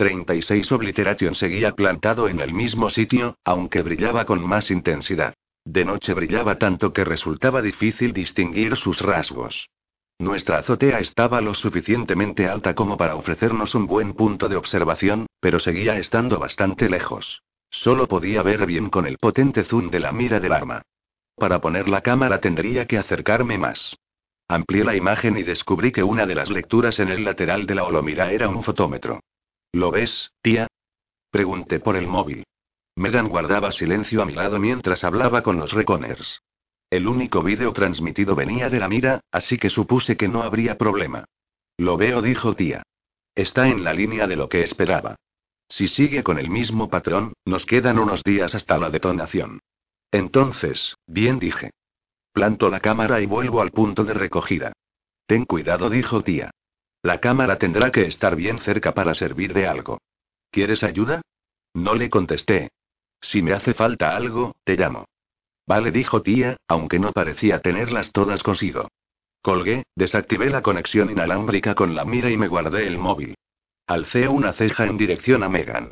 36 Obliteration seguía plantado en el mismo sitio, aunque brillaba con más intensidad. De noche brillaba tanto que resultaba difícil distinguir sus rasgos. Nuestra azotea estaba lo suficientemente alta como para ofrecernos un buen punto de observación, pero seguía estando bastante lejos. Solo podía ver bien con el potente zoom de la mira del arma. Para poner la cámara tendría que acercarme más. Amplié la imagen y descubrí que una de las lecturas en el lateral de la holomira era un fotómetro. ¿Lo ves, tía? Pregunté por el móvil. Megan guardaba silencio a mi lado mientras hablaba con los Reconers. El único vídeo transmitido venía de la mira, así que supuse que no habría problema. Lo veo, dijo tía. Está en la línea de lo que esperaba. Si sigue con el mismo patrón, nos quedan unos días hasta la detonación. Entonces, bien dije. Planto la cámara y vuelvo al punto de recogida. Ten cuidado, dijo tía. La cámara tendrá que estar bien cerca para servir de algo. ¿Quieres ayuda? No le contesté. Si me hace falta algo, te llamo. Vale, dijo tía, aunque no parecía tenerlas todas consigo. Colgué, desactivé la conexión inalámbrica con la mira y me guardé el móvil. Alcé una ceja en dirección a Megan.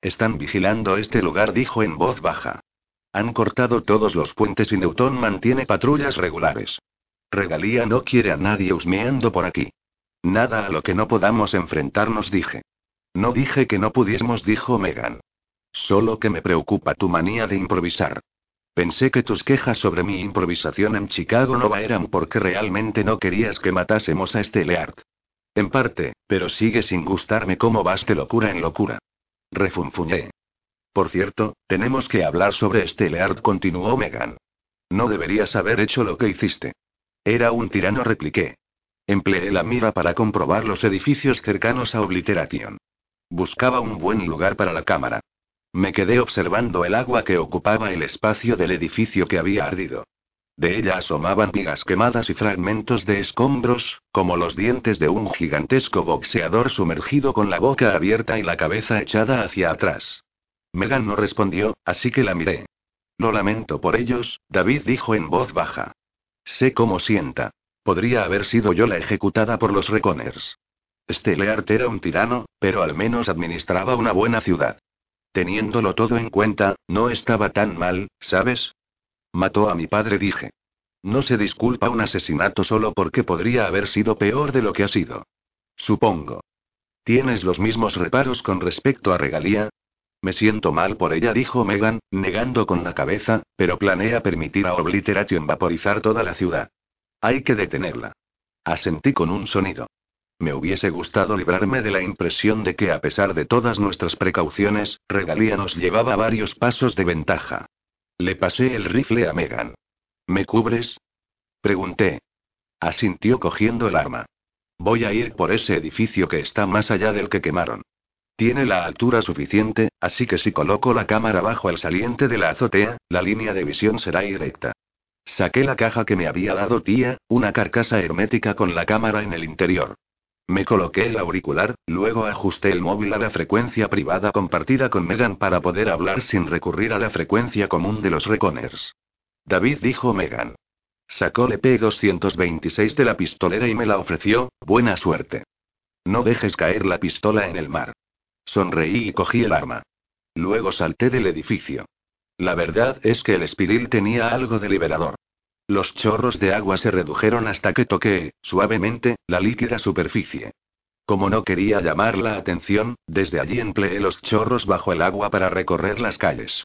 Están vigilando este lugar, dijo en voz baja. Han cortado todos los puentes y Newton mantiene patrullas regulares. Regalía no quiere a nadie husmeando por aquí. Nada a lo que no podamos enfrentarnos, dije. No dije que no pudiésemos, dijo Megan. Solo que me preocupa tu manía de improvisar. Pensé que tus quejas sobre mi improvisación en Chicago no eran porque realmente no querías que matásemos a este Leard. En parte, pero sigue sin gustarme cómo vas de locura en locura. Refunfuñé. Por cierto, tenemos que hablar sobre este Leard, continuó Megan. No deberías haber hecho lo que hiciste. Era un tirano, repliqué. Empleé la mira para comprobar los edificios cercanos a Obliteration. Buscaba un buen lugar para la cámara. Me quedé observando el agua que ocupaba el espacio del edificio que había ardido. De ella asomaban vigas quemadas y fragmentos de escombros, como los dientes de un gigantesco boxeador sumergido con la boca abierta y la cabeza echada hacia atrás. Megan no respondió, así que la miré. Lo lamento por ellos, David dijo en voz baja. Sé cómo sienta. Podría haber sido yo la ejecutada por los Reconers. Steleart era un tirano, pero al menos administraba una buena ciudad. Teniéndolo todo en cuenta, no estaba tan mal, ¿sabes? Mató a mi padre, dije. No se disculpa un asesinato solo porque podría haber sido peor de lo que ha sido. Supongo. ¿Tienes los mismos reparos con respecto a regalía? Me siento mal por ella, dijo Megan, negando con la cabeza, pero planea permitir a Obliteration vaporizar toda la ciudad. Hay que detenerla. Asentí con un sonido. Me hubiese gustado librarme de la impresión de que a pesar de todas nuestras precauciones, Regalía nos llevaba varios pasos de ventaja. Le pasé el rifle a Megan. ¿Me cubres? Pregunté. Asintió cogiendo el arma. Voy a ir por ese edificio que está más allá del que quemaron. Tiene la altura suficiente, así que si coloco la cámara bajo el saliente de la azotea, la línea de visión será directa. Saqué la caja que me había dado tía, una carcasa hermética con la cámara en el interior. Me coloqué el auricular, luego ajusté el móvil a la frecuencia privada compartida con Megan para poder hablar sin recurrir a la frecuencia común de los Reconers. David dijo Megan. Sacó el P226 de la pistolera y me la ofreció, buena suerte. No dejes caer la pistola en el mar. Sonreí y cogí el arma. Luego salté del edificio. La verdad es que el espiril tenía algo de liberador. Los chorros de agua se redujeron hasta que toqué, suavemente, la líquida superficie. Como no quería llamar la atención, desde allí empleé los chorros bajo el agua para recorrer las calles.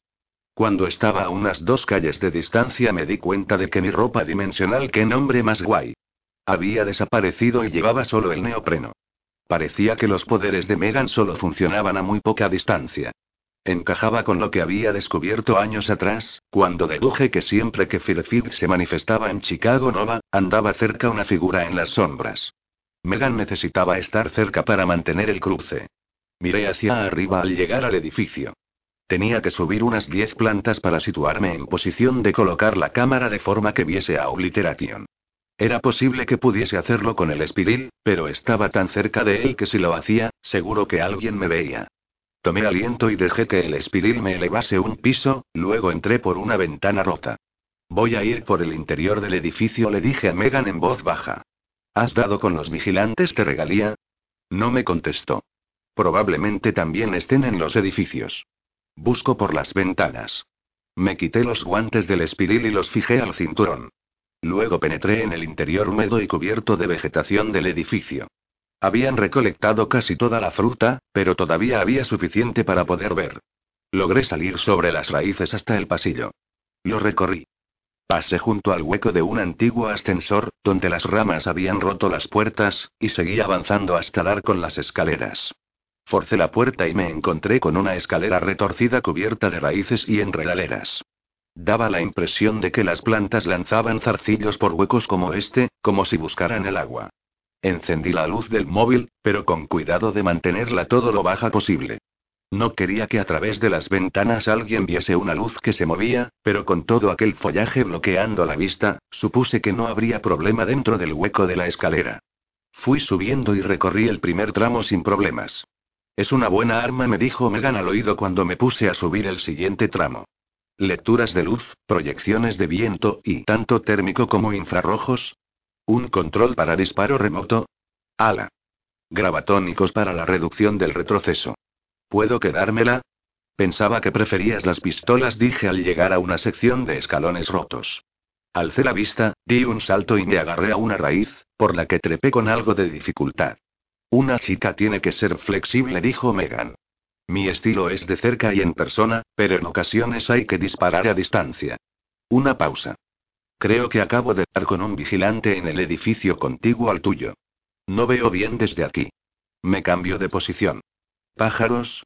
Cuando estaba a unas dos calles de distancia me di cuenta de que mi ropa dimensional, qué nombre más guay. Había desaparecido y llevaba solo el neopreno. Parecía que los poderes de Megan solo funcionaban a muy poca distancia. Encajaba con lo que había descubierto años atrás, cuando deduje que siempre que Firfid se manifestaba en Chicago Nova, andaba cerca una figura en las sombras. Megan necesitaba estar cerca para mantener el cruce. Miré hacia arriba al llegar al edificio. Tenía que subir unas diez plantas para situarme en posición de colocar la cámara de forma que viese a obliteración. Era posible que pudiese hacerlo con el espiril, pero estaba tan cerca de él que si lo hacía, seguro que alguien me veía. Tomé aliento y dejé que el espiril me elevase un piso, luego entré por una ventana rota. Voy a ir por el interior del edificio, le dije a Megan en voz baja. ¿Has dado con los vigilantes de regalía? No me contestó. Probablemente también estén en los edificios. Busco por las ventanas. Me quité los guantes del espiril y los fijé al cinturón. Luego penetré en el interior húmedo y cubierto de vegetación del edificio. Habían recolectado casi toda la fruta, pero todavía había suficiente para poder ver. Logré salir sobre las raíces hasta el pasillo. Lo recorrí. Pasé junto al hueco de un antiguo ascensor, donde las ramas habían roto las puertas, y seguí avanzando hasta dar con las escaleras. Forcé la puerta y me encontré con una escalera retorcida cubierta de raíces y enredaleras. Daba la impresión de que las plantas lanzaban zarcillos por huecos como este, como si buscaran el agua. Encendí la luz del móvil, pero con cuidado de mantenerla todo lo baja posible. No quería que a través de las ventanas alguien viese una luz que se movía, pero con todo aquel follaje bloqueando la vista, supuse que no habría problema dentro del hueco de la escalera. Fui subiendo y recorrí el primer tramo sin problemas. Es una buena arma, me dijo Megan al oído cuando me puse a subir el siguiente tramo. Lecturas de luz, proyecciones de viento y tanto térmico como infrarrojos, un control para disparo remoto. Ala. Gravatónicos para la reducción del retroceso. ¿Puedo quedármela? Pensaba que preferías las pistolas, dije al llegar a una sección de escalones rotos. Alcé la vista, di un salto y me agarré a una raíz, por la que trepé con algo de dificultad. Una chica tiene que ser flexible, dijo Megan. Mi estilo es de cerca y en persona, pero en ocasiones hay que disparar a distancia. Una pausa. Creo que acabo de estar con un vigilante en el edificio contiguo al tuyo. No veo bien desde aquí. Me cambio de posición. ¿Pájaros?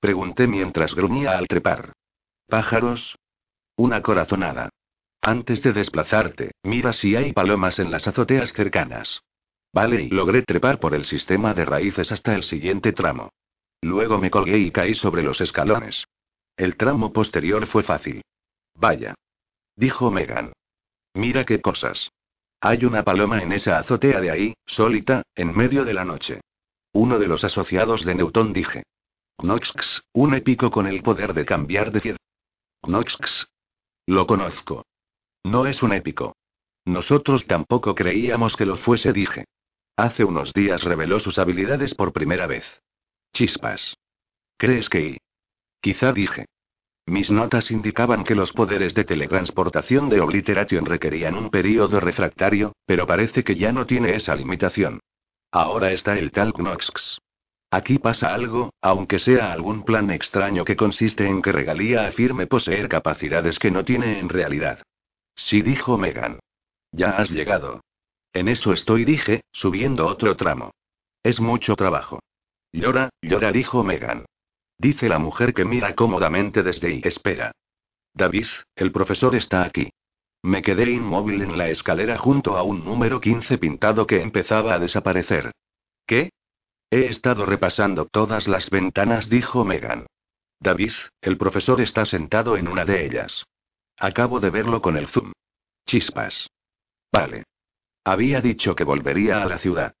Pregunté mientras gruñía al trepar. ¿Pájaros? Una corazonada. Antes de desplazarte, mira si hay palomas en las azoteas cercanas. Vale, y logré trepar por el sistema de raíces hasta el siguiente tramo. Luego me colgué y caí sobre los escalones. El tramo posterior fue fácil. Vaya. Dijo Megan. Mira qué cosas. Hay una paloma en esa azotea de ahí, sólita, en medio de la noche. Uno de los asociados de Newton dije. Knoxx, un épico con el poder de cambiar de ciudad. Knoxx. Lo conozco. No es un épico. Nosotros tampoco creíamos que lo fuese, dije. Hace unos días reveló sus habilidades por primera vez. Chispas. ¿Crees que... Quizá dije. Mis notas indicaban que los poderes de teletransportación de Obliteration requerían un período refractario, pero parece que ya no tiene esa limitación. Ahora está el tal Knox. Aquí pasa algo, aunque sea algún plan extraño que consiste en que Regalía afirme poseer capacidades que no tiene en realidad. Sí dijo Megan. Ya has llegado. En eso estoy, dije, subiendo otro tramo. Es mucho trabajo. Llora, llora, dijo Megan. Dice la mujer que mira cómodamente desde y espera. David, el profesor está aquí. Me quedé inmóvil en la escalera junto a un número 15 pintado que empezaba a desaparecer. ¿Qué? He estado repasando todas las ventanas, dijo Megan. David, el profesor está sentado en una de ellas. Acabo de verlo con el zoom. Chispas. Vale. Había dicho que volvería a la ciudad.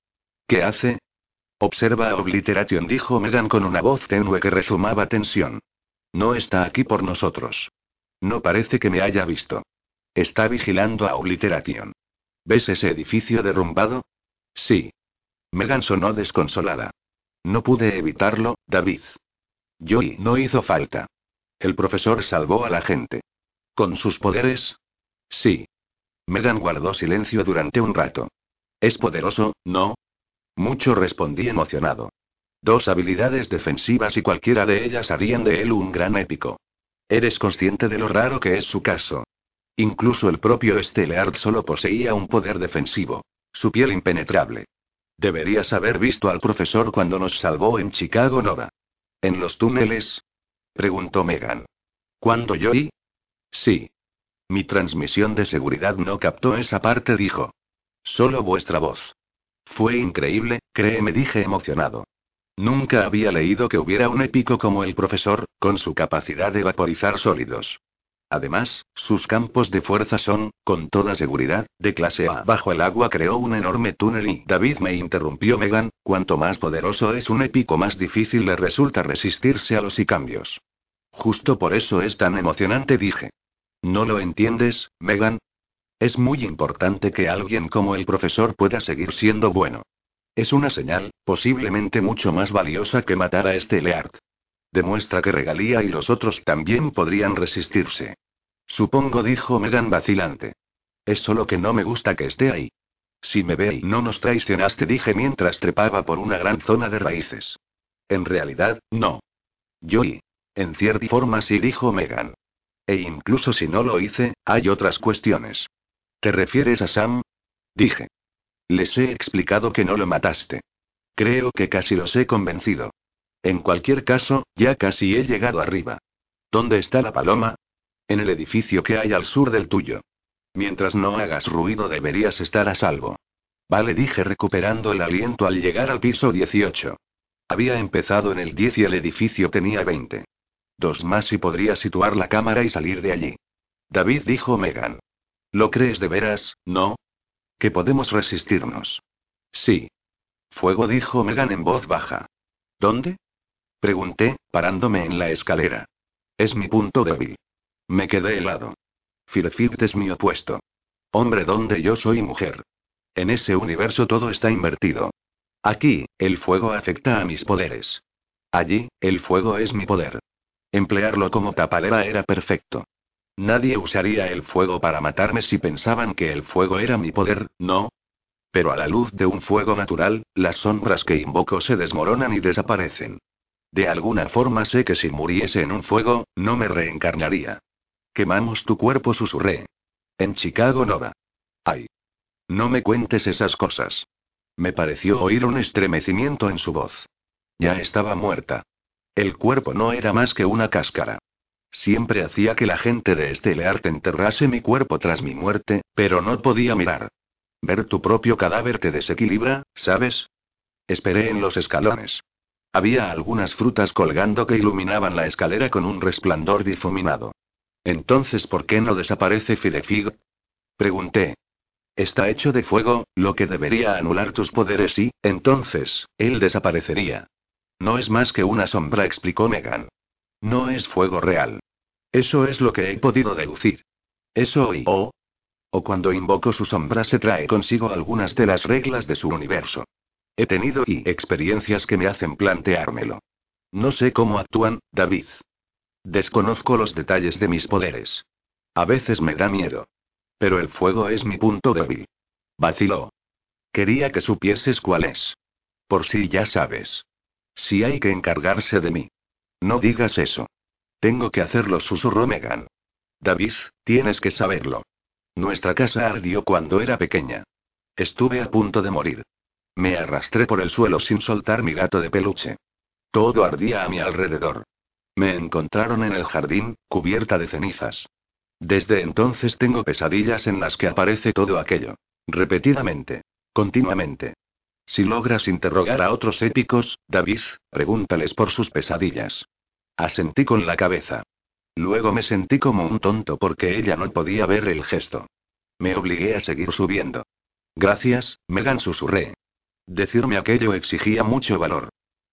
¿Qué hace? Observa Obliteration, dijo Megan con una voz tenue que resumaba tensión. No está aquí por nosotros. No parece que me haya visto. Está vigilando a Obliteration. ¿Ves ese edificio derrumbado? Sí. Megan sonó desconsolada. No pude evitarlo, David. Joy no hizo falta. El profesor salvó a la gente. ¿Con sus poderes? Sí. Megan guardó silencio durante un rato. Es poderoso, ¿no? Mucho respondí emocionado. Dos habilidades defensivas y cualquiera de ellas harían de él un gran épico. Eres consciente de lo raro que es su caso. Incluso el propio Stellard solo poseía un poder defensivo. Su piel impenetrable. Deberías haber visto al profesor cuando nos salvó en Chicago Nova. ¿En los túneles? Preguntó Megan. ¿Cuándo yo y? Sí. Mi transmisión de seguridad no captó esa parte, dijo. Solo vuestra voz. Fue increíble, créeme, dije emocionado. Nunca había leído que hubiera un épico como el profesor, con su capacidad de vaporizar sólidos. Además, sus campos de fuerza son, con toda seguridad, de clase A. Bajo el agua creó un enorme túnel y David me interrumpió Megan, cuanto más poderoso es un épico más difícil le resulta resistirse a los y cambios. Justo por eso es tan emocionante, dije. ¿No lo entiendes, Megan? Es muy importante que alguien como el profesor pueda seguir siendo bueno. Es una señal, posiblemente mucho más valiosa que matar a este Leart. Demuestra que Regalía y los otros también podrían resistirse. Supongo, dijo Megan vacilante. Es solo que no me gusta que esté ahí. Si me ve y no nos traicionaste, dije mientras trepaba por una gran zona de raíces. En realidad, no. Yo y. En cierta forma sí, dijo Megan. E incluso si no lo hice, hay otras cuestiones. ¿Te refieres a Sam? Dije. Les he explicado que no lo mataste. Creo que casi los he convencido. En cualquier caso, ya casi he llegado arriba. ¿Dónde está la paloma? En el edificio que hay al sur del tuyo. Mientras no hagas ruido deberías estar a salvo. Vale, dije recuperando el aliento al llegar al piso 18. Había empezado en el 10 y el edificio tenía 20. Dos más y podría situar la cámara y salir de allí. David dijo Megan. ¿Lo crees de veras, no? Que podemos resistirnos. Sí. Fuego dijo Megan en voz baja. ¿Dónde? Pregunté, parándome en la escalera. Es mi punto débil. Me quedé helado. Firefield es mi opuesto. Hombre donde yo soy mujer. En ese universo todo está invertido. Aquí, el fuego afecta a mis poderes. Allí, el fuego es mi poder. Emplearlo como tapalera era perfecto. Nadie usaría el fuego para matarme si pensaban que el fuego era mi poder, ¿no? Pero a la luz de un fuego natural, las sombras que invoco se desmoronan y desaparecen. De alguna forma sé que si muriese en un fuego, no me reencarnaría. Quemamos tu cuerpo, susurré. En Chicago Nova. Ay. No me cuentes esas cosas. Me pareció oír un estremecimiento en su voz. Ya estaba muerta. El cuerpo no era más que una cáscara. Siempre hacía que la gente de este Learte enterrase mi cuerpo tras mi muerte, pero no podía mirar. Ver tu propio cadáver te desequilibra, ¿sabes? Esperé en los escalones. Había algunas frutas colgando que iluminaban la escalera con un resplandor difuminado. Entonces, ¿por qué no desaparece Firefig? Pregunté. Está hecho de fuego, lo que debería anular tus poderes y, entonces, él desaparecería. No es más que una sombra, explicó Megan. No es fuego real. Eso es lo que he podido deducir. Eso y o. O cuando invoco su sombra se trae consigo algunas de las reglas de su universo. He tenido y experiencias que me hacen planteármelo. No sé cómo actúan, David. Desconozco los detalles de mis poderes. A veces me da miedo. Pero el fuego es mi punto débil. Vaciló. Quería que supieses cuál es. Por si ya sabes. Si hay que encargarse de mí. No digas eso. Tengo que hacerlo, susurró Megan. David, tienes que saberlo. Nuestra casa ardió cuando era pequeña. Estuve a punto de morir. Me arrastré por el suelo sin soltar mi gato de peluche. Todo ardía a mi alrededor. Me encontraron en el jardín, cubierta de cenizas. Desde entonces tengo pesadillas en las que aparece todo aquello. Repetidamente. Continuamente. Si logras interrogar a otros épicos, David, pregúntales por sus pesadillas. Asentí con la cabeza. Luego me sentí como un tonto porque ella no podía ver el gesto. Me obligué a seguir subiendo. Gracias, Megan susurré. Decirme aquello exigía mucho valor.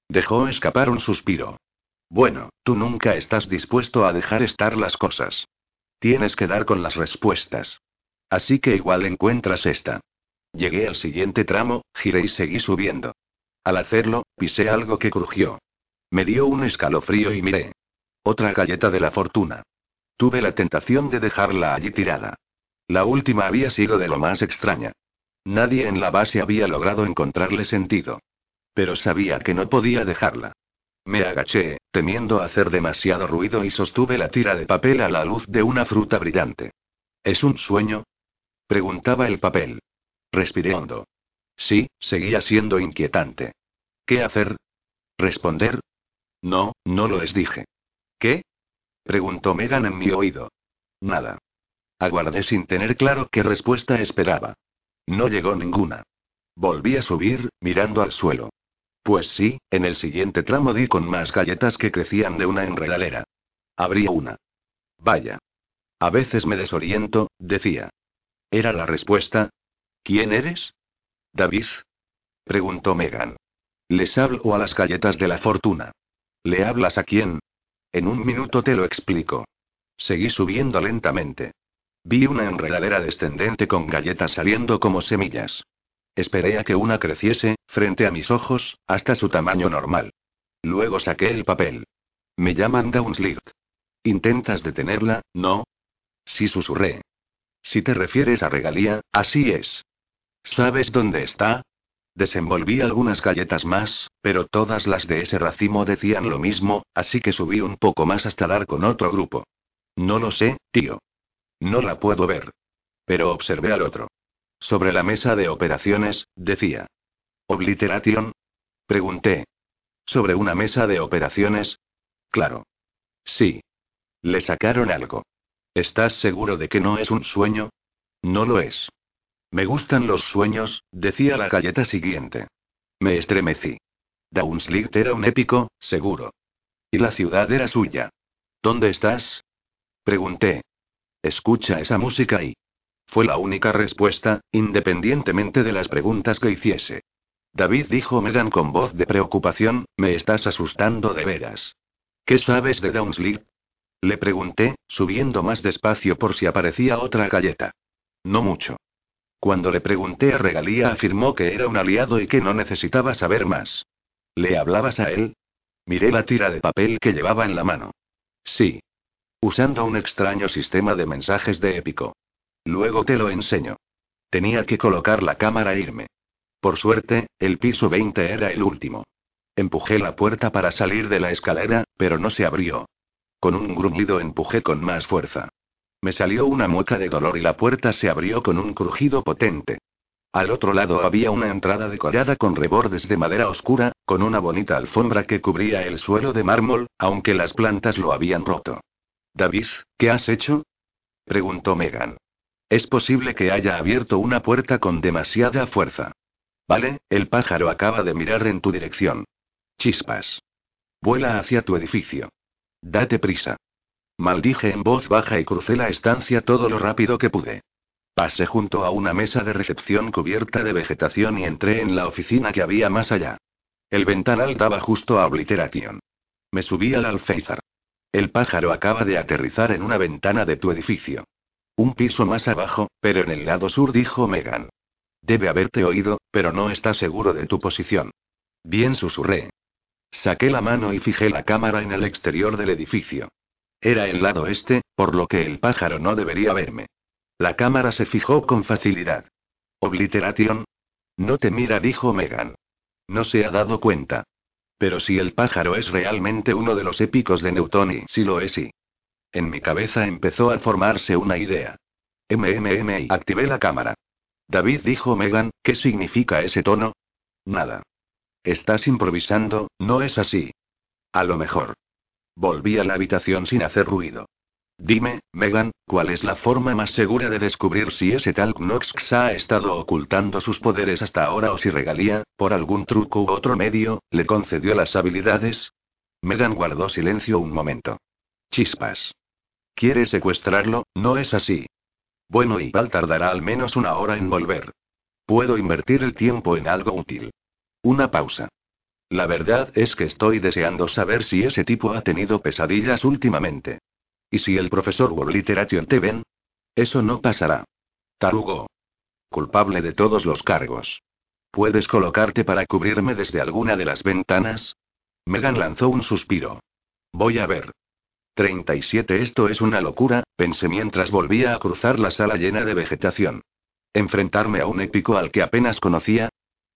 Dejó escapar un suspiro. Bueno, tú nunca estás dispuesto a dejar estar las cosas. Tienes que dar con las respuestas. Así que igual encuentras esta. Llegué al siguiente tramo, giré y seguí subiendo. Al hacerlo, pisé algo que crujió. Me dio un escalofrío y miré. Otra galleta de la fortuna. Tuve la tentación de dejarla allí tirada. La última había sido de lo más extraña. Nadie en la base había logrado encontrarle sentido. Pero sabía que no podía dejarla. Me agaché, temiendo hacer demasiado ruido y sostuve la tira de papel a la luz de una fruta brillante. ¿Es un sueño? Preguntaba el papel. Respiré hondo. Sí, seguía siendo inquietante. ¿Qué hacer? ¿Responder? No, no lo es, dije. ¿Qué? Preguntó Megan en mi oído. Nada. Aguardé sin tener claro qué respuesta esperaba. No llegó ninguna. Volví a subir, mirando al suelo. Pues sí, en el siguiente tramo di con más galletas que crecían de una enredadera. Abrí una. Vaya. A veces me desoriento, decía. Era la respuesta, ¿Quién eres? David. Preguntó Megan. Les hablo a las galletas de la fortuna. ¿Le hablas a quién? En un minuto te lo explico. Seguí subiendo lentamente. Vi una enredadera descendente con galletas saliendo como semillas. Esperé a que una creciese, frente a mis ojos, hasta su tamaño normal. Luego saqué el papel. Me llaman Downslight. ¿Intentas detenerla, no? Sí susurré. Si te refieres a regalía, así es. ¿Sabes dónde está? Desenvolví algunas galletas más, pero todas las de ese racimo decían lo mismo, así que subí un poco más hasta dar con otro grupo. No lo sé, tío. No la puedo ver. Pero observé al otro. Sobre la mesa de operaciones, decía. ¿Obliteration? Pregunté. ¿Sobre una mesa de operaciones? Claro. Sí. Le sacaron algo. ¿Estás seguro de que no es un sueño? No lo es. Me gustan los sueños, decía la galleta siguiente. Me estremecí. Downslicht era un épico, seguro. Y la ciudad era suya. ¿Dónde estás? Pregunté. Escucha esa música y. Fue la única respuesta, independientemente de las preguntas que hiciese. David dijo Megan con voz de preocupación, me estás asustando de veras. ¿Qué sabes de Downslicht? Le pregunté, subiendo más despacio por si aparecía otra galleta. No mucho. Cuando le pregunté a Regalía afirmó que era un aliado y que no necesitaba saber más. ¿Le hablabas a él? Miré la tira de papel que llevaba en la mano. Sí. Usando un extraño sistema de mensajes de épico. Luego te lo enseño. Tenía que colocar la cámara e irme. Por suerte, el piso 20 era el último. Empujé la puerta para salir de la escalera, pero no se abrió. Con un gruñido empujé con más fuerza. Me salió una mueca de dolor y la puerta se abrió con un crujido potente. Al otro lado había una entrada decorada con rebordes de madera oscura, con una bonita alfombra que cubría el suelo de mármol, aunque las plantas lo habían roto. David, ¿qué has hecho? preguntó Megan. Es posible que haya abierto una puerta con demasiada fuerza. Vale, el pájaro acaba de mirar en tu dirección. Chispas. Vuela hacia tu edificio. Date prisa. Maldije en voz baja y crucé la estancia todo lo rápido que pude. Pasé junto a una mesa de recepción cubierta de vegetación y entré en la oficina que había más allá. El ventanal daba justo a Obliteration. Me subí al alféizar. El pájaro acaba de aterrizar en una ventana de tu edificio. Un piso más abajo, pero en el lado sur, dijo Megan. Debe haberte oído, pero no está seguro de tu posición. Bien susurré. Saqué la mano y fijé la cámara en el exterior del edificio. Era el lado este, por lo que el pájaro no debería verme. La cámara se fijó con facilidad. Obliteration. No te mira, dijo Megan. No se ha dado cuenta. Pero si el pájaro es realmente uno de los épicos de Newton y si lo es y. En mi cabeza empezó a formarse una idea. MMM y activé la cámara. David dijo Megan, ¿qué significa ese tono? Nada. Estás improvisando, ¿no es así? A lo mejor. Volví a la habitación sin hacer ruido. Dime, Megan, ¿cuál es la forma más segura de descubrir si ese tal Knox ha estado ocultando sus poderes hasta ahora o si regalía, por algún truco u otro medio, le concedió las habilidades? Megan guardó silencio un momento. Chispas. ¿Quiere secuestrarlo? ¿No es así? Bueno, y tardará al menos una hora en volver. Puedo invertir el tiempo en algo útil. Una pausa. La verdad es que estoy deseando saber si ese tipo ha tenido pesadillas últimamente. ¿Y si el profesor Obliteration te ven? Eso no pasará. Tarugo. Culpable de todos los cargos. ¿Puedes colocarte para cubrirme desde alguna de las ventanas? Megan lanzó un suspiro. Voy a ver. 37 Esto es una locura, pensé mientras volvía a cruzar la sala llena de vegetación. Enfrentarme a un épico al que apenas conocía,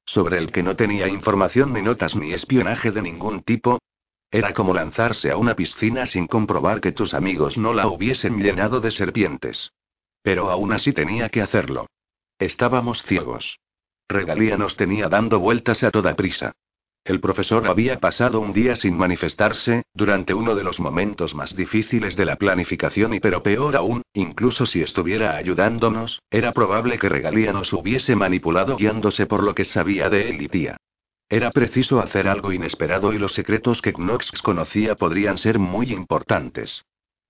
sobre el que no tenía información ni notas ni espionaje de ningún tipo. Era como lanzarse a una piscina sin comprobar que tus amigos no la hubiesen llenado de serpientes. Pero aún así tenía que hacerlo. Estábamos ciegos. Regalía nos tenía dando vueltas a toda prisa. El profesor había pasado un día sin manifestarse, durante uno de los momentos más difíciles de la planificación y pero peor aún, incluso si estuviera ayudándonos, era probable que Regalía nos hubiese manipulado guiándose por lo que sabía de él y tía. Era preciso hacer algo inesperado y los secretos que Knox conocía podrían ser muy importantes.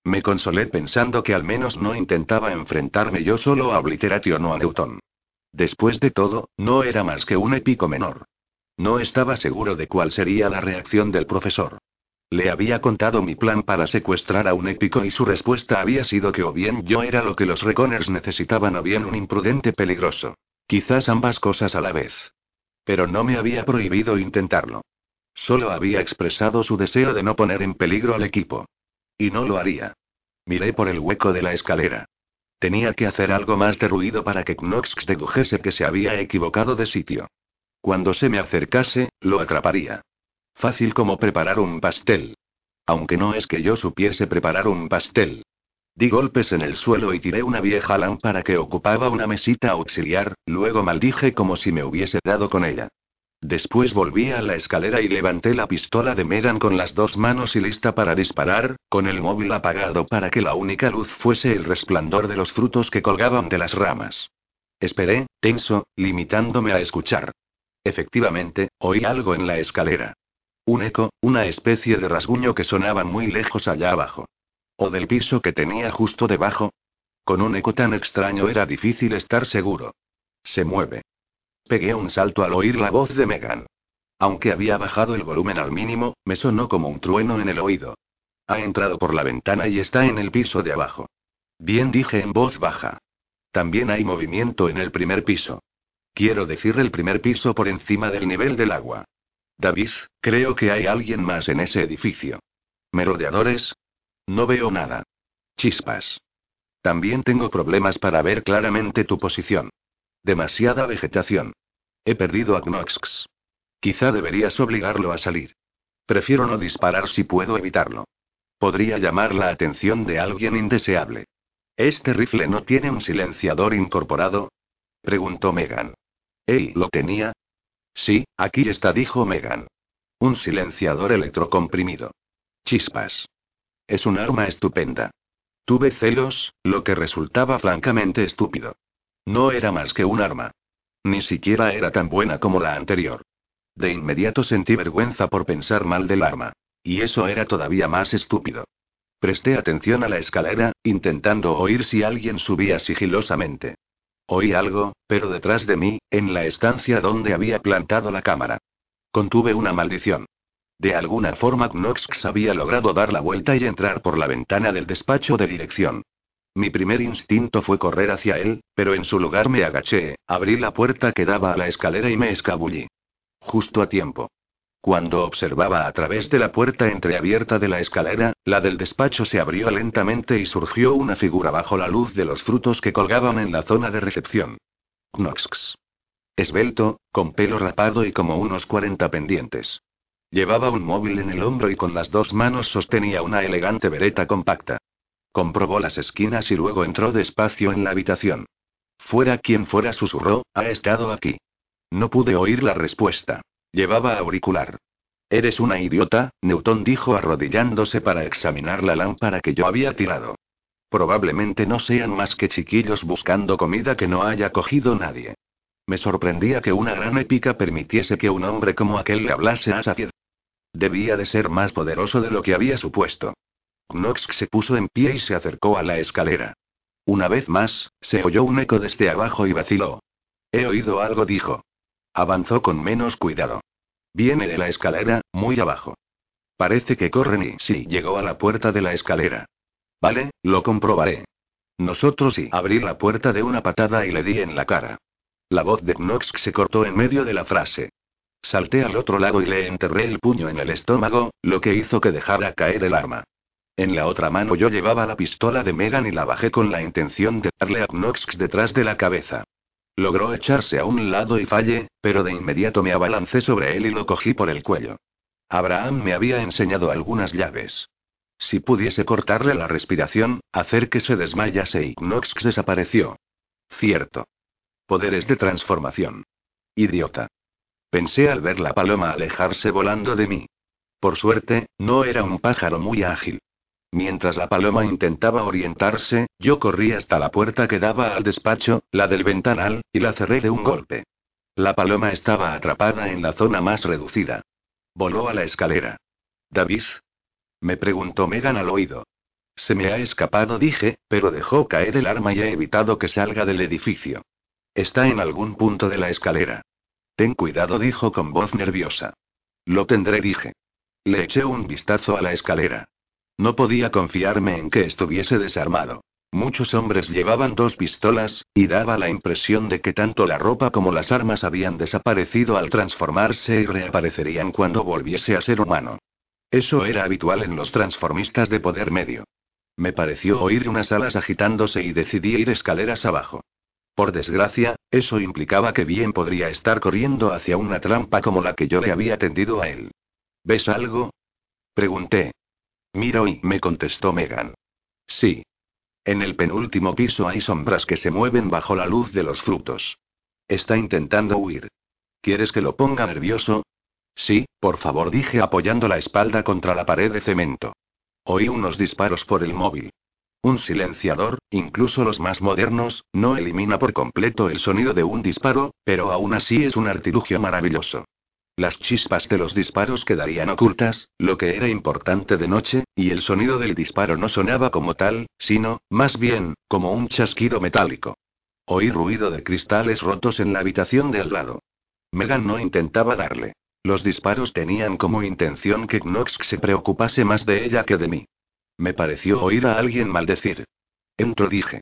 Me consolé pensando que al menos no intentaba enfrentarme yo solo a Obliteration o a Newton. Después de todo, no era más que un épico menor. No estaba seguro de cuál sería la reacción del profesor. Le había contado mi plan para secuestrar a un épico y su respuesta había sido que o bien yo era lo que los Reconers necesitaban o bien un imprudente peligroso. Quizás ambas cosas a la vez. Pero no me había prohibido intentarlo. Solo había expresado su deseo de no poner en peligro al equipo. Y no lo haría. Miré por el hueco de la escalera. Tenía que hacer algo más de ruido para que Knox dedujese que se había equivocado de sitio. Cuando se me acercase, lo atraparía. Fácil como preparar un pastel. Aunque no es que yo supiese preparar un pastel. Di golpes en el suelo y tiré una vieja lámpara que ocupaba una mesita auxiliar, luego maldije como si me hubiese dado con ella. Después volví a la escalera y levanté la pistola de Megan con las dos manos y lista para disparar, con el móvil apagado para que la única luz fuese el resplandor de los frutos que colgaban de las ramas. Esperé, tenso, limitándome a escuchar. Efectivamente, oí algo en la escalera. Un eco, una especie de rasguño que sonaba muy lejos allá abajo. O del piso que tenía justo debajo. Con un eco tan extraño era difícil estar seguro. Se mueve. Pegué un salto al oír la voz de Megan. Aunque había bajado el volumen al mínimo, me sonó como un trueno en el oído. Ha entrado por la ventana y está en el piso de abajo. Bien dije en voz baja. También hay movimiento en el primer piso. Quiero decir el primer piso por encima del nivel del agua. David, creo que hay alguien más en ese edificio. ¿Merodeadores? No veo nada. Chispas. También tengo problemas para ver claramente tu posición. Demasiada vegetación. He perdido a Knox. Quizá deberías obligarlo a salir. Prefiero no disparar si puedo evitarlo. Podría llamar la atención de alguien indeseable. ¿Este rifle no tiene un silenciador incorporado? Preguntó Megan. ¿Él lo tenía? Sí, aquí está, dijo Megan. Un silenciador electrocomprimido. Chispas. Es un arma estupenda. Tuve celos, lo que resultaba francamente estúpido. No era más que un arma. Ni siquiera era tan buena como la anterior. De inmediato sentí vergüenza por pensar mal del arma. Y eso era todavía más estúpido. Presté atención a la escalera, intentando oír si alguien subía sigilosamente. Oí algo, pero detrás de mí, en la estancia donde había plantado la cámara. Contuve una maldición. De alguna forma Knox había logrado dar la vuelta y entrar por la ventana del despacho de dirección. Mi primer instinto fue correr hacia él, pero en su lugar me agaché, abrí la puerta que daba a la escalera y me escabullí. Justo a tiempo. Cuando observaba a través de la puerta entreabierta de la escalera, la del despacho se abrió lentamente y surgió una figura bajo la luz de los frutos que colgaban en la zona de recepción. Knox. Esbelto, con pelo rapado y como unos 40 pendientes. Llevaba un móvil en el hombro y con las dos manos sostenía una elegante vereta compacta. Comprobó las esquinas y luego entró despacio en la habitación. Fuera quien fuera, susurró, ha estado aquí. No pude oír la respuesta. Llevaba auricular. Eres una idiota, Newton dijo arrodillándose para examinar la lámpara que yo había tirado. Probablemente no sean más que chiquillos buscando comida que no haya cogido nadie. Me sorprendía que una gran épica permitiese que un hombre como aquel le hablase a Sacied. Debía de ser más poderoso de lo que había supuesto. Knox se puso en pie y se acercó a la escalera. Una vez más, se oyó un eco desde abajo y vaciló. He oído algo, dijo. Avanzó con menos cuidado. Viene de la escalera, muy abajo. Parece que corren y sí llegó a la puerta de la escalera. Vale, lo comprobaré. Nosotros sí. Abrí la puerta de una patada y le di en la cara. La voz de Knox se cortó en medio de la frase. Salté al otro lado y le enterré el puño en el estómago, lo que hizo que dejara caer el arma. En la otra mano yo llevaba la pistola de Megan y la bajé con la intención de darle a Knox detrás de la cabeza. Logró echarse a un lado y falle, pero de inmediato me abalancé sobre él y lo cogí por el cuello. Abraham me había enseñado algunas llaves. Si pudiese cortarle la respiración, hacer que se desmayase y Knox desapareció. Cierto. Poderes de transformación. Idiota. Pensé al ver la paloma alejarse volando de mí. Por suerte, no era un pájaro muy ágil. Mientras la paloma intentaba orientarse, yo corrí hasta la puerta que daba al despacho, la del ventanal, y la cerré de un golpe. La paloma estaba atrapada en la zona más reducida. Voló a la escalera. ¿David? Me preguntó Megan al oído. Se me ha escapado, dije, pero dejó caer el arma y he evitado que salga del edificio. Está en algún punto de la escalera. Ten cuidado, dijo con voz nerviosa. Lo tendré, dije. Le eché un vistazo a la escalera. No podía confiarme en que estuviese desarmado. Muchos hombres llevaban dos pistolas, y daba la impresión de que tanto la ropa como las armas habían desaparecido al transformarse y reaparecerían cuando volviese a ser humano. Eso era habitual en los transformistas de poder medio. Me pareció oír unas alas agitándose y decidí ir escaleras abajo. Por desgracia, eso implicaba que bien podría estar corriendo hacia una trampa como la que yo le había tendido a él. ¿Ves algo? Pregunté. Miro y me contestó Megan. Sí. En el penúltimo piso hay sombras que se mueven bajo la luz de los frutos. Está intentando huir. ¿Quieres que lo ponga nervioso? Sí, por favor, dije apoyando la espalda contra la pared de cemento. Oí unos disparos por el móvil. Un silenciador, incluso los más modernos, no elimina por completo el sonido de un disparo, pero aún así es un artilugio maravilloso. Las chispas de los disparos quedarían ocultas, lo que era importante de noche, y el sonido del disparo no sonaba como tal, sino, más bien, como un chasquido metálico. Oí ruido de cristales rotos en la habitación de al lado. Megan no intentaba darle. Los disparos tenían como intención que Knox se preocupase más de ella que de mí. Me pareció oír a alguien maldecir. Entro, dije.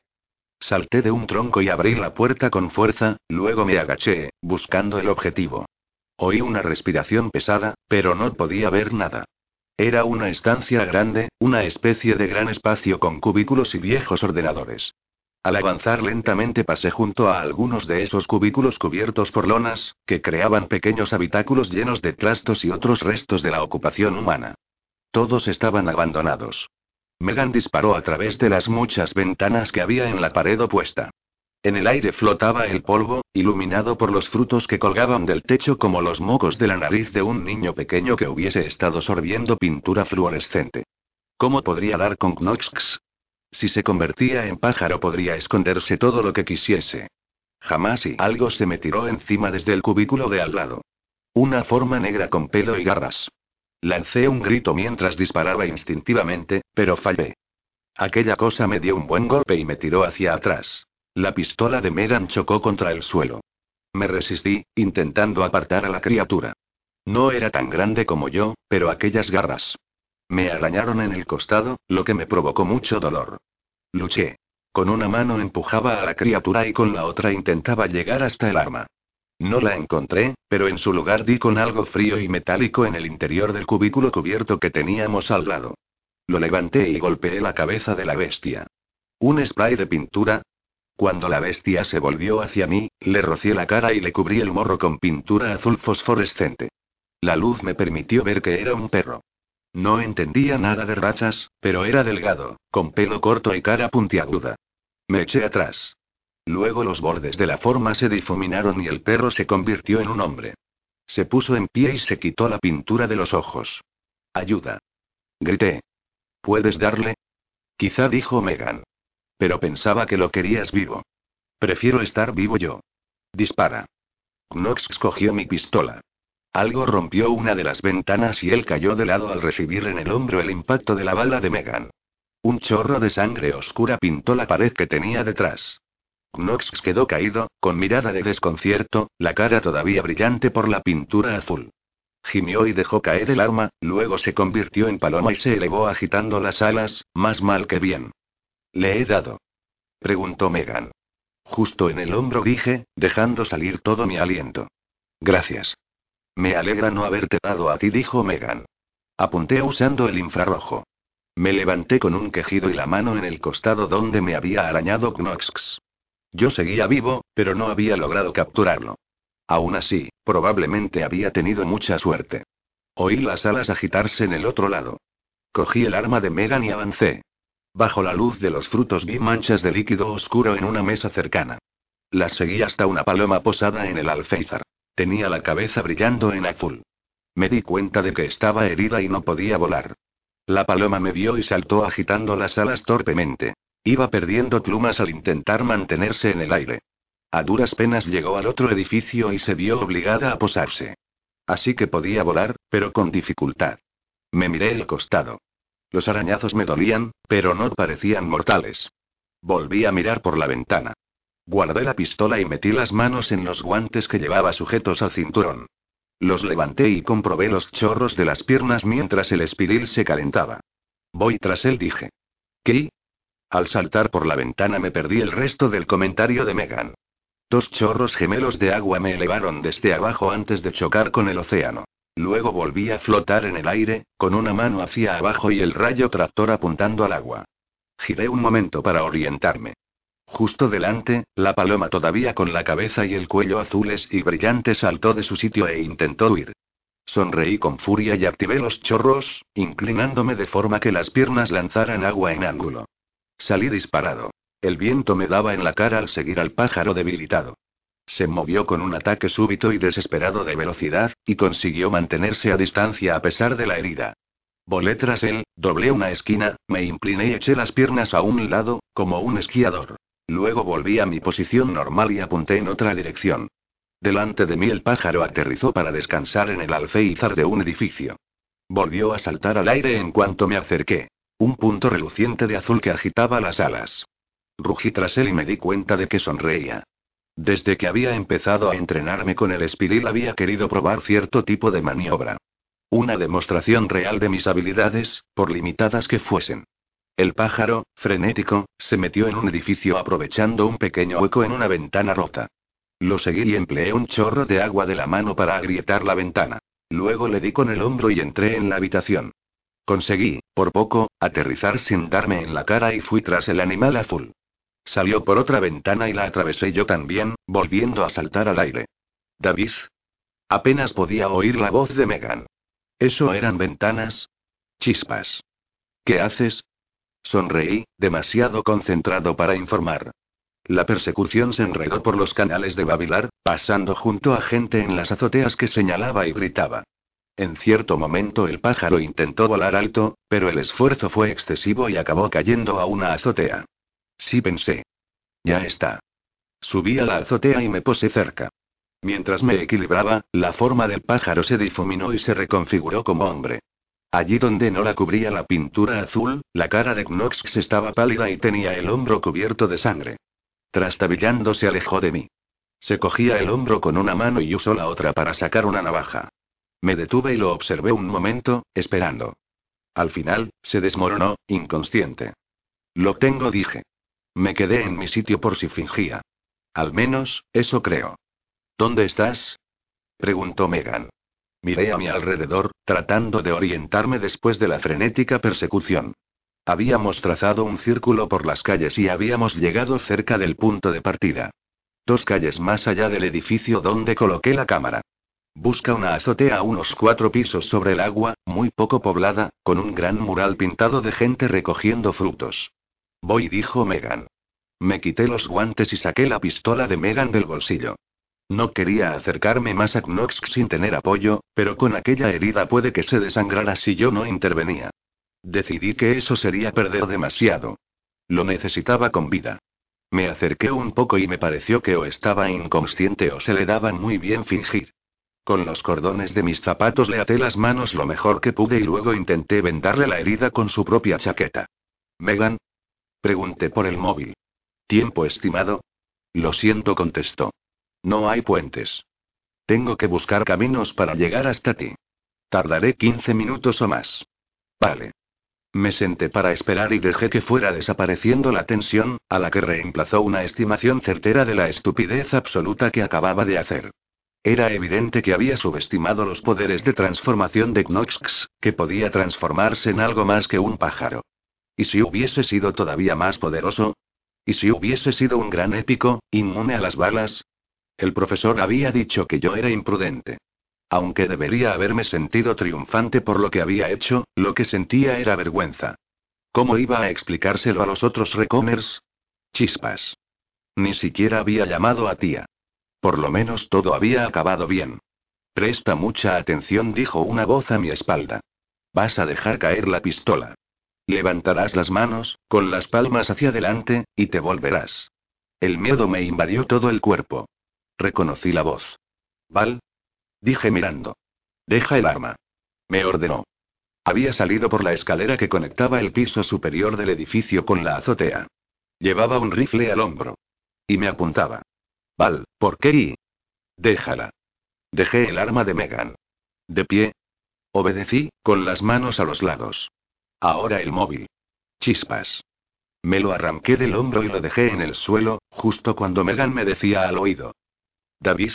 Salté de un tronco y abrí la puerta con fuerza, luego me agaché, buscando el objetivo. Oí una respiración pesada, pero no podía ver nada. Era una estancia grande, una especie de gran espacio con cubículos y viejos ordenadores. Al avanzar lentamente pasé junto a algunos de esos cubículos cubiertos por lonas, que creaban pequeños habitáculos llenos de trastos y otros restos de la ocupación humana. Todos estaban abandonados. Megan disparó a través de las muchas ventanas que había en la pared opuesta. En el aire flotaba el polvo, iluminado por los frutos que colgaban del techo como los mocos de la nariz de un niño pequeño que hubiese estado sorbiendo pintura fluorescente. ¿Cómo podría dar con Knox? Si se convertía en pájaro podría esconderse todo lo que quisiese. Jamás y algo se me tiró encima desde el cubículo de al lado. Una forma negra con pelo y garras. Lancé un grito mientras disparaba instintivamente, pero fallé. Aquella cosa me dio un buen golpe y me tiró hacia atrás. La pistola de Megan chocó contra el suelo. Me resistí, intentando apartar a la criatura. No era tan grande como yo, pero aquellas garras. Me arañaron en el costado, lo que me provocó mucho dolor. Luché. Con una mano empujaba a la criatura y con la otra intentaba llegar hasta el arma. No la encontré, pero en su lugar di con algo frío y metálico en el interior del cubículo cubierto que teníamos al lado. Lo levanté y golpeé la cabeza de la bestia. Un spray de pintura, cuando la bestia se volvió hacia mí, le rocié la cara y le cubrí el morro con pintura azul fosforescente. La luz me permitió ver que era un perro. No entendía nada de rachas, pero era delgado, con pelo corto y cara puntiaguda. Me eché atrás. Luego los bordes de la forma se difuminaron y el perro se convirtió en un hombre. Se puso en pie y se quitó la pintura de los ojos. Ayuda. Grité. ¿Puedes darle? Quizá dijo Megan. Pero pensaba que lo querías vivo. Prefiero estar vivo yo. Dispara. Knox cogió mi pistola. Algo rompió una de las ventanas y él cayó de lado al recibir en el hombro el impacto de la bala de Megan. Un chorro de sangre oscura pintó la pared que tenía detrás. Knox quedó caído, con mirada de desconcierto, la cara todavía brillante por la pintura azul. Gimió y dejó caer el arma, luego se convirtió en paloma y se elevó agitando las alas, más mal que bien. ¿Le he dado? Preguntó Megan. Justo en el hombro dije, dejando salir todo mi aliento. Gracias. Me alegra no haberte dado a ti, dijo Megan. Apunté usando el infrarrojo. Me levanté con un quejido y la mano en el costado donde me había arañado Knox. Yo seguía vivo, pero no había logrado capturarlo. Aún así, probablemente había tenido mucha suerte. Oí las alas agitarse en el otro lado. Cogí el arma de Megan y avancé. Bajo la luz de los frutos vi manchas de líquido oscuro en una mesa cercana. Las seguí hasta una paloma posada en el alféizar. Tenía la cabeza brillando en azul. Me di cuenta de que estaba herida y no podía volar. La paloma me vio y saltó agitando las alas torpemente. Iba perdiendo plumas al intentar mantenerse en el aire. A duras penas llegó al otro edificio y se vio obligada a posarse. Así que podía volar, pero con dificultad. Me miré el costado. Los arañazos me dolían, pero no parecían mortales. Volví a mirar por la ventana. Guardé la pistola y metí las manos en los guantes que llevaba sujetos al cinturón. Los levanté y comprobé los chorros de las piernas mientras el espiril se calentaba. Voy tras él, dije. ¿Qué? Al saltar por la ventana me perdí el resto del comentario de Megan. Dos chorros gemelos de agua me elevaron desde abajo antes de chocar con el océano. Luego volví a flotar en el aire, con una mano hacia abajo y el rayo tractor apuntando al agua. Giré un momento para orientarme. Justo delante, la paloma todavía con la cabeza y el cuello azules y brillantes saltó de su sitio e intentó huir. Sonreí con furia y activé los chorros, inclinándome de forma que las piernas lanzaran agua en ángulo. Salí disparado. El viento me daba en la cara al seguir al pájaro debilitado. Se movió con un ataque súbito y desesperado de velocidad, y consiguió mantenerse a distancia a pesar de la herida. Volé tras él, doblé una esquina, me incliné y eché las piernas a un lado, como un esquiador. Luego volví a mi posición normal y apunté en otra dirección. Delante de mí el pájaro aterrizó para descansar en el alféizar de un edificio. Volvió a saltar al aire en cuanto me acerqué. Un punto reluciente de azul que agitaba las alas. Rugí tras él y me di cuenta de que sonreía. Desde que había empezado a entrenarme con el espiril había querido probar cierto tipo de maniobra. Una demostración real de mis habilidades, por limitadas que fuesen. El pájaro, frenético, se metió en un edificio aprovechando un pequeño hueco en una ventana rota. Lo seguí y empleé un chorro de agua de la mano para agrietar la ventana. Luego le di con el hombro y entré en la habitación. Conseguí, por poco, aterrizar sin darme en la cara y fui tras el animal azul. Salió por otra ventana y la atravesé yo también, volviendo a saltar al aire. David. Apenas podía oír la voz de Megan. ¿Eso eran ventanas? Chispas. ¿Qué haces? Sonreí, demasiado concentrado para informar. La persecución se enredó por los canales de Babilar, pasando junto a gente en las azoteas que señalaba y gritaba. En cierto momento el pájaro intentó volar alto, pero el esfuerzo fue excesivo y acabó cayendo a una azotea. Sí pensé. Ya está. Subí a la azotea y me puse cerca. Mientras me equilibraba, la forma del pájaro se difuminó y se reconfiguró como hombre. Allí donde no la cubría la pintura azul, la cara de Knox estaba pálida y tenía el hombro cubierto de sangre. Trastabillando se alejó de mí. Se cogía el hombro con una mano y usó la otra para sacar una navaja. Me detuve y lo observé un momento, esperando. Al final, se desmoronó, inconsciente. Lo tengo, dije. Me quedé en mi sitio por si fingía. Al menos, eso creo. ¿Dónde estás? preguntó Megan. Miré a mi alrededor, tratando de orientarme después de la frenética persecución. Habíamos trazado un círculo por las calles y habíamos llegado cerca del punto de partida. Dos calles más allá del edificio donde coloqué la cámara. Busca una azotea a unos cuatro pisos sobre el agua, muy poco poblada, con un gran mural pintado de gente recogiendo frutos. Voy, dijo Megan. Me quité los guantes y saqué la pistola de Megan del bolsillo. No quería acercarme más a Knox sin tener apoyo, pero con aquella herida puede que se desangrara si yo no intervenía. Decidí que eso sería perder demasiado. Lo necesitaba con vida. Me acerqué un poco y me pareció que o estaba inconsciente o se le daba muy bien fingir. Con los cordones de mis zapatos le até las manos lo mejor que pude y luego intenté vendarle la herida con su propia chaqueta. Megan. Pregunté por el móvil. ¿Tiempo estimado? Lo siento, contestó. No hay puentes. Tengo que buscar caminos para llegar hasta ti. Tardaré 15 minutos o más. Vale. Me senté para esperar y dejé que fuera desapareciendo la tensión, a la que reemplazó una estimación certera de la estupidez absoluta que acababa de hacer. Era evidente que había subestimado los poderes de transformación de Knox, que podía transformarse en algo más que un pájaro. ¿Y si hubiese sido todavía más poderoso? ¿Y si hubiese sido un gran épico, inmune a las balas? El profesor había dicho que yo era imprudente. Aunque debería haberme sentido triunfante por lo que había hecho, lo que sentía era vergüenza. ¿Cómo iba a explicárselo a los otros recomers? Chispas. Ni siquiera había llamado a tía. Por lo menos todo había acabado bien. Presta mucha atención, dijo una voz a mi espalda. Vas a dejar caer la pistola. Levantarás las manos, con las palmas hacia adelante, y te volverás. El miedo me invadió todo el cuerpo. Reconocí la voz. Val. Dije mirando. Deja el arma. Me ordenó. Había salido por la escalera que conectaba el piso superior del edificio con la azotea. Llevaba un rifle al hombro. Y me apuntaba. Val, ¿por qué? Déjala. Dejé el arma de Megan. De pie. Obedecí, con las manos a los lados. Ahora el móvil. Chispas. Me lo arranqué del hombro y lo dejé en el suelo, justo cuando Megan me decía al oído. David.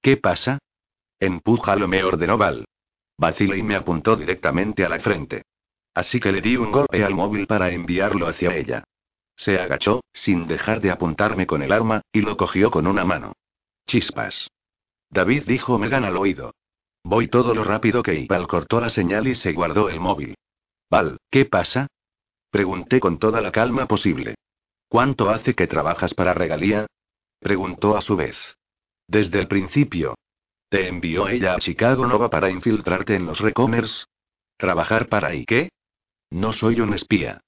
¿Qué pasa? Empújalo, me ordenó Val. Vacilé y me apuntó directamente a la frente. Así que le di un golpe al móvil para enviarlo hacia ella. Se agachó, sin dejar de apuntarme con el arma, y lo cogió con una mano. Chispas. David dijo Megan al oído. Voy todo lo rápido que Val cortó la señal y se guardó el móvil. Val, ¿qué pasa? Pregunté con toda la calma posible. ¿Cuánto hace que trabajas para regalía? Preguntó a su vez. Desde el principio. ¿Te envió ella a Chicago Nova para infiltrarte en los recomers? ¿Trabajar para y qué? No soy un espía.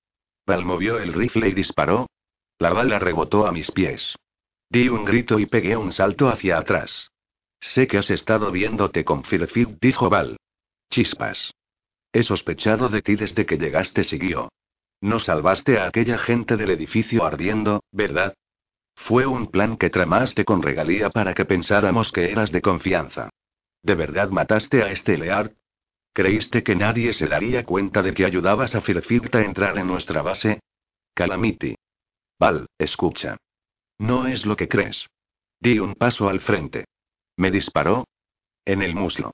Val movió el rifle y disparó. La bala rebotó a mis pies. Di un grito y pegué un salto hacia atrás. Sé que has estado viéndote con Firfit, dijo Val. Chispas. He sospechado de ti desde que llegaste, siguió. No salvaste a aquella gente del edificio ardiendo, ¿verdad? Fue un plan que tramaste con regalía para que pensáramos que eras de confianza. ¿De verdad mataste a este Leard? ¿Creíste que nadie se daría cuenta de que ayudabas a Firfit a entrar en nuestra base? Calamity. Val, escucha. No es lo que crees. Di un paso al frente. Me disparó. En el muslo.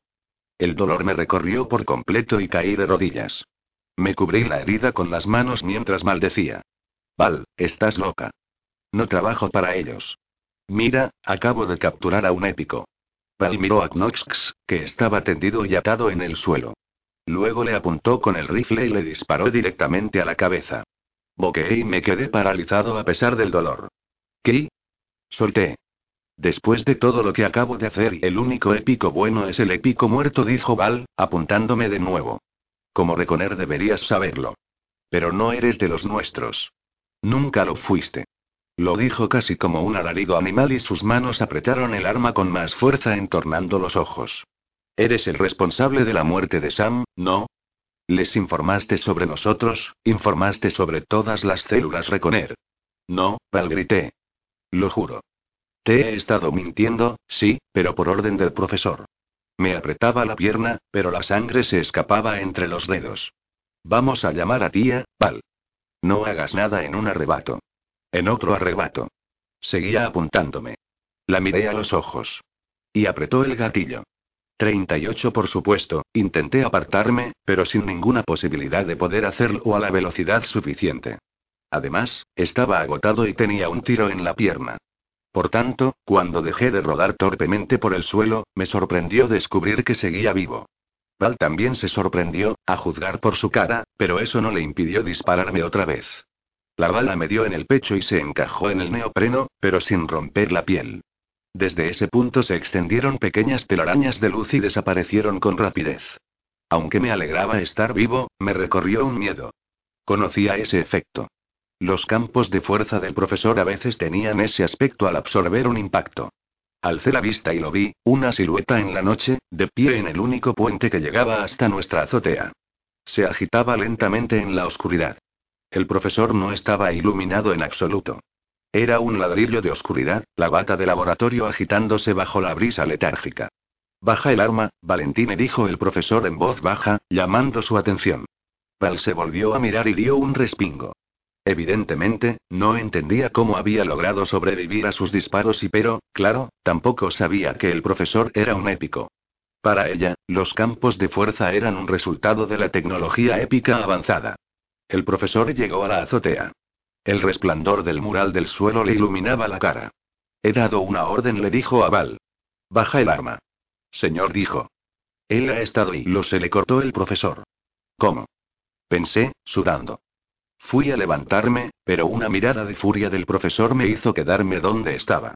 El dolor me recorrió por completo y caí de rodillas. Me cubrí la herida con las manos mientras maldecía. Val, estás loca. No trabajo para ellos. Mira, acabo de capturar a un épico. Val miró a Knox, que estaba tendido y atado en el suelo. Luego le apuntó con el rifle y le disparó directamente a la cabeza. Boqueé y me quedé paralizado a pesar del dolor. ¿Qué? Solté. Después de todo lo que acabo de hacer, el único épico bueno es el épico muerto, dijo Val, apuntándome de nuevo. Como reconer deberías saberlo. Pero no eres de los nuestros. Nunca lo fuiste. Lo dijo casi como un alarido animal y sus manos apretaron el arma con más fuerza entornando los ojos. Eres el responsable de la muerte de Sam, ¿no? Les informaste sobre nosotros, informaste sobre todas las células Reconer. No, Val grité. Lo juro. Te he estado mintiendo, sí, pero por orden del profesor. Me apretaba la pierna, pero la sangre se escapaba entre los dedos. Vamos a llamar a tía, Val. No hagas nada en un arrebato. En otro arrebato. Seguía apuntándome. La miré a los ojos. Y apretó el gatillo. 38 por supuesto, intenté apartarme, pero sin ninguna posibilidad de poder hacerlo a la velocidad suficiente. Además, estaba agotado y tenía un tiro en la pierna. Por tanto, cuando dejé de rodar torpemente por el suelo, me sorprendió descubrir que seguía vivo. Val también se sorprendió, a juzgar por su cara, pero eso no le impidió dispararme otra vez. La bala me dio en el pecho y se encajó en el neopreno, pero sin romper la piel. Desde ese punto se extendieron pequeñas telarañas de luz y desaparecieron con rapidez. Aunque me alegraba estar vivo, me recorrió un miedo. Conocía ese efecto. Los campos de fuerza del profesor a veces tenían ese aspecto al absorber un impacto. Alcé la vista y lo vi, una silueta en la noche, de pie en el único puente que llegaba hasta nuestra azotea. Se agitaba lentamente en la oscuridad. El profesor no estaba iluminado en absoluto. Era un ladrillo de oscuridad, la bata de laboratorio agitándose bajo la brisa letárgica. Baja el arma, Valentine dijo el profesor en voz baja, llamando su atención. Val se volvió a mirar y dio un respingo. Evidentemente, no entendía cómo había logrado sobrevivir a sus disparos y pero, claro, tampoco sabía que el profesor era un épico. Para ella, los campos de fuerza eran un resultado de la tecnología épica avanzada. El profesor llegó a la azotea. El resplandor del mural del suelo le iluminaba la cara. He dado una orden, le dijo a Val. Baja el arma. Señor dijo. Él ha estado y lo se le cortó el profesor. ¿Cómo? Pensé, sudando. Fui a levantarme, pero una mirada de furia del profesor me hizo quedarme donde estaba.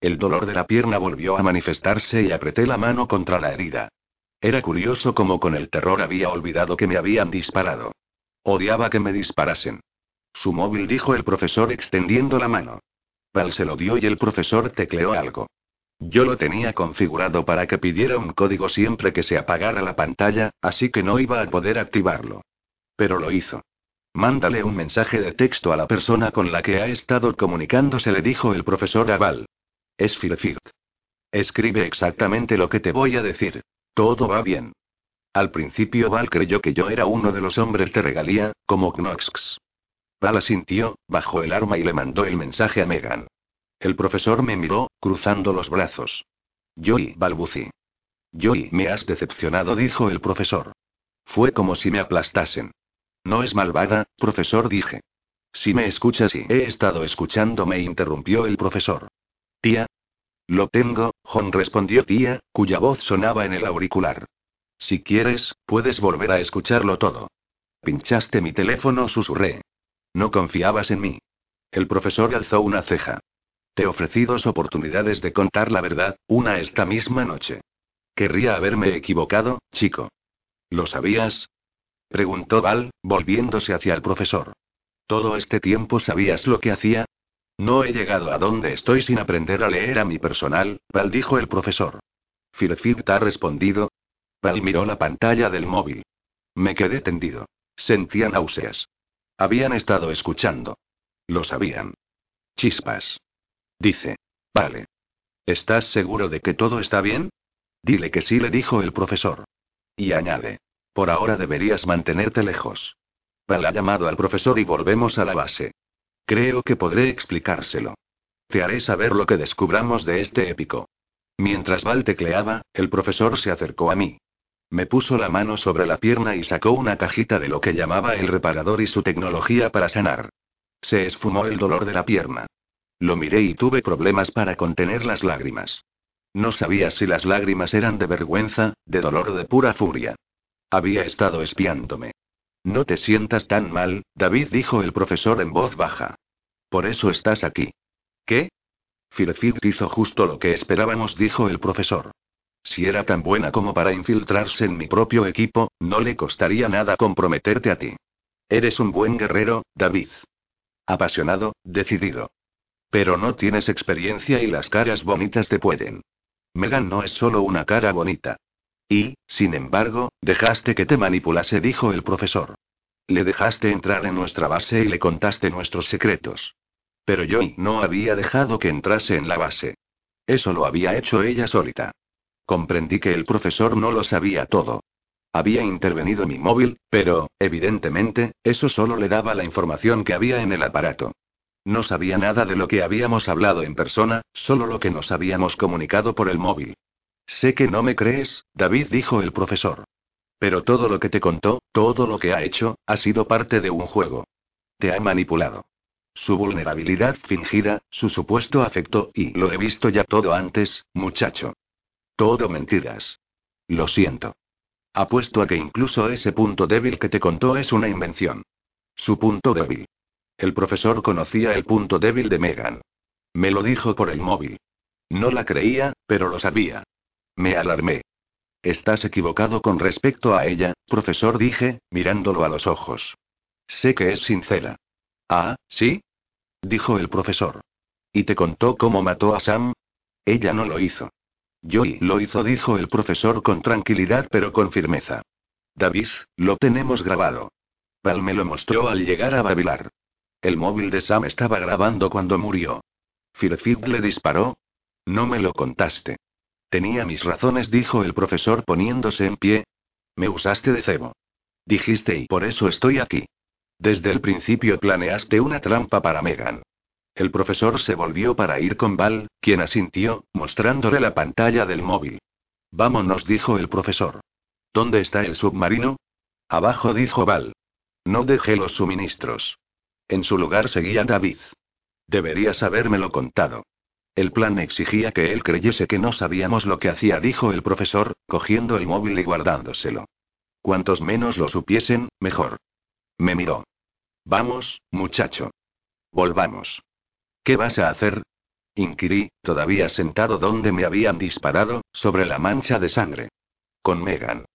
El dolor de la pierna volvió a manifestarse y apreté la mano contra la herida. Era curioso como con el terror había olvidado que me habían disparado. Odiaba que me disparasen. Su móvil dijo el profesor extendiendo la mano. Val se lo dio y el profesor tecleó algo. Yo lo tenía configurado para que pidiera un código siempre que se apagara la pantalla, así que no iba a poder activarlo. Pero lo hizo. Mándale un mensaje de texto a la persona con la que ha estado comunicándose, le dijo el profesor Aval. Es Philfield. Escribe exactamente lo que te voy a decir. Todo va bien. Al principio Val creyó que yo era uno de los hombres de regalía, como Knox. Val sintió, bajó el arma y le mandó el mensaje a Megan. El profesor me miró, cruzando los brazos. Joy, balbucí. Joy, me has decepcionado, dijo el profesor. Fue como si me aplastasen. No es malvada, profesor, dije. Si me escuchas y he estado escuchando, me interrumpió el profesor. Tía. Lo tengo, John respondió tía, cuya voz sonaba en el auricular. Si quieres, puedes volver a escucharlo todo. Pinchaste mi teléfono, susurré. No confiabas en mí. El profesor alzó una ceja. Te ofrecí dos oportunidades de contar la verdad, una esta misma noche. Querría haberme equivocado, chico. ¿Lo sabías? Preguntó Val, volviéndose hacia el profesor. ¿Todo este tiempo sabías lo que hacía? No he llegado a donde estoy sin aprender a leer a mi personal, Val dijo el profesor. te ha respondido. Val miró la pantalla del móvil. Me quedé tendido. Sentía náuseas. Habían estado escuchando. Lo sabían. Chispas. Dice. Vale. ¿Estás seguro de que todo está bien? Dile que sí, le dijo el profesor. Y añade. Por ahora deberías mantenerte lejos. Val ha llamado al profesor y volvemos a la base. Creo que podré explicárselo. Te haré saber lo que descubramos de este épico. Mientras Val tecleaba, el profesor se acercó a mí. Me puso la mano sobre la pierna y sacó una cajita de lo que llamaba el reparador y su tecnología para sanar. Se esfumó el dolor de la pierna. Lo miré y tuve problemas para contener las lágrimas. No sabía si las lágrimas eran de vergüenza, de dolor o de pura furia. Había estado espiándome. No te sientas tan mal, David dijo el profesor en voz baja. Por eso estás aquí. ¿Qué? Firefit hizo justo lo que esperábamos, dijo el profesor. Si era tan buena como para infiltrarse en mi propio equipo, no le costaría nada comprometerte a ti. Eres un buen guerrero, David. Apasionado, decidido. Pero no tienes experiencia y las caras bonitas te pueden. Megan no es solo una cara bonita. Y, sin embargo, dejaste que te manipulase, dijo el profesor. Le dejaste entrar en nuestra base y le contaste nuestros secretos. Pero yo no había dejado que entrase en la base. Eso lo había hecho ella solita. Comprendí que el profesor no lo sabía todo. Había intervenido mi móvil, pero, evidentemente, eso solo le daba la información que había en el aparato. No sabía nada de lo que habíamos hablado en persona, solo lo que nos habíamos comunicado por el móvil. Sé que no me crees, David dijo el profesor. Pero todo lo que te contó, todo lo que ha hecho, ha sido parte de un juego. Te ha manipulado. Su vulnerabilidad fingida, su supuesto afecto, y lo he visto ya todo antes, muchacho. Todo mentiras. Lo siento. Apuesto a que incluso ese punto débil que te contó es una invención. Su punto débil. El profesor conocía el punto débil de Megan. Me lo dijo por el móvil. No la creía, pero lo sabía. Me alarmé. Estás equivocado con respecto a ella, profesor, dije, mirándolo a los ojos. Sé que es sincera. Ah, ¿sí? Dijo el profesor. ¿Y te contó cómo mató a Sam? Ella no lo hizo. Joy lo hizo, dijo el profesor con tranquilidad pero con firmeza. David, lo tenemos grabado. Val me lo mostró al llegar a Babilar. El móvil de Sam estaba grabando cuando murió. Firfit le disparó. No me lo contaste. Tenía mis razones, dijo el profesor poniéndose en pie. Me usaste de cebo. Dijiste y por eso estoy aquí. Desde el principio planeaste una trampa para Megan. El profesor se volvió para ir con Val, quien asintió, mostrándole la pantalla del móvil. Vámonos, dijo el profesor. ¿Dónde está el submarino? Abajo, dijo Val. No dejé los suministros. En su lugar seguía David. Deberías habérmelo contado. El plan exigía que él creyese que no sabíamos lo que hacía, dijo el profesor, cogiendo el móvil y guardándoselo. Cuantos menos lo supiesen, mejor. Me miró. Vamos, muchacho. Volvamos. ¿Qué vas a hacer? Inquirí, todavía sentado donde me habían disparado, sobre la mancha de sangre. Con Megan.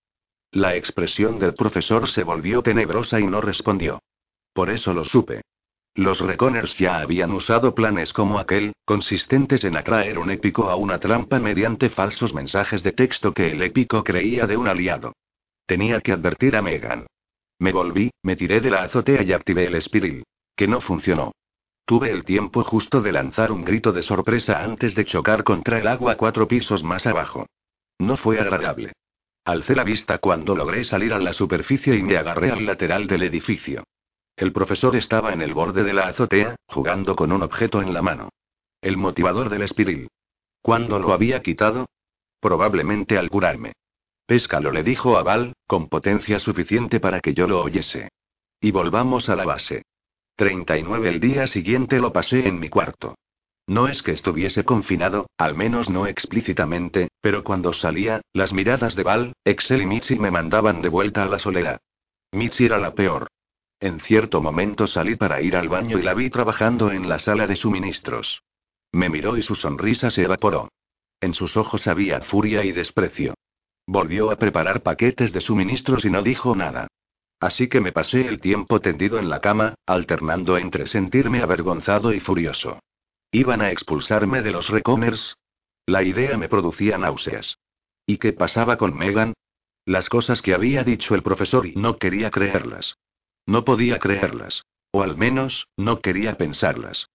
La expresión del profesor se volvió tenebrosa y no respondió. Por eso lo supe. Los Reconers ya habían usado planes como aquel, consistentes en atraer un épico a una trampa mediante falsos mensajes de texto que el épico creía de un aliado. Tenía que advertir a Megan. Me volví, me tiré de la azotea y activé el espiril. Que no funcionó. Tuve el tiempo justo de lanzar un grito de sorpresa antes de chocar contra el agua cuatro pisos más abajo. No fue agradable. Alcé la vista cuando logré salir a la superficie y me agarré al lateral del edificio. El profesor estaba en el borde de la azotea, jugando con un objeto en la mano. El motivador del espiril. ¿Cuándo lo había quitado? Probablemente al curarme. Péscalo, le dijo a Val, con potencia suficiente para que yo lo oyese. Y volvamos a la base. 39 el día siguiente lo pasé en mi cuarto. No es que estuviese confinado, al menos no explícitamente, pero cuando salía, las miradas de Val, Excel y Mitzi me mandaban de vuelta a la soledad. Mitzi era la peor. En cierto momento salí para ir al baño y la vi trabajando en la sala de suministros. Me miró y su sonrisa se evaporó. En sus ojos había furia y desprecio. Volvió a preparar paquetes de suministros y no dijo nada. Así que me pasé el tiempo tendido en la cama, alternando entre sentirme avergonzado y furioso. ¿Iban a expulsarme de los recomers? La idea me producía náuseas. ¿Y qué pasaba con Megan? Las cosas que había dicho el profesor y no quería creerlas. No podía creerlas. O al menos, no quería pensarlas.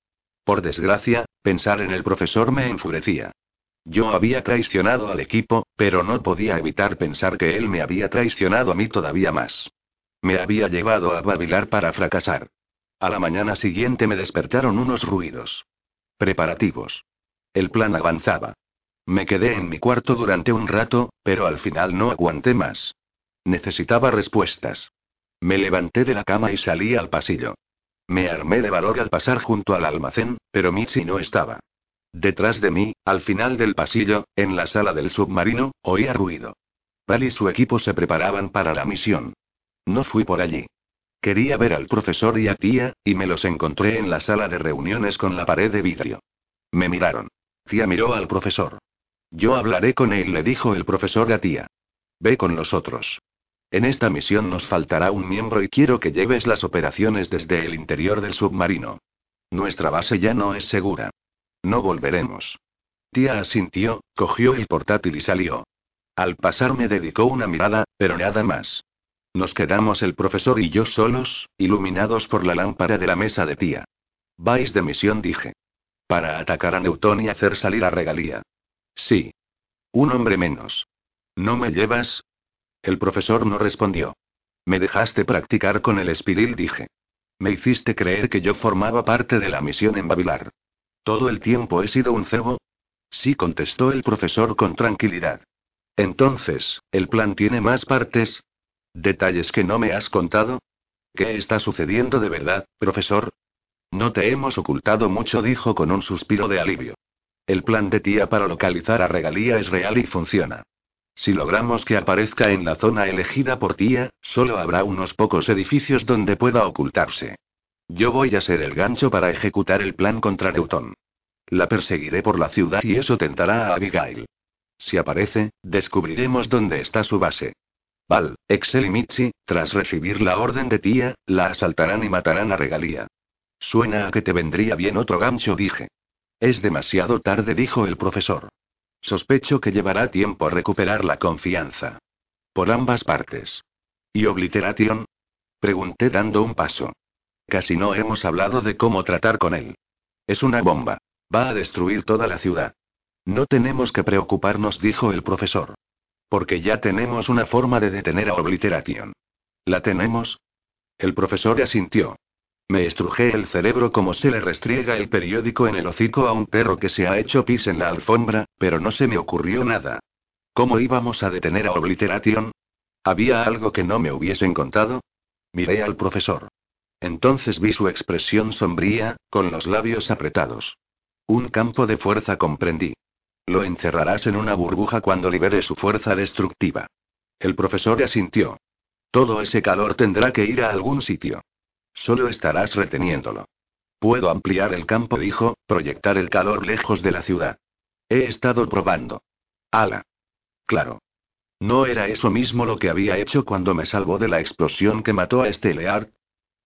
Por desgracia, pensar en el profesor me enfurecía. Yo había traicionado al equipo, pero no podía evitar pensar que él me había traicionado a mí todavía más. Me había llevado a babilar para fracasar. A la mañana siguiente me despertaron unos ruidos. Preparativos. El plan avanzaba. Me quedé en mi cuarto durante un rato, pero al final no aguanté más. Necesitaba respuestas. Me levanté de la cama y salí al pasillo. Me armé de valor al pasar junto al almacén, pero Mitzi no estaba. Detrás de mí, al final del pasillo, en la sala del submarino, oía ruido. Val y su equipo se preparaban para la misión. No fui por allí. Quería ver al profesor y a tía, y me los encontré en la sala de reuniones con la pared de vidrio. Me miraron. Tía miró al profesor. Yo hablaré con él, le dijo el profesor a tía. Ve con los otros. En esta misión nos faltará un miembro y quiero que lleves las operaciones desde el interior del submarino. Nuestra base ya no es segura. No volveremos. Tía asintió, cogió el portátil y salió. Al pasar me dedicó una mirada, pero nada más. Nos quedamos el profesor y yo solos, iluminados por la lámpara de la mesa de tía. Vais de misión, dije. Para atacar a Newton y hacer salir a regalía. Sí. Un hombre menos. ¿No me llevas? El profesor no respondió. Me dejaste practicar con el espiril, dije. Me hiciste creer que yo formaba parte de la misión en Babilar. ¿Todo el tiempo he sido un cebo? Sí, contestó el profesor con tranquilidad. Entonces, ¿el plan tiene más partes? ¿Detalles que no me has contado? ¿Qué está sucediendo de verdad, profesor? No te hemos ocultado mucho, dijo con un suspiro de alivio. El plan de tía para localizar a Regalía es real y funciona. Si logramos que aparezca en la zona elegida por tía, solo habrá unos pocos edificios donde pueda ocultarse. Yo voy a ser el gancho para ejecutar el plan contra Newton. La perseguiré por la ciudad y eso tentará a Abigail. Si aparece, descubriremos dónde está su base. Val, Excel y Mitzi, tras recibir la orden de tía, la asaltarán y matarán a regalía. Suena a que te vendría bien otro gancho, dije. Es demasiado tarde, dijo el profesor. Sospecho que llevará tiempo recuperar la confianza. Por ambas partes. ¿Y Obliteration? Pregunté dando un paso. Casi no hemos hablado de cómo tratar con él. Es una bomba. Va a destruir toda la ciudad. No tenemos que preocuparnos, dijo el profesor. Porque ya tenemos una forma de detener a Obliteration. ¿La tenemos? El profesor asintió. Me estrujé el cerebro como se le restriega el periódico en el hocico a un perro que se ha hecho pis en la alfombra, pero no se me ocurrió nada. ¿Cómo íbamos a detener a Obliteration? ¿Había algo que no me hubiesen contado? Miré al profesor. Entonces vi su expresión sombría, con los labios apretados. Un campo de fuerza comprendí. Lo encerrarás en una burbuja cuando libere su fuerza destructiva. El profesor asintió. Todo ese calor tendrá que ir a algún sitio. Solo estarás reteniéndolo. Puedo ampliar el campo, dijo, proyectar el calor lejos de la ciudad. He estado probando. Ala. Claro. ¿No era eso mismo lo que había hecho cuando me salvó de la explosión que mató a Steleart?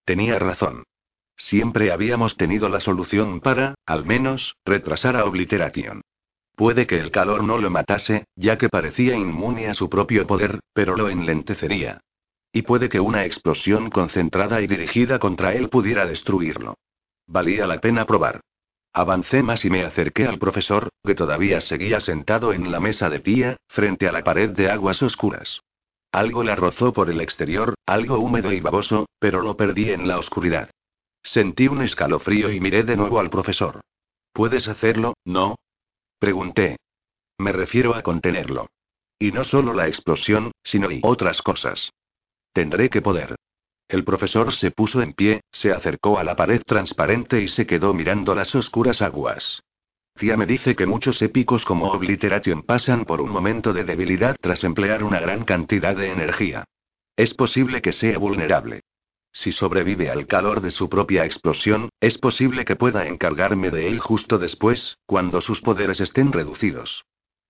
Tenía razón. Siempre habíamos tenido la solución para, al menos, retrasar a Obliteration. Puede que el calor no lo matase, ya que parecía inmune a su propio poder, pero lo enlentecería. Y puede que una explosión concentrada y dirigida contra él pudiera destruirlo. Valía la pena probar. Avancé más y me acerqué al profesor, que todavía seguía sentado en la mesa de tía, frente a la pared de aguas oscuras. Algo la rozó por el exterior, algo húmedo y baboso, pero lo perdí en la oscuridad. Sentí un escalofrío y miré de nuevo al profesor. ¿Puedes hacerlo, no? Pregunté. Me refiero a contenerlo. Y no solo la explosión, sino y otras cosas. Tendré que poder. El profesor se puso en pie, se acercó a la pared transparente y se quedó mirando las oscuras aguas. Tia me dice que muchos épicos como Obliteration pasan por un momento de debilidad tras emplear una gran cantidad de energía. Es posible que sea vulnerable. Si sobrevive al calor de su propia explosión, es posible que pueda encargarme de él justo después, cuando sus poderes estén reducidos.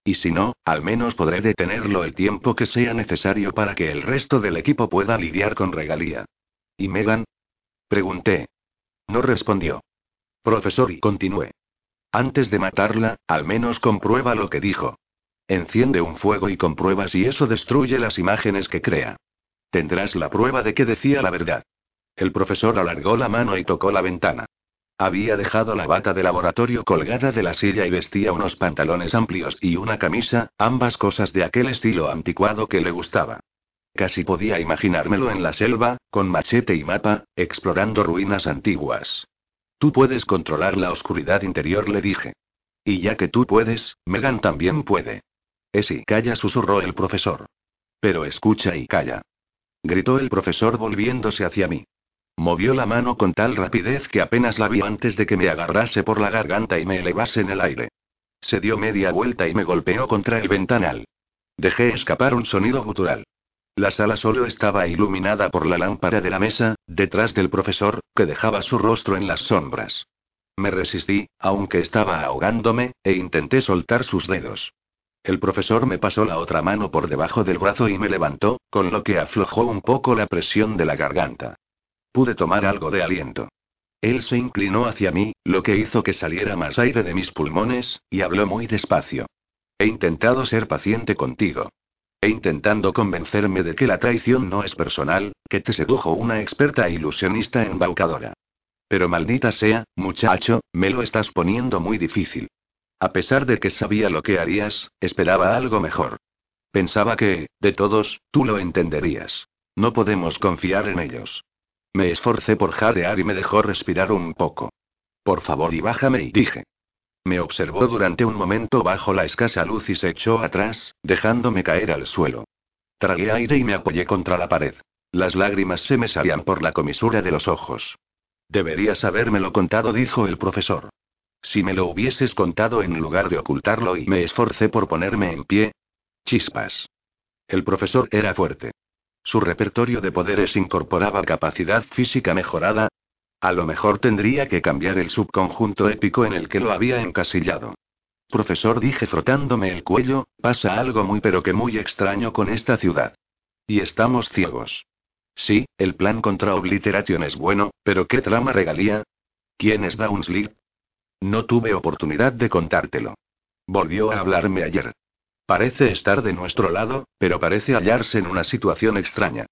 Y si no, al menos podré detenerlo el tiempo que sea necesario para que el resto del equipo pueda lidiar con regalía. ¿Y Megan? Pregunté. No respondió. Profesor, y continué. Antes de matarla, al menos comprueba lo que dijo. Enciende un fuego y comprueba si eso destruye las imágenes que crea. Tendrás la prueba de que decía la verdad. El profesor alargó la mano y tocó la ventana. Había dejado la bata de laboratorio colgada de la silla y vestía unos pantalones amplios y una camisa, ambas cosas de aquel estilo anticuado que le gustaba. Casi podía imaginármelo en la selva, con machete y mapa, explorando ruinas antiguas. Tú puedes controlar la oscuridad interior, le dije. Y ya que tú puedes, Megan también puede. Esi, calla, susurró el profesor. Pero escucha y calla. Gritó el profesor volviéndose hacia mí. Movió la mano con tal rapidez que apenas la vi antes de que me agarrase por la garganta y me elevase en el aire. Se dio media vuelta y me golpeó contra el ventanal. Dejé escapar un sonido gutural. La sala solo estaba iluminada por la lámpara de la mesa, detrás del profesor, que dejaba su rostro en las sombras. Me resistí, aunque estaba ahogándome, e intenté soltar sus dedos. El profesor me pasó la otra mano por debajo del brazo y me levantó, con lo que aflojó un poco la presión de la garganta. Pude tomar algo de aliento. Él se inclinó hacia mí, lo que hizo que saliera más aire de mis pulmones, y habló muy despacio. He intentado ser paciente contigo. E intentando convencerme de que la traición no es personal, que te sedujo una experta ilusionista embaucadora. Pero maldita sea, muchacho, me lo estás poniendo muy difícil. A pesar de que sabía lo que harías, esperaba algo mejor. Pensaba que, de todos, tú lo entenderías. No podemos confiar en ellos. Me esforcé por jadear y me dejó respirar un poco. Por favor y bájame y dije. Me observó durante un momento bajo la escasa luz y se echó atrás, dejándome caer al suelo. Tragué aire y me apoyé contra la pared. Las lágrimas se me salían por la comisura de los ojos. Deberías habérmelo contado, dijo el profesor. Si me lo hubieses contado en lugar de ocultarlo y me esforcé por ponerme en pie. Chispas. El profesor era fuerte. Su repertorio de poderes incorporaba capacidad física mejorada, a lo mejor tendría que cambiar el subconjunto épico en el que lo había encasillado. Profesor, dije frotándome el cuello, pasa algo muy pero que muy extraño con esta ciudad. Y estamos ciegos. Sí, el plan contra Obliteration es bueno, pero ¿qué trama regalía? ¿Quién es Downsleep? No tuve oportunidad de contártelo. Volvió a hablarme ayer. Parece estar de nuestro lado, pero parece hallarse en una situación extraña.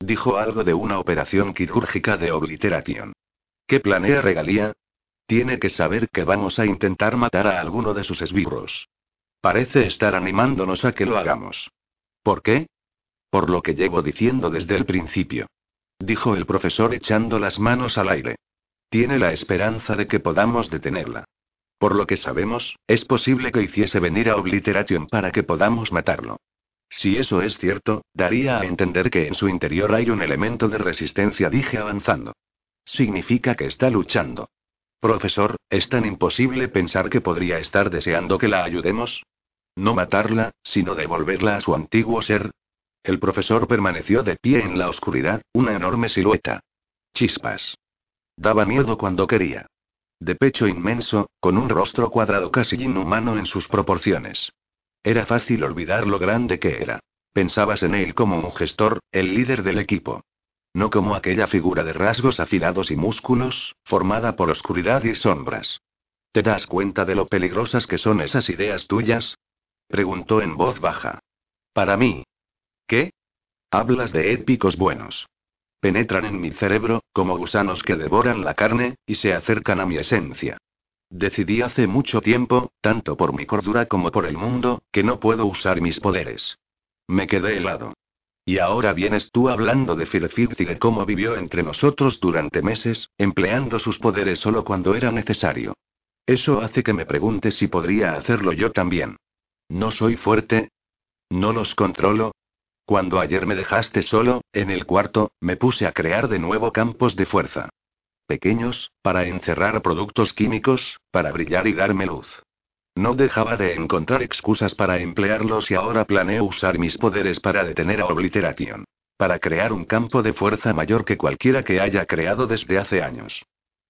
Dijo algo de una operación quirúrgica de Obliteration. ¿Qué planea regalía? Tiene que saber que vamos a intentar matar a alguno de sus esbirros. Parece estar animándonos a que lo hagamos. ¿Por qué? Por lo que llevo diciendo desde el principio. Dijo el profesor echando las manos al aire. Tiene la esperanza de que podamos detenerla. Por lo que sabemos, es posible que hiciese venir a Obliteration para que podamos matarlo. Si eso es cierto, daría a entender que en su interior hay un elemento de resistencia, dije avanzando. Significa que está luchando. Profesor, ¿es tan imposible pensar que podría estar deseando que la ayudemos? No matarla, sino devolverla a su antiguo ser. El profesor permaneció de pie en la oscuridad, una enorme silueta. Chispas. Daba miedo cuando quería. De pecho inmenso, con un rostro cuadrado casi inhumano en sus proporciones. Era fácil olvidar lo grande que era. Pensabas en él como un gestor, el líder del equipo. No como aquella figura de rasgos afilados y músculos, formada por oscuridad y sombras. ¿Te das cuenta de lo peligrosas que son esas ideas tuyas? Preguntó en voz baja. Para mí. ¿Qué? Hablas de épicos buenos. Penetran en mi cerebro, como gusanos que devoran la carne, y se acercan a mi esencia. Decidí hace mucho tiempo, tanto por mi cordura como por el mundo, que no puedo usar mis poderes. Me quedé helado. Y ahora vienes tú hablando de Firefirth y de cómo vivió entre nosotros durante meses, empleando sus poderes solo cuando era necesario. Eso hace que me pregunte si podría hacerlo yo también. ¿No soy fuerte? ¿No los controlo? Cuando ayer me dejaste solo, en el cuarto, me puse a crear de nuevo campos de fuerza. Pequeños, para encerrar productos químicos, para brillar y darme luz. No dejaba de encontrar excusas para emplearlos y ahora planeo usar mis poderes para detener a Obliteration. Para crear un campo de fuerza mayor que cualquiera que haya creado desde hace años.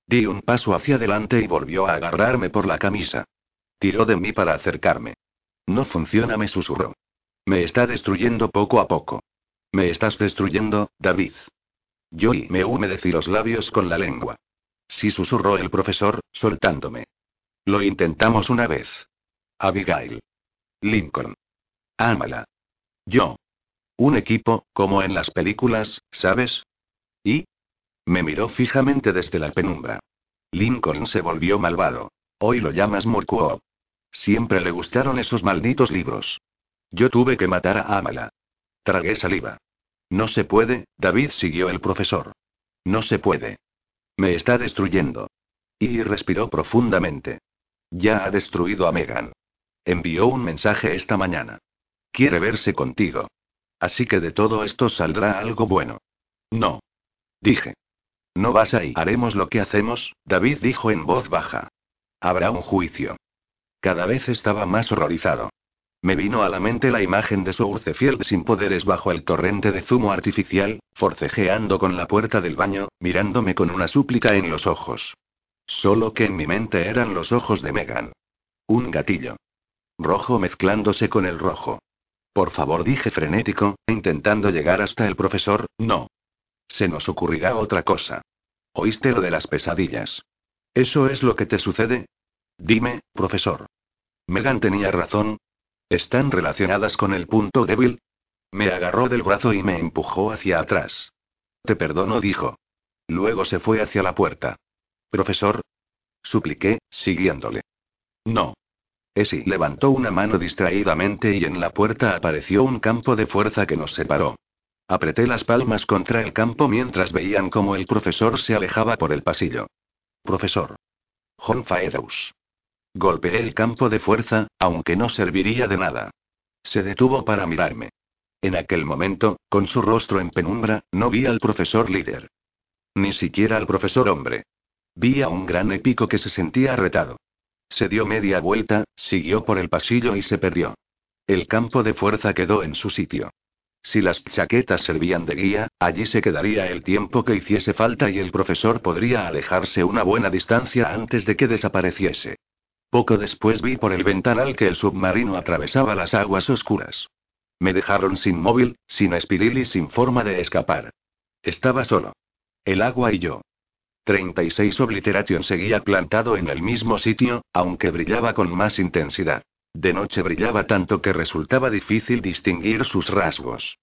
Di un paso hacia adelante y volvió a agarrarme por la camisa. Tiró de mí para acercarme. No funciona, me susurró. Me está destruyendo poco a poco. Me estás destruyendo, David. Yo y me humedecí los labios con la lengua. Sí susurró el profesor, soltándome. Lo intentamos una vez. Abigail. Lincoln. Ámala. Yo. Un equipo, como en las películas, ¿sabes? ¿Y? Me miró fijamente desde la penumbra. Lincoln se volvió malvado. Hoy lo llamas Murkuo. Siempre le gustaron esos malditos libros. Yo tuve que matar a Amala. Tragué saliva. No se puede, David siguió el profesor. No se puede. Me está destruyendo. Y respiró profundamente. Ya ha destruido a Megan. Envió un mensaje esta mañana. Quiere verse contigo. Así que de todo esto saldrá algo bueno. No. Dije. No vas ahí. Haremos lo que hacemos, David dijo en voz baja. Habrá un juicio. Cada vez estaba más horrorizado. Me vino a la mente la imagen de Sourcefield sin poderes bajo el torrente de zumo artificial, forcejeando con la puerta del baño, mirándome con una súplica en los ojos. Solo que en mi mente eran los ojos de Megan. Un gatillo. Rojo mezclándose con el rojo. Por favor, dije frenético, intentando llegar hasta el profesor, no. Se nos ocurrirá otra cosa. ¿Oíste lo de las pesadillas? ¿Eso es lo que te sucede? Dime, profesor. Megan tenía razón. ¿Están relacionadas con el punto débil? Me agarró del brazo y me empujó hacia atrás. Te perdono, dijo. Luego se fue hacia la puerta. Profesor. Supliqué, siguiéndole. No. Esi levantó una mano distraídamente y en la puerta apareció un campo de fuerza que nos separó. Apreté las palmas contra el campo mientras veían cómo el profesor se alejaba por el pasillo. Profesor. John Faedaus. Golpeé el campo de fuerza, aunque no serviría de nada. Se detuvo para mirarme. En aquel momento, con su rostro en penumbra, no vi al profesor líder. Ni siquiera al profesor hombre. Vi a un gran épico que se sentía retado. Se dio media vuelta, siguió por el pasillo y se perdió. El campo de fuerza quedó en su sitio. Si las chaquetas servían de guía, allí se quedaría el tiempo que hiciese falta y el profesor podría alejarse una buena distancia antes de que desapareciese. Poco después vi por el ventanal que el submarino atravesaba las aguas oscuras. Me dejaron sin móvil, sin espiril y sin forma de escapar. Estaba solo. El agua y yo. 36 Obliteration seguía plantado en el mismo sitio, aunque brillaba con más intensidad. De noche brillaba tanto que resultaba difícil distinguir sus rasgos.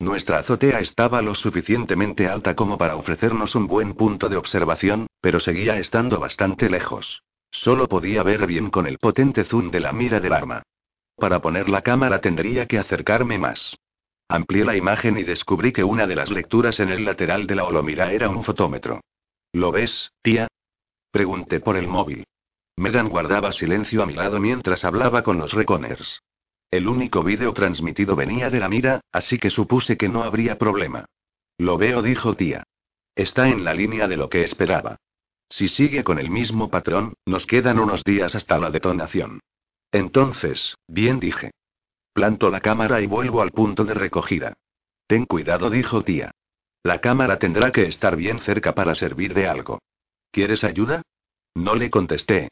Nuestra azotea estaba lo suficientemente alta como para ofrecernos un buen punto de observación, pero seguía estando bastante lejos. Solo podía ver bien con el potente zoom de la mira del arma. Para poner la cámara tendría que acercarme más. Amplié la imagen y descubrí que una de las lecturas en el lateral de la holomira era un fotómetro. ¿Lo ves, tía? Pregunté por el móvil. Megan guardaba silencio a mi lado mientras hablaba con los reconers. El único vídeo transmitido venía de la mira, así que supuse que no habría problema. Lo veo, dijo tía. Está en la línea de lo que esperaba. Si sigue con el mismo patrón, nos quedan unos días hasta la detonación. Entonces, bien dije. Planto la cámara y vuelvo al punto de recogida. Ten cuidado, dijo tía. La cámara tendrá que estar bien cerca para servir de algo. ¿Quieres ayuda? No le contesté.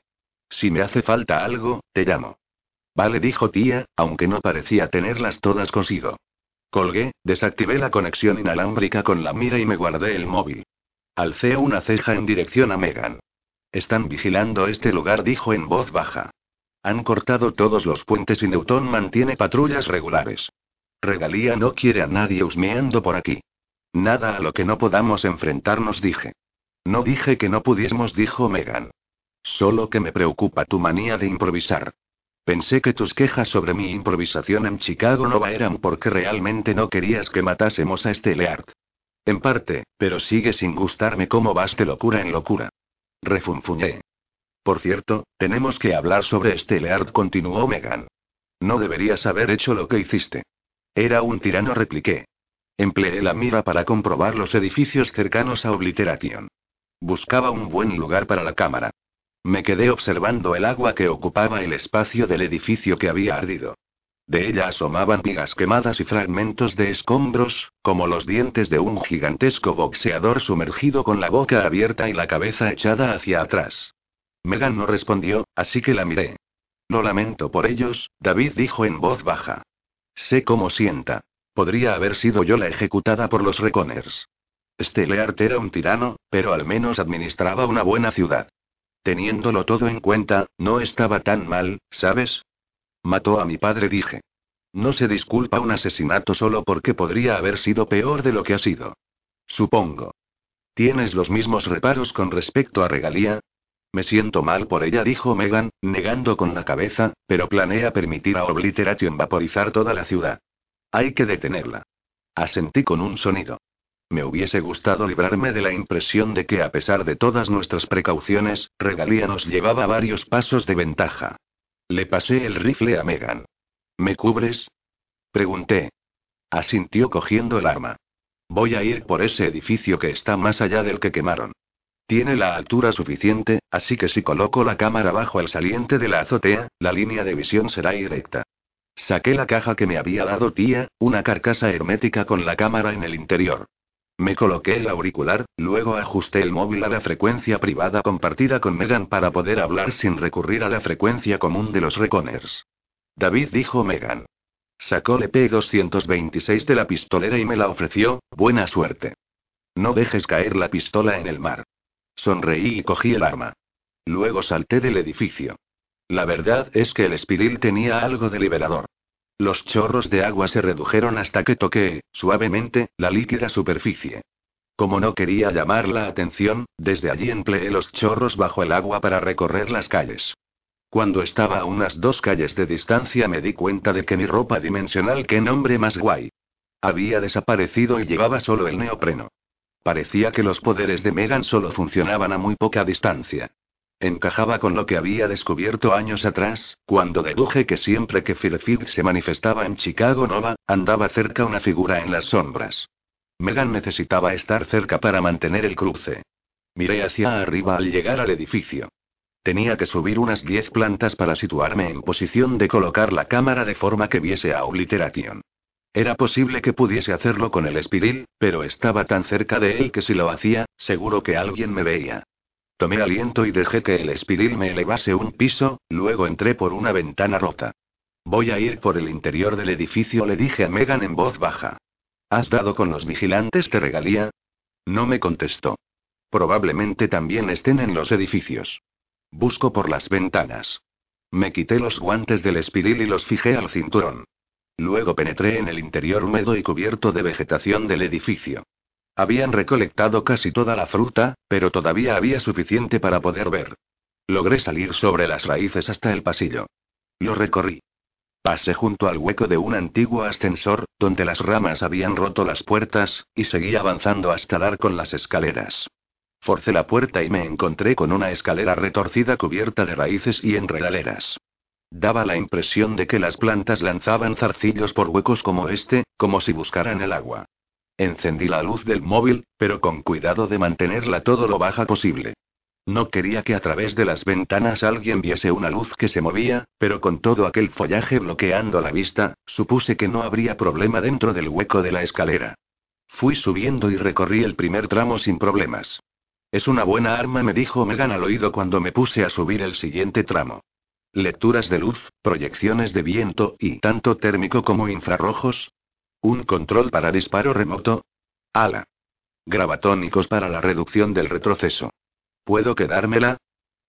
Si me hace falta algo, te llamo. Vale, dijo tía, aunque no parecía tenerlas todas consigo. Colgué, desactivé la conexión inalámbrica con la mira y me guardé el móvil. Alcé una ceja en dirección a Megan. Están vigilando este lugar, dijo en voz baja. Han cortado todos los puentes y Newton mantiene patrullas regulares. Regalía no quiere a nadie husmeando por aquí. Nada a lo que no podamos enfrentarnos, dije. No dije que no pudiésemos, dijo Megan. Solo que me preocupa tu manía de improvisar. Pensé que tus quejas sobre mi improvisación en Chicago Nova eran porque realmente no querías que matásemos a este Leart. En parte, pero sigue sin gustarme cómo vas de locura en locura. Refunfuñé. Por cierto, tenemos que hablar este Steleard, continuó Megan. No deberías haber hecho lo que hiciste. Era un tirano, repliqué. Empleé la mira para comprobar los edificios cercanos a Obliteration. Buscaba un buen lugar para la cámara. Me quedé observando el agua que ocupaba el espacio del edificio que había ardido. De ella asomaban vigas quemadas y fragmentos de escombros, como los dientes de un gigantesco boxeador sumergido con la boca abierta y la cabeza echada hacia atrás. Megan no respondió, así que la miré. Lo lamento por ellos, David dijo en voz baja. Sé cómo sienta. Podría haber sido yo la ejecutada por los Reconers. Steleart era un tirano, pero al menos administraba una buena ciudad. Teniéndolo todo en cuenta, no estaba tan mal, ¿sabes? Mató a mi padre, dije. No se disculpa un asesinato solo porque podría haber sido peor de lo que ha sido. Supongo. ¿Tienes los mismos reparos con respecto a regalía? Me siento mal por ella, dijo Megan, negando con la cabeza, pero planea permitir a Obliteration vaporizar toda la ciudad. Hay que detenerla. Asentí con un sonido. Me hubiese gustado librarme de la impresión de que a pesar de todas nuestras precauciones, Regalía nos llevaba varios pasos de ventaja. Le pasé el rifle a Megan. ¿Me cubres? Pregunté. Asintió cogiendo el arma. Voy a ir por ese edificio que está más allá del que quemaron. Tiene la altura suficiente, así que si coloco la cámara bajo el saliente de la azotea, la línea de visión será directa. Saqué la caja que me había dado tía, una carcasa hermética con la cámara en el interior. Me coloqué el auricular, luego ajusté el móvil a la frecuencia privada compartida con Megan para poder hablar sin recurrir a la frecuencia común de los reconers. David dijo Megan. Sacó el P226 de la pistolera y me la ofreció, buena suerte. No dejes caer la pistola en el mar. Sonreí y cogí el arma. Luego salté del edificio. La verdad es que el espiril tenía algo de liberador. Los chorros de agua se redujeron hasta que toqué, suavemente, la líquida superficie. Como no quería llamar la atención, desde allí empleé los chorros bajo el agua para recorrer las calles. Cuando estaba a unas dos calles de distancia me di cuenta de que mi ropa dimensional, qué nombre más guay. Había desaparecido y llevaba solo el neopreno. Parecía que los poderes de Megan solo funcionaban a muy poca distancia. Encajaba con lo que había descubierto años atrás, cuando deduje que siempre que Philip se manifestaba en Chicago Nova, andaba cerca una figura en las sombras. Megan necesitaba estar cerca para mantener el cruce. Miré hacia arriba al llegar al edificio. Tenía que subir unas diez plantas para situarme en posición de colocar la cámara de forma que viese a Obliteration. Era posible que pudiese hacerlo con el espiril, pero estaba tan cerca de él que si lo hacía, seguro que alguien me veía. Tomé aliento y dejé que el espiril me elevase un piso, luego entré por una ventana rota. Voy a ir por el interior del edificio, le dije a Megan en voz baja. ¿Has dado con los vigilantes de regalía? No me contestó. Probablemente también estén en los edificios. Busco por las ventanas. Me quité los guantes del espiril y los fijé al cinturón. Luego penetré en el interior húmedo y cubierto de vegetación del edificio. Habían recolectado casi toda la fruta, pero todavía había suficiente para poder ver. Logré salir sobre las raíces hasta el pasillo. Lo recorrí. Pasé junto al hueco de un antiguo ascensor, donde las ramas habían roto las puertas, y seguí avanzando hasta dar con las escaleras. Forcé la puerta y me encontré con una escalera retorcida cubierta de raíces y enredaleras. Daba la impresión de que las plantas lanzaban zarcillos por huecos como este, como si buscaran el agua. Encendí la luz del móvil, pero con cuidado de mantenerla todo lo baja posible. No quería que a través de las ventanas alguien viese una luz que se movía, pero con todo aquel follaje bloqueando la vista, supuse que no habría problema dentro del hueco de la escalera. Fui subiendo y recorrí el primer tramo sin problemas. Es una buena arma, me dijo Megan al oído cuando me puse a subir el siguiente tramo. Lecturas de luz, proyecciones de viento y tanto térmico como infrarrojos. Un control para disparo remoto. Ala. Gravatónicos para la reducción del retroceso. ¿Puedo quedármela?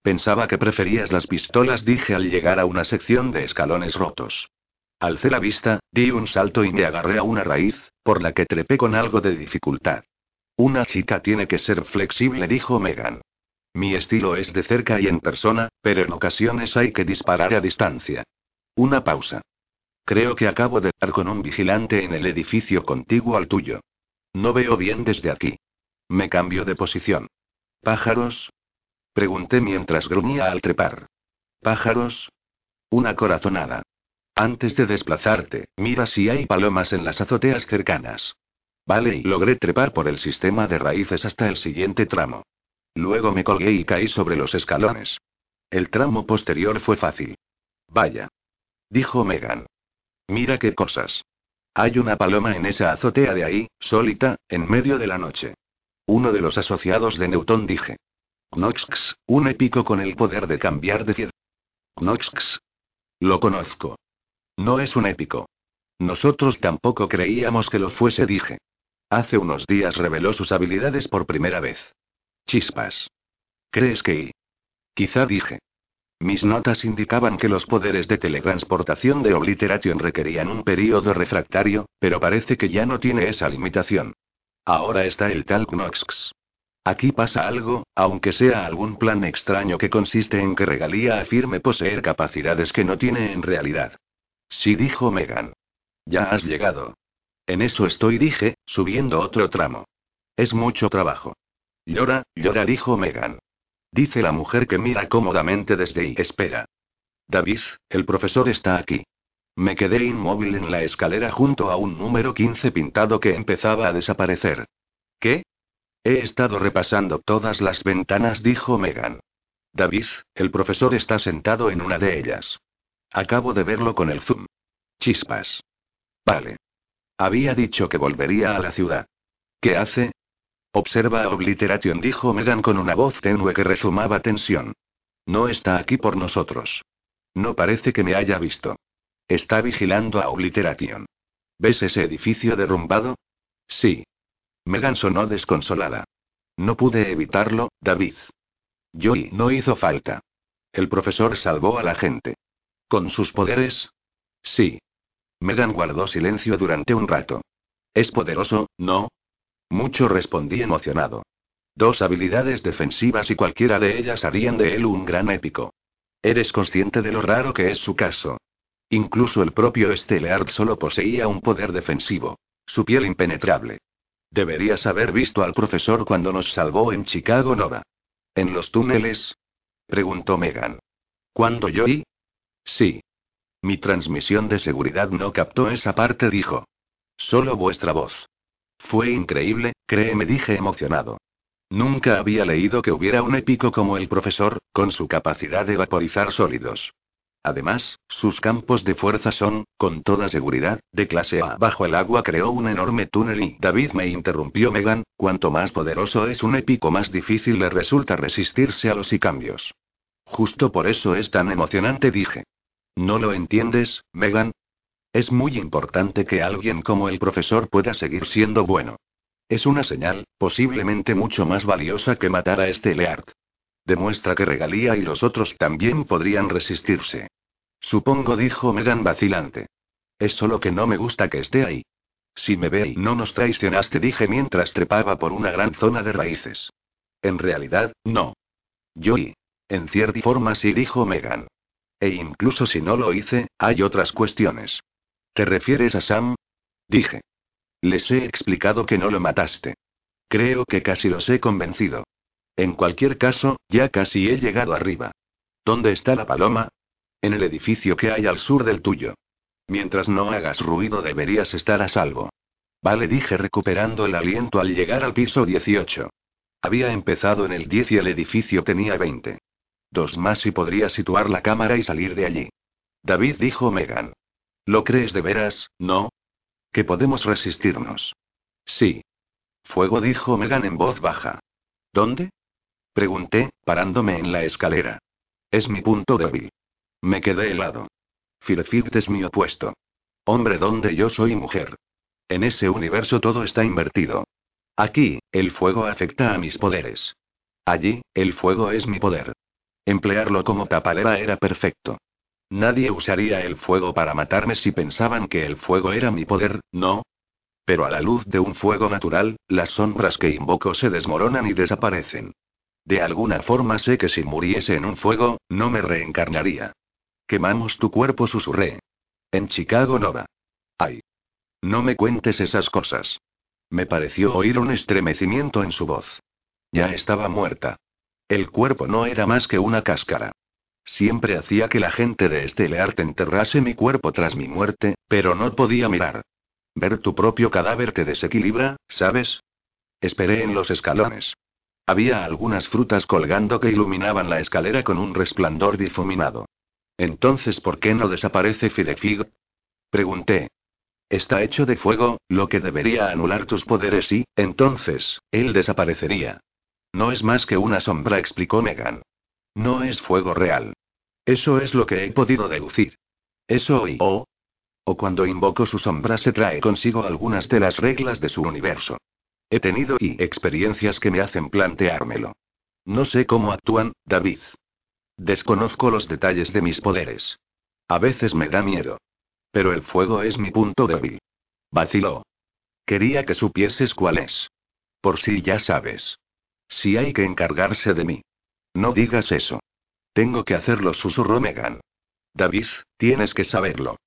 Pensaba que preferías las pistolas, dije al llegar a una sección de escalones rotos. Alcé la vista, di un salto y me agarré a una raíz, por la que trepé con algo de dificultad. Una chica tiene que ser flexible, dijo Megan. Mi estilo es de cerca y en persona, pero en ocasiones hay que disparar a distancia. Una pausa. Creo que acabo de estar con un vigilante en el edificio contiguo al tuyo. No veo bien desde aquí. Me cambio de posición. ¿Pájaros? Pregunté mientras gruñía al trepar. ¿Pájaros? Una corazonada. Antes de desplazarte, mira si hay palomas en las azoteas cercanas. Vale, y logré trepar por el sistema de raíces hasta el siguiente tramo. Luego me colgué y caí sobre los escalones. El tramo posterior fue fácil. Vaya. Dijo Megan. Mira qué cosas. Hay una paloma en esa azotea de ahí, sólita, en medio de la noche. Uno de los asociados de Newton dije. Knoxx, un épico con el poder de cambiar de ciudad. Knoxx. Lo conozco. No es un épico. Nosotros tampoco creíamos que lo fuese, dije. Hace unos días reveló sus habilidades por primera vez. Chispas. ¿Crees que... Quizá dije. Mis notas indicaban que los poderes de teletransportación de Obliteration requerían un periodo refractario, pero parece que ya no tiene esa limitación. Ahora está el tal Knox. Aquí pasa algo, aunque sea algún plan extraño que consiste en que Regalía afirme poseer capacidades que no tiene en realidad. Sí, dijo Megan. Ya has llegado. En eso estoy, dije, subiendo otro tramo. Es mucho trabajo. Llora, llora, dijo Megan. Dice la mujer que mira cómodamente desde y espera. David, el profesor está aquí. Me quedé inmóvil en la escalera junto a un número 15 pintado que empezaba a desaparecer. ¿Qué? He estado repasando todas las ventanas, dijo Megan. David, el profesor está sentado en una de ellas. Acabo de verlo con el zoom. Chispas. Vale. Había dicho que volvería a la ciudad. ¿Qué hace? Observa Obliteration, dijo Megan con una voz tenue que resumaba tensión. No está aquí por nosotros. No parece que me haya visto. Está vigilando a Obliteration. ¿Ves ese edificio derrumbado? Sí. Megan sonó desconsolada. No pude evitarlo, David. Joey no hizo falta. El profesor salvó a la gente. ¿Con sus poderes? Sí. Megan guardó silencio durante un rato. Es poderoso, ¿no? Mucho respondí emocionado. Dos habilidades defensivas y cualquiera de ellas harían de él un gran épico. Eres consciente de lo raro que es su caso. Incluso el propio Stellard solo poseía un poder defensivo. Su piel impenetrable. Deberías haber visto al profesor cuando nos salvó en Chicago Nova. ¿En los túneles? Preguntó Megan. ¿Cuándo yo y? Sí. Mi transmisión de seguridad no captó esa parte, dijo. Solo vuestra voz. Fue increíble, créeme, dije emocionado. Nunca había leído que hubiera un épico como el profesor, con su capacidad de vaporizar sólidos. Además, sus campos de fuerza son, con toda seguridad, de clase A. Bajo el agua creó un enorme túnel y David me interrumpió Megan, cuanto más poderoso es un épico más difícil le resulta resistirse a los y cambios. Justo por eso es tan emocionante, dije. ¿No lo entiendes, Megan? Es muy importante que alguien como el profesor pueda seguir siendo bueno. Es una señal, posiblemente mucho más valiosa que matar a este Leard. Demuestra que Regalía y los otros también podrían resistirse. Supongo, dijo Megan vacilante. Es solo que no me gusta que esté ahí. Si me ve y no nos traicionaste, dije mientras trepaba por una gran zona de raíces. En realidad, no. Yo y. En cierta forma sí, dijo Megan. E incluso si no lo hice, hay otras cuestiones. ¿Te refieres a Sam? Dije. Les he explicado que no lo mataste. Creo que casi los he convencido. En cualquier caso, ya casi he llegado arriba. ¿Dónde está la paloma? En el edificio que hay al sur del tuyo. Mientras no hagas ruido deberías estar a salvo. Vale, dije recuperando el aliento al llegar al piso 18. Había empezado en el 10 y el edificio tenía 20. Dos más y podría situar la cámara y salir de allí. David dijo Megan. ¿Lo crees de veras, no? Que podemos resistirnos. Sí. Fuego dijo Megan en voz baja. ¿Dónde? Pregunté, parándome en la escalera. Es mi punto débil. Me quedé helado. Firfift es mi opuesto. Hombre donde yo soy mujer. En ese universo todo está invertido. Aquí, el fuego afecta a mis poderes. Allí, el fuego es mi poder. Emplearlo como tapadera era perfecto. Nadie usaría el fuego para matarme si pensaban que el fuego era mi poder, ¿no? Pero a la luz de un fuego natural, las sombras que invoco se desmoronan y desaparecen. De alguna forma sé que si muriese en un fuego, no me reencarnaría. Quemamos tu cuerpo, susurré. En Chicago, Nova. Ay. No me cuentes esas cosas. Me pareció oír un estremecimiento en su voz. Ya estaba muerta. El cuerpo no era más que una cáscara. Siempre hacía que la gente de este Learte enterrase mi cuerpo tras mi muerte, pero no podía mirar. Ver tu propio cadáver te desequilibra, ¿sabes? Esperé en los escalones. Había algunas frutas colgando que iluminaban la escalera con un resplandor difuminado. Entonces, ¿por qué no desaparece Fidefig? Pregunté. Está hecho de fuego, lo que debería anular tus poderes y, entonces, él desaparecería. No es más que una sombra, explicó Megan. No es fuego real. Eso es lo que he podido deducir. Eso y o. O cuando invoco su sombra se trae consigo algunas de las reglas de su universo. He tenido y experiencias que me hacen planteármelo. No sé cómo actúan, David. Desconozco los detalles de mis poderes. A veces me da miedo. Pero el fuego es mi punto débil. Vaciló. Quería que supieses cuál es. Por si ya sabes. Si hay que encargarse de mí. No digas eso. Tengo que hacerlo, susurró Megan. David, tienes que saberlo.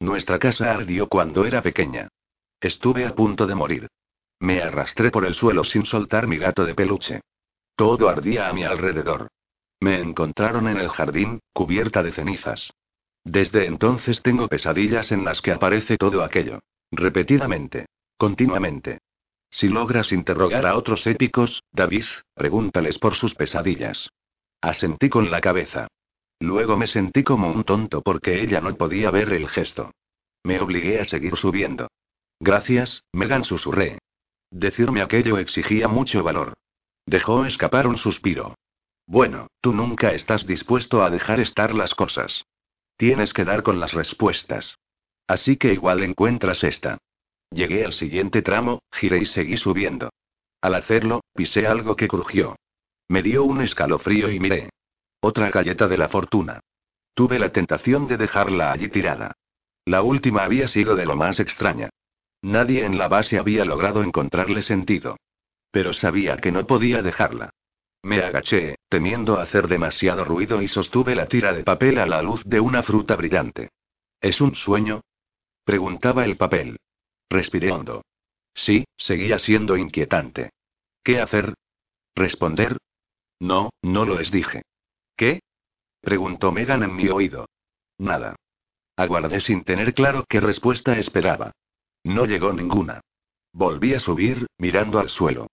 Nuestra casa ardió cuando era pequeña. Estuve a punto de morir. Me arrastré por el suelo sin soltar mi gato de peluche. Todo ardía a mi alrededor. Me encontraron en el jardín, cubierta de cenizas. Desde entonces tengo pesadillas en las que aparece todo aquello. Repetidamente. Continuamente. Si logras interrogar a otros épicos, David, pregúntales por sus pesadillas. Asentí con la cabeza. Luego me sentí como un tonto porque ella no podía ver el gesto. Me obligué a seguir subiendo. Gracias, Megan susurré. Decirme aquello exigía mucho valor. Dejó escapar un suspiro. Bueno, tú nunca estás dispuesto a dejar estar las cosas. Tienes que dar con las respuestas. Así que igual encuentras esta. Llegué al siguiente tramo, giré y seguí subiendo. Al hacerlo, pisé algo que crujió. Me dio un escalofrío y miré. Otra galleta de la fortuna. Tuve la tentación de dejarla allí tirada. La última había sido de lo más extraña. Nadie en la base había logrado encontrarle sentido. Pero sabía que no podía dejarla. Me agaché, temiendo hacer demasiado ruido y sostuve la tira de papel a la luz de una fruta brillante. ¿Es un sueño? Preguntaba el papel. Respiré hondo. Sí, seguía siendo inquietante. ¿Qué hacer? ¿Responder? No, no lo es, dije. ¿Qué? preguntó Megan en mi oído. Nada. Aguardé sin tener claro qué respuesta esperaba. No llegó ninguna. Volví a subir, mirando al suelo.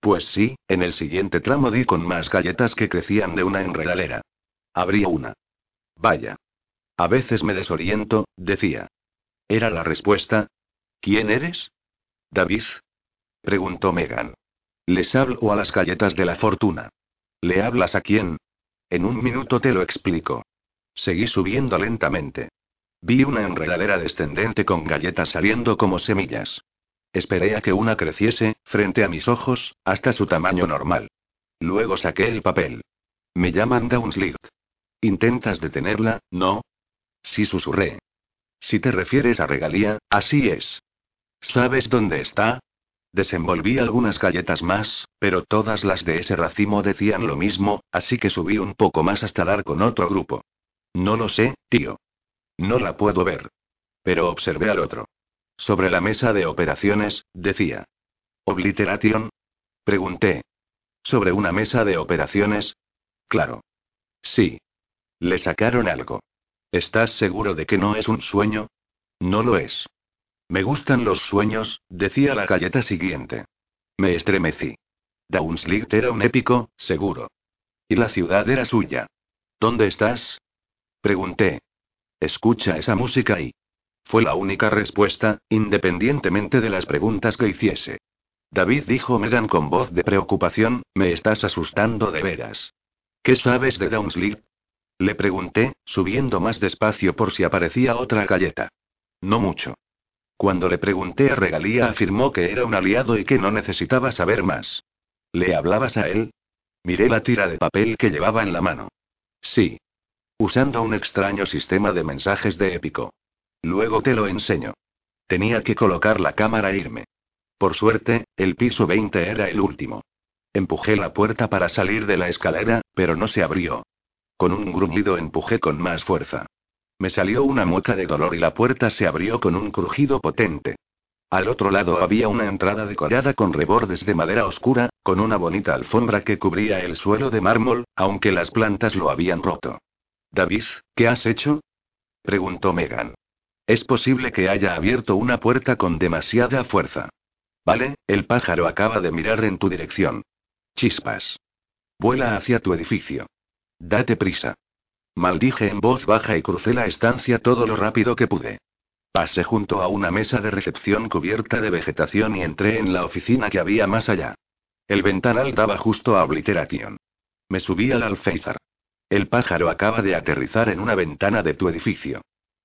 Pues sí, en el siguiente tramo di con más galletas que crecían de una enredadera. Abrí una. Vaya. A veces me desoriento, decía. ¿Era la respuesta? ¿Quién eres? David. Preguntó Megan. Les hablo a las galletas de la fortuna. ¿Le hablas a quién? En un minuto te lo explico. Seguí subiendo lentamente. Vi una enredadera descendente con galletas saliendo como semillas. Esperé a que una creciese, frente a mis ojos, hasta su tamaño normal. Luego saqué el papel. Me llaman Downslight. ¿Intentas detenerla, no? Sí susurré. Si te refieres a regalía, así es. ¿Sabes dónde está? Desenvolví algunas galletas más, pero todas las de ese racimo decían lo mismo, así que subí un poco más hasta dar con otro grupo. No lo sé, tío. No la puedo ver. Pero observé al otro. Sobre la mesa de operaciones, decía. ¿Obliteration? Pregunté. ¿Sobre una mesa de operaciones? Claro. Sí. Le sacaron algo. ¿Estás seguro de que no es un sueño? No lo es. Me gustan los sueños, decía la galleta siguiente. Me estremecí. Downslicht era un épico, seguro. Y la ciudad era suya. ¿Dónde estás? Pregunté. Escucha esa música y... Fue la única respuesta, independientemente de las preguntas que hiciese. David dijo Megan con voz de preocupación, me estás asustando de veras. ¿Qué sabes de Downsleep? Le pregunté, subiendo más despacio por si aparecía otra galleta. No mucho. Cuando le pregunté a Regalía afirmó que era un aliado y que no necesitaba saber más. ¿Le hablabas a él? Miré la tira de papel que llevaba en la mano. Sí. Usando un extraño sistema de mensajes de épico. Luego te lo enseño. Tenía que colocar la cámara e irme. Por suerte, el piso 20 era el último. Empujé la puerta para salir de la escalera, pero no se abrió. Con un gruñido empujé con más fuerza. Me salió una mueca de dolor y la puerta se abrió con un crujido potente. Al otro lado había una entrada decorada con rebordes de madera oscura, con una bonita alfombra que cubría el suelo de mármol, aunque las plantas lo habían roto. David, ¿qué has hecho? preguntó Megan. Es posible que haya abierto una puerta con demasiada fuerza. Vale, el pájaro acaba de mirar en tu dirección. Chispas. Vuela hacia tu edificio. Date prisa. Maldije en voz baja y crucé la estancia todo lo rápido que pude. Pasé junto a una mesa de recepción cubierta de vegetación y entré en la oficina que había más allá. El ventanal daba justo a Obliteration. Me subí al alféizar. El pájaro acaba de aterrizar en una ventana de tu edificio.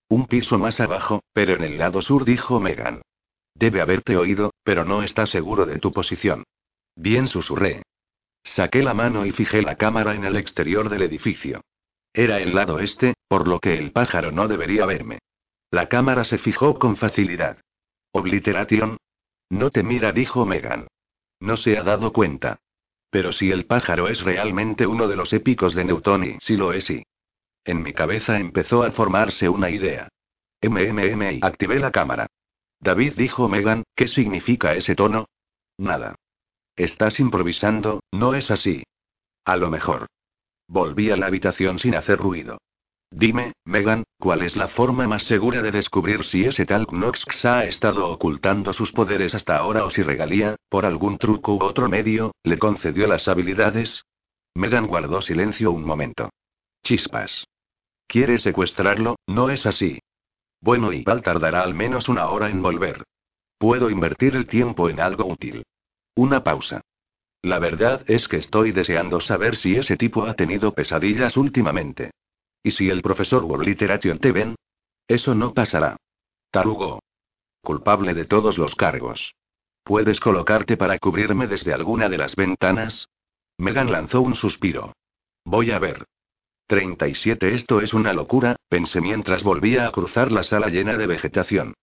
Un piso más abajo, pero en el lado sur, dijo Megan. Debe haberte oído, pero no está seguro de tu posición. Bien susurré. Saqué la mano y fijé la cámara en el exterior del edificio. Era el lado este, por lo que el pájaro no debería verme. La cámara se fijó con facilidad. Obliteration. No te mira, dijo Megan. No se ha dado cuenta. Pero si el pájaro es realmente uno de los épicos de Newton y si lo es y. En mi cabeza empezó a formarse una idea. MMM y activé la cámara. David dijo Megan, ¿qué significa ese tono? Nada. Estás improvisando, ¿no es así? A lo mejor. Volví a la habitación sin hacer ruido. Dime, Megan, ¿cuál es la forma más segura de descubrir si ese tal Knox ha estado ocultando sus poderes hasta ahora o si Regalía, por algún truco u otro medio, le concedió las habilidades? Megan guardó silencio un momento. Chispas. ¿Quiere secuestrarlo? No es así. Bueno, y tardará al menos una hora en volver. Puedo invertir el tiempo en algo útil. Una pausa. La verdad es que estoy deseando saber si ese tipo ha tenido pesadillas últimamente. ¿Y si el profesor Wobliteration te ven? Eso no pasará. Tarugo. Culpable de todos los cargos. ¿Puedes colocarte para cubrirme desde alguna de las ventanas? Megan lanzó un suspiro. Voy a ver. 37 Esto es una locura, pensé mientras volvía a cruzar la sala llena de vegetación.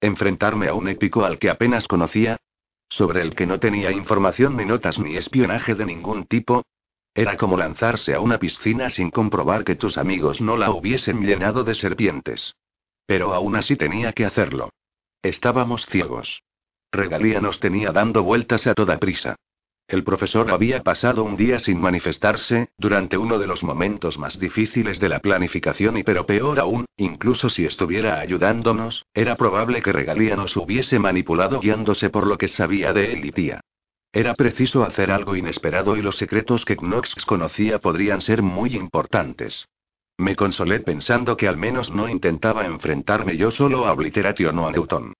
Enfrentarme a un épico al que apenas conocía, sobre el que no tenía información ni notas ni espionaje de ningún tipo, era como lanzarse a una piscina sin comprobar que tus amigos no la hubiesen llenado de serpientes. Pero aún así tenía que hacerlo. Estábamos ciegos. Regalía nos tenía dando vueltas a toda prisa. El profesor había pasado un día sin manifestarse, durante uno de los momentos más difíciles de la planificación y pero peor aún, incluso si estuviera ayudándonos, era probable que Regalía nos hubiese manipulado guiándose por lo que sabía de él y tía. Era preciso hacer algo inesperado y los secretos que Knox conocía podrían ser muy importantes. Me consolé pensando que al menos no intentaba enfrentarme yo solo a Obliteration o a Newton.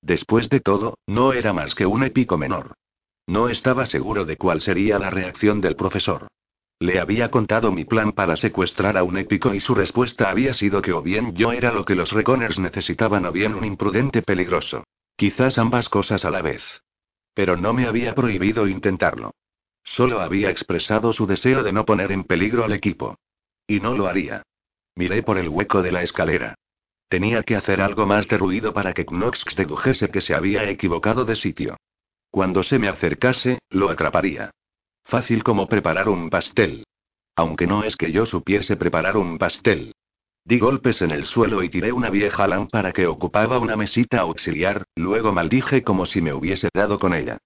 Después de todo, no era más que un épico menor. No estaba seguro de cuál sería la reacción del profesor. Le había contado mi plan para secuestrar a un épico y su respuesta había sido que o bien yo era lo que los Reconers necesitaban o bien un imprudente peligroso. Quizás ambas cosas a la vez. Pero no me había prohibido intentarlo. Solo había expresado su deseo de no poner en peligro al equipo. Y no lo haría. Miré por el hueco de la escalera. Tenía que hacer algo más de ruido para que Knox dedujese que se había equivocado de sitio. Cuando se me acercase, lo atraparía. Fácil como preparar un pastel. Aunque no es que yo supiese preparar un pastel. Di golpes en el suelo y tiré una vieja lámpara que ocupaba una mesita auxiliar, luego maldije como si me hubiese dado con ella.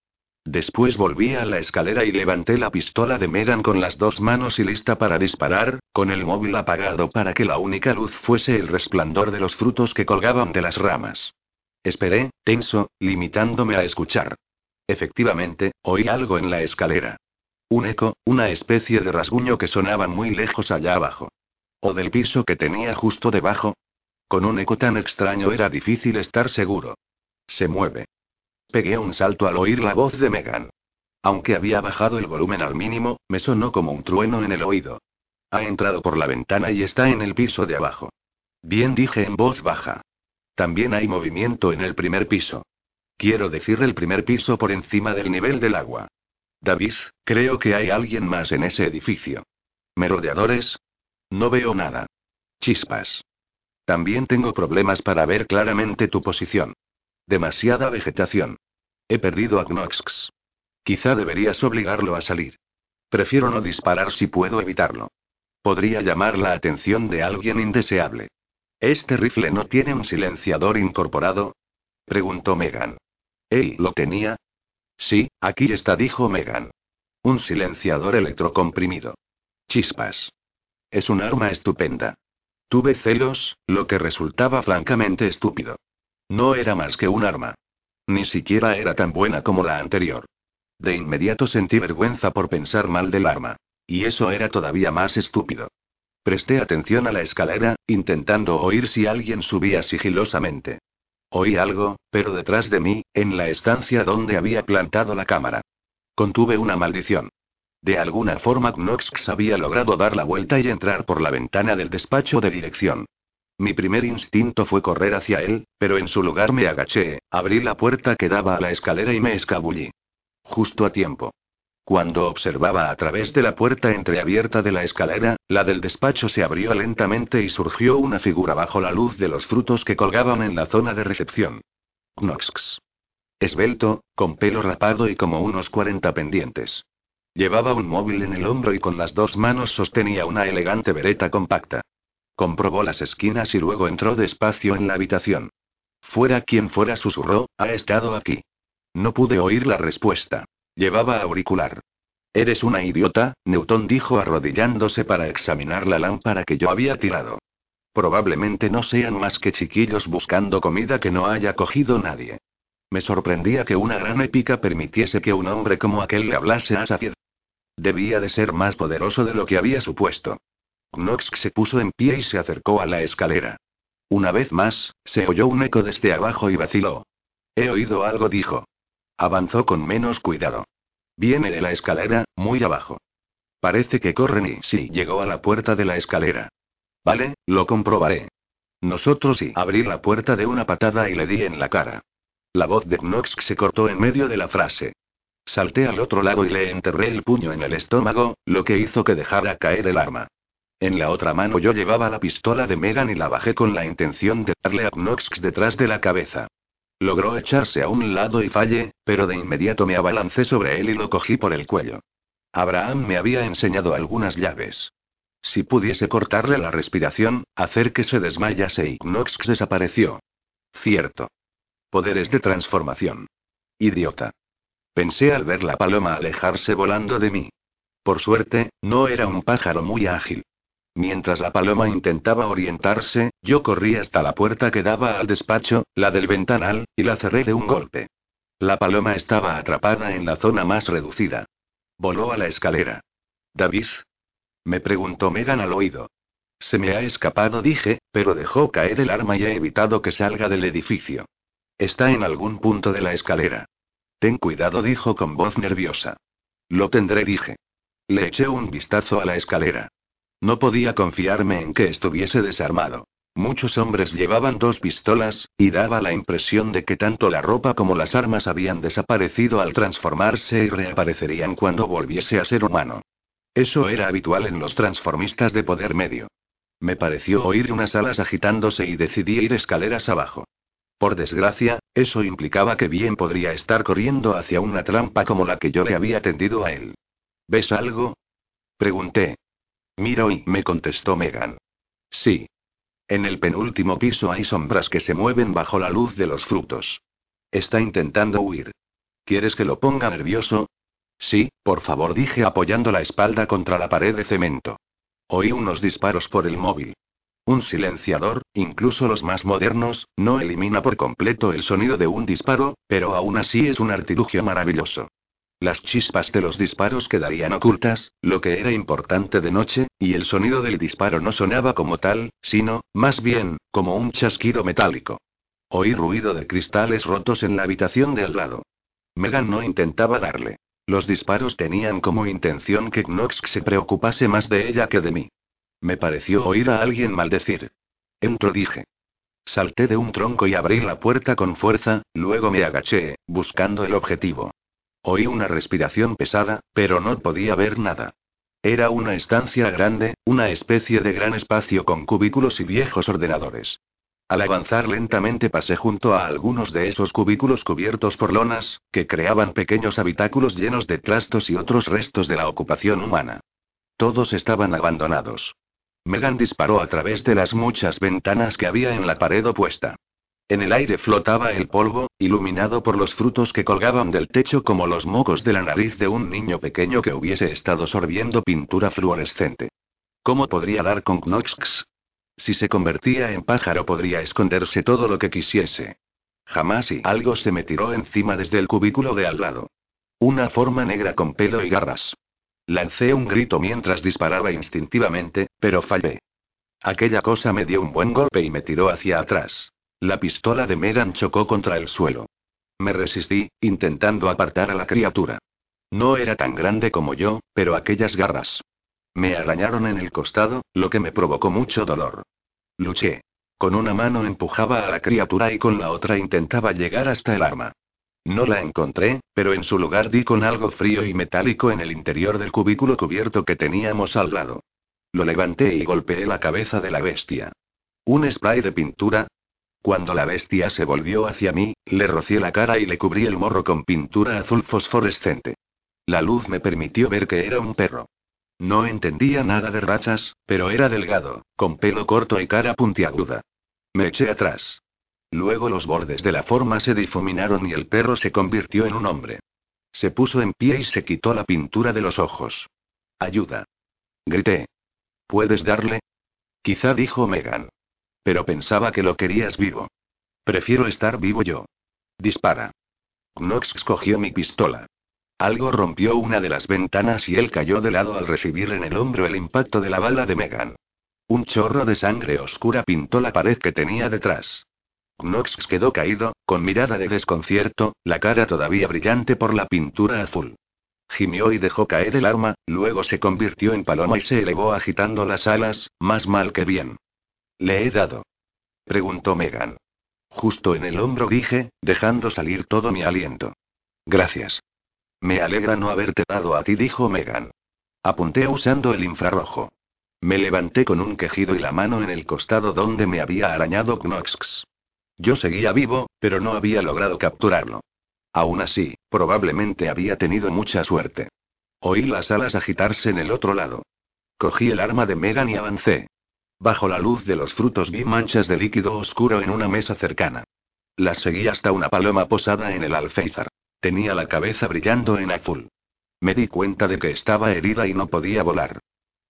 Después volví a la escalera y levanté la pistola de Megan con las dos manos y lista para disparar, con el móvil apagado para que la única luz fuese el resplandor de los frutos que colgaban de las ramas. Esperé, tenso, limitándome a escuchar. Efectivamente, oí algo en la escalera. Un eco, una especie de rasguño que sonaba muy lejos allá abajo. ¿O del piso que tenía justo debajo? Con un eco tan extraño era difícil estar seguro. Se mueve. Pegué un salto al oír la voz de Megan. Aunque había bajado el volumen al mínimo, me sonó como un trueno en el oído. Ha entrado por la ventana y está en el piso de abajo. Bien dije en voz baja. También hay movimiento en el primer piso. Quiero decir el primer piso por encima del nivel del agua. David, creo que hay alguien más en ese edificio. ¿Merodeadores? No veo nada. Chispas. También tengo problemas para ver claramente tu posición. Demasiada vegetación. He perdido a Knox. Quizá deberías obligarlo a salir. Prefiero no disparar si puedo evitarlo. Podría llamar la atención de alguien indeseable. ¿Este rifle no tiene un silenciador incorporado? preguntó Megan. ¿Él lo tenía? Sí, aquí está, dijo Megan. Un silenciador electrocomprimido. Chispas. Es un arma estupenda. Tuve celos, lo que resultaba francamente estúpido. No era más que un arma. Ni siquiera era tan buena como la anterior. De inmediato sentí vergüenza por pensar mal del arma. Y eso era todavía más estúpido. Presté atención a la escalera, intentando oír si alguien subía sigilosamente. Oí algo, pero detrás de mí, en la estancia donde había plantado la cámara. Contuve una maldición. De alguna forma Knox había logrado dar la vuelta y entrar por la ventana del despacho de dirección. Mi primer instinto fue correr hacia él, pero en su lugar me agaché, abrí la puerta que daba a la escalera y me escabullí. Justo a tiempo. Cuando observaba a través de la puerta entreabierta de la escalera, la del despacho se abrió lentamente y surgió una figura bajo la luz de los frutos que colgaban en la zona de recepción. Knox. Esbelto, con pelo rapado y como unos 40 pendientes. Llevaba un móvil en el hombro y con las dos manos sostenía una elegante vereta compacta. Comprobó las esquinas y luego entró despacio en la habitación. Fuera quien fuera susurró, ha estado aquí. No pude oír la respuesta. Llevaba auricular. Eres una idiota, Newton dijo arrodillándose para examinar la lámpara que yo había tirado. Probablemente no sean más que chiquillos buscando comida que no haya cogido nadie. Me sorprendía que una gran épica permitiese que un hombre como aquel le hablase a saciedad. Debía de ser más poderoso de lo que había supuesto. Knox se puso en pie y se acercó a la escalera. Una vez más, se oyó un eco desde abajo y vaciló. He oído algo, dijo. Avanzó con menos cuidado. Viene de la escalera, muy abajo. Parece que corren y sí llegó a la puerta de la escalera. Vale, lo comprobaré. Nosotros y abrí la puerta de una patada y le di en la cara. La voz de Knox se cortó en medio de la frase. Salté al otro lado y le enterré el puño en el estómago, lo que hizo que dejara caer el arma. En la otra mano yo llevaba la pistola de Megan y la bajé con la intención de darle a Knox detrás de la cabeza. Logró echarse a un lado y falle, pero de inmediato me abalancé sobre él y lo cogí por el cuello. Abraham me había enseñado algunas llaves. Si pudiese cortarle la respiración, hacer que se desmayase y Knox desapareció. Cierto. Poderes de transformación. Idiota. Pensé al ver la paloma alejarse volando de mí. Por suerte, no era un pájaro muy ágil. Mientras la paloma intentaba orientarse, yo corrí hasta la puerta que daba al despacho, la del ventanal, y la cerré de un golpe. La paloma estaba atrapada en la zona más reducida. Voló a la escalera. ¿David? Me preguntó Megan al oído. Se me ha escapado, dije, pero dejó caer el arma y he evitado que salga del edificio. Está en algún punto de la escalera. Ten cuidado, dijo con voz nerviosa. Lo tendré, dije. Le eché un vistazo a la escalera. No podía confiarme en que estuviese desarmado. Muchos hombres llevaban dos pistolas, y daba la impresión de que tanto la ropa como las armas habían desaparecido al transformarse y reaparecerían cuando volviese a ser humano. Eso era habitual en los transformistas de poder medio. Me pareció oír unas alas agitándose y decidí ir escaleras abajo. Por desgracia, eso implicaba que bien podría estar corriendo hacia una trampa como la que yo le había tendido a él. ¿Ves algo? Pregunté. Miro y me contestó Megan. Sí. En el penúltimo piso hay sombras que se mueven bajo la luz de los frutos. Está intentando huir. ¿Quieres que lo ponga nervioso? Sí, por favor, dije apoyando la espalda contra la pared de cemento. Oí unos disparos por el móvil. Un silenciador, incluso los más modernos, no elimina por completo el sonido de un disparo, pero aún así es un artilugio maravilloso. Las chispas de los disparos quedarían ocultas, lo que era importante de noche, y el sonido del disparo no sonaba como tal, sino, más bien, como un chasquido metálico. Oí ruido de cristales rotos en la habitación de al lado. Megan no intentaba darle. Los disparos tenían como intención que Knox se preocupase más de ella que de mí. Me pareció oír a alguien maldecir. Entro, dije. Salté de un tronco y abrí la puerta con fuerza, luego me agaché, buscando el objetivo. Oí una respiración pesada, pero no podía ver nada. Era una estancia grande, una especie de gran espacio con cubículos y viejos ordenadores. Al avanzar lentamente pasé junto a algunos de esos cubículos cubiertos por lonas, que creaban pequeños habitáculos llenos de trastos y otros restos de la ocupación humana. Todos estaban abandonados. Megan disparó a través de las muchas ventanas que había en la pared opuesta. En el aire flotaba el polvo, iluminado por los frutos que colgaban del techo como los mocos de la nariz de un niño pequeño que hubiese estado sorbiendo pintura fluorescente. ¿Cómo podría dar con Knox? Si se convertía en pájaro podría esconderse todo lo que quisiese. Jamás y algo se me tiró encima desde el cubículo de al lado. Una forma negra con pelo y garras. Lancé un grito mientras disparaba instintivamente, pero fallé. Aquella cosa me dio un buen golpe y me tiró hacia atrás. La pistola de Megan chocó contra el suelo. Me resistí, intentando apartar a la criatura. No era tan grande como yo, pero aquellas garras. Me arañaron en el costado, lo que me provocó mucho dolor. Luché. Con una mano empujaba a la criatura y con la otra intentaba llegar hasta el arma. No la encontré, pero en su lugar di con algo frío y metálico en el interior del cubículo cubierto que teníamos al lado. Lo levanté y golpeé la cabeza de la bestia. ¿Un spray de pintura? Cuando la bestia se volvió hacia mí, le rocié la cara y le cubrí el morro con pintura azul fosforescente. La luz me permitió ver que era un perro. No entendía nada de rachas, pero era delgado, con pelo corto y cara puntiaguda. Me eché atrás. Luego los bordes de la forma se difuminaron y el perro se convirtió en un hombre. Se puso en pie y se quitó la pintura de los ojos. Ayuda. Grité. ¿Puedes darle? Quizá dijo Megan. Pero pensaba que lo querías vivo. Prefiero estar vivo yo. Dispara. Knox cogió mi pistola. Algo rompió una de las ventanas y él cayó de lado al recibir en el hombro el impacto de la bala de Megan. Un chorro de sangre oscura pintó la pared que tenía detrás. Knox quedó caído, con mirada de desconcierto, la cara todavía brillante por la pintura azul. Gimió y dejó caer el arma, luego se convirtió en paloma y se elevó agitando las alas, más mal que bien. ¿Le he dado? preguntó Megan. Justo en el hombro dije, dejando salir todo mi aliento. Gracias. Me alegra no haberte dado a ti, dijo Megan. Apunté usando el infrarrojo. Me levanté con un quejido y la mano en el costado donde me había arañado Knox. Yo seguía vivo, pero no había logrado capturarlo. Aún así, probablemente había tenido mucha suerte. Oí las alas agitarse en el otro lado. Cogí el arma de Megan y avancé. Bajo la luz de los frutos vi manchas de líquido oscuro en una mesa cercana. Las seguí hasta una paloma posada en el alféizar. Tenía la cabeza brillando en azul. Me di cuenta de que estaba herida y no podía volar.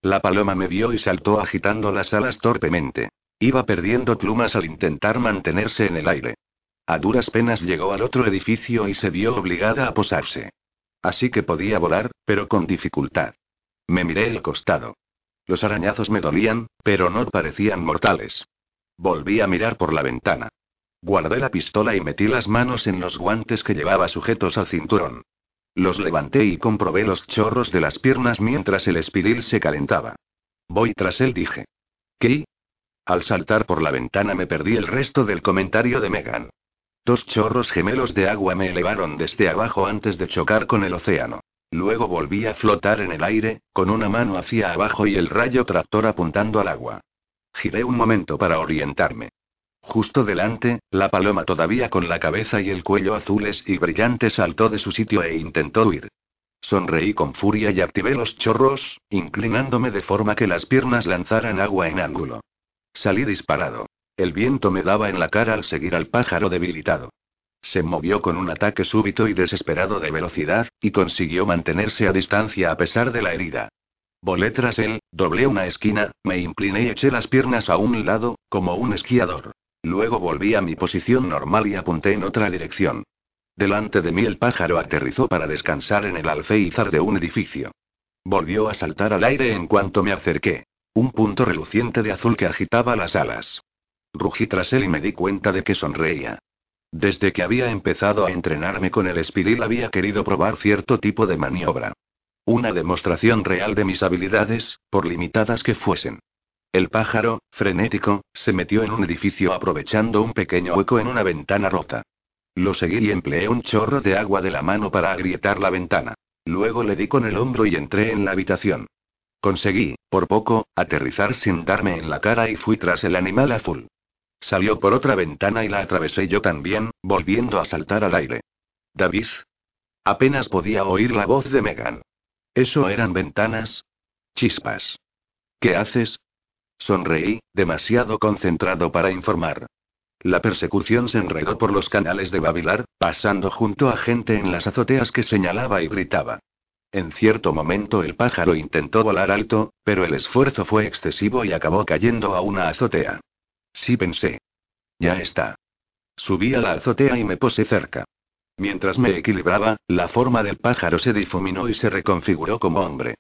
La paloma me vio y saltó agitando las alas torpemente. Iba perdiendo plumas al intentar mantenerse en el aire. A duras penas llegó al otro edificio y se vio obligada a posarse. Así que podía volar, pero con dificultad. Me miré el costado. Los arañazos me dolían, pero no parecían mortales. Volví a mirar por la ventana. Guardé la pistola y metí las manos en los guantes que llevaba sujetos al cinturón. Los levanté y comprobé los chorros de las piernas mientras el espiril se calentaba. Voy tras él, dije. ¿Qué? Al saltar por la ventana me perdí el resto del comentario de Megan. Dos chorros gemelos de agua me elevaron desde abajo antes de chocar con el océano. Luego volví a flotar en el aire, con una mano hacia abajo y el rayo tractor apuntando al agua. Giré un momento para orientarme. Justo delante, la paloma todavía con la cabeza y el cuello azules y brillantes saltó de su sitio e intentó huir. Sonreí con furia y activé los chorros, inclinándome de forma que las piernas lanzaran agua en ángulo. Salí disparado. El viento me daba en la cara al seguir al pájaro debilitado. Se movió con un ataque súbito y desesperado de velocidad, y consiguió mantenerse a distancia a pesar de la herida. Volé tras él, doblé una esquina, me incliné y eché las piernas a un lado, como un esquiador. Luego volví a mi posición normal y apunté en otra dirección. Delante de mí el pájaro aterrizó para descansar en el alféizar de un edificio. Volvió a saltar al aire en cuanto me acerqué. Un punto reluciente de azul que agitaba las alas. Rugí tras él y me di cuenta de que sonreía. Desde que había empezado a entrenarme con el espiril había querido probar cierto tipo de maniobra. Una demostración real de mis habilidades, por limitadas que fuesen. El pájaro, frenético, se metió en un edificio aprovechando un pequeño hueco en una ventana rota. Lo seguí y empleé un chorro de agua de la mano para agrietar la ventana. Luego le di con el hombro y entré en la habitación. Conseguí, por poco, aterrizar sin darme en la cara y fui tras el animal azul. Salió por otra ventana y la atravesé yo también, volviendo a saltar al aire. David. Apenas podía oír la voz de Megan. ¿Eso eran ventanas? Chispas. ¿Qué haces? Sonreí, demasiado concentrado para informar. La persecución se enredó por los canales de Babilar, pasando junto a gente en las azoteas que señalaba y gritaba. En cierto momento el pájaro intentó volar alto, pero el esfuerzo fue excesivo y acabó cayendo a una azotea. Sí pensé. Ya está. Subí a la azotea y me posé cerca. Mientras me equilibraba, la forma del pájaro se difuminó y se reconfiguró como hombre.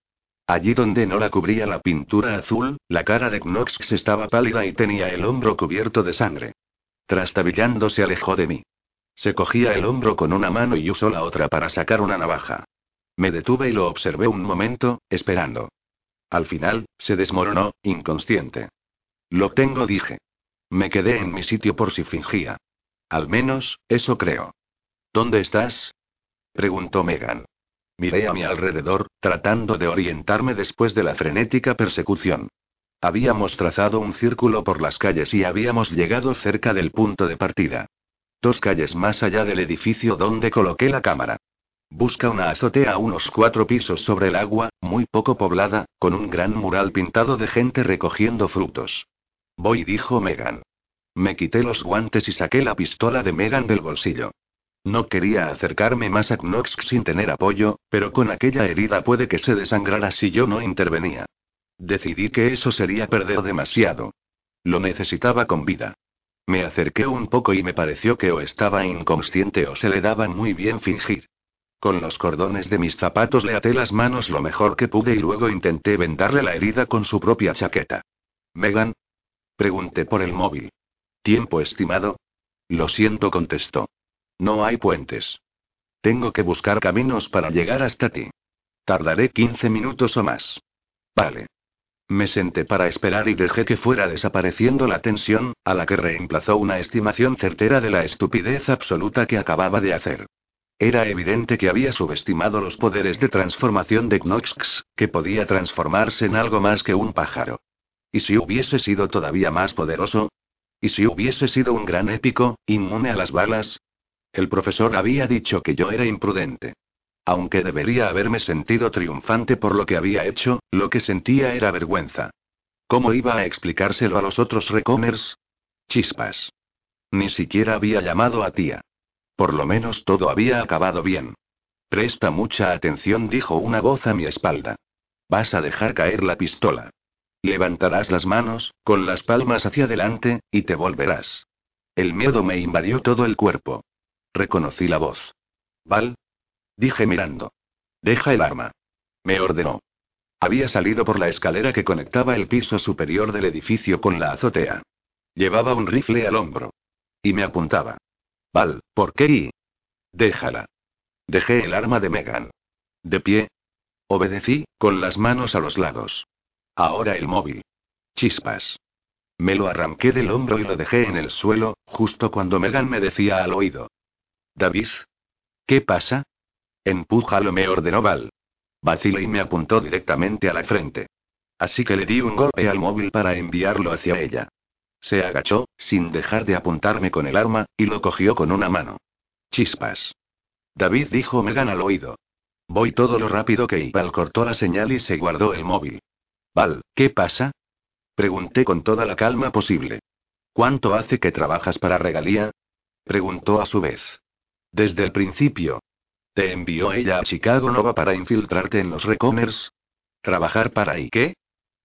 Allí donde no la cubría la pintura azul, la cara de Knox estaba pálida y tenía el hombro cubierto de sangre. Trastabillando se alejó de mí. Se cogía el hombro con una mano y usó la otra para sacar una navaja. Me detuve y lo observé un momento, esperando. Al final, se desmoronó, inconsciente. Lo tengo, dije. Me quedé en mi sitio por si fingía. Al menos, eso creo. ¿Dónde estás? preguntó Megan. Miré a mi alrededor, tratando de orientarme después de la frenética persecución. Habíamos trazado un círculo por las calles y habíamos llegado cerca del punto de partida. Dos calles más allá del edificio donde coloqué la cámara. Busca una azotea a unos cuatro pisos sobre el agua, muy poco poblada, con un gran mural pintado de gente recogiendo frutos. Voy, dijo Megan. Me quité los guantes y saqué la pistola de Megan del bolsillo. No quería acercarme más a Knox sin tener apoyo, pero con aquella herida puede que se desangrara si yo no intervenía. Decidí que eso sería perder demasiado. Lo necesitaba con vida. Me acerqué un poco y me pareció que o estaba inconsciente o se le daba muy bien fingir. Con los cordones de mis zapatos le até las manos lo mejor que pude y luego intenté vendarle la herida con su propia chaqueta. Megan. Pregunté por el móvil. ¿Tiempo estimado? Lo siento, contestó. No hay puentes. Tengo que buscar caminos para llegar hasta ti. Tardaré 15 minutos o más. Vale. Me senté para esperar y dejé que fuera desapareciendo la tensión, a la que reemplazó una estimación certera de la estupidez absoluta que acababa de hacer. Era evidente que había subestimado los poderes de transformación de Knox, que podía transformarse en algo más que un pájaro. ¿Y si hubiese sido todavía más poderoso? ¿Y si hubiese sido un gran épico, inmune a las balas? El profesor había dicho que yo era imprudente. Aunque debería haberme sentido triunfante por lo que había hecho, lo que sentía era vergüenza. ¿Cómo iba a explicárselo a los otros recomers? Chispas. Ni siquiera había llamado a tía. Por lo menos todo había acabado bien. Presta mucha atención, dijo una voz a mi espalda. Vas a dejar caer la pistola. Levantarás las manos, con las palmas hacia adelante, y te volverás. El miedo me invadió todo el cuerpo. Reconocí la voz. Val. Dije mirando. Deja el arma. Me ordenó. Había salido por la escalera que conectaba el piso superior del edificio con la azotea. Llevaba un rifle al hombro. Y me apuntaba. Val, ¿por qué? Déjala. Dejé el arma de Megan. De pie. Obedecí, con las manos a los lados. Ahora el móvil. Chispas. Me lo arranqué del hombro y lo dejé en el suelo, justo cuando Megan me decía al oído. David. ¿Qué pasa? Empújalo, me ordenó Val. Vacilé y me apuntó directamente a la frente. Así que le di un golpe al móvil para enviarlo hacia ella. Se agachó, sin dejar de apuntarme con el arma, y lo cogió con una mano. Chispas. David dijo Megan al oído. Voy todo lo rápido que Val cortó la señal y se guardó el móvil. Val, ¿qué pasa? Pregunté con toda la calma posible. ¿Cuánto hace que trabajas para regalía? Preguntó a su vez. Desde el principio. ¿Te envió ella a Chicago Nova para infiltrarte en los recomers? ¿Trabajar para y qué?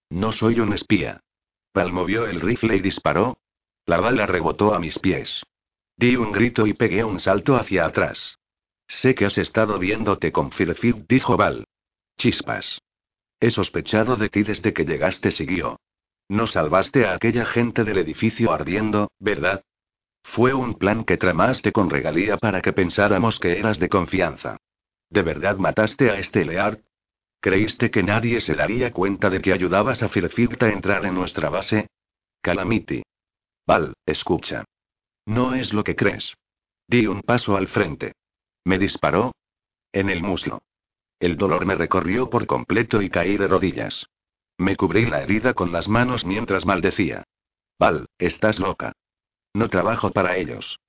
No soy un espía. Val movió el rifle y disparó. La bala rebotó a mis pies. Di un grito y pegué un salto hacia atrás. Sé que has estado viéndote con Firefit, dijo Val. Chispas. He sospechado de ti desde que llegaste, siguió. No salvaste a aquella gente del edificio ardiendo, ¿verdad? Fue un plan que tramaste con regalía para que pensáramos que eras de confianza. ¿De verdad mataste a este Leard? ¿Creíste que nadie se daría cuenta de que ayudabas a Firfield a entrar en nuestra base? Calamity. Val, escucha. No es lo que crees. Di un paso al frente. Me disparó. En el muslo. El dolor me recorrió por completo y caí de rodillas. Me cubrí la herida con las manos mientras maldecía. Val, estás loca. No trabajo para ellos.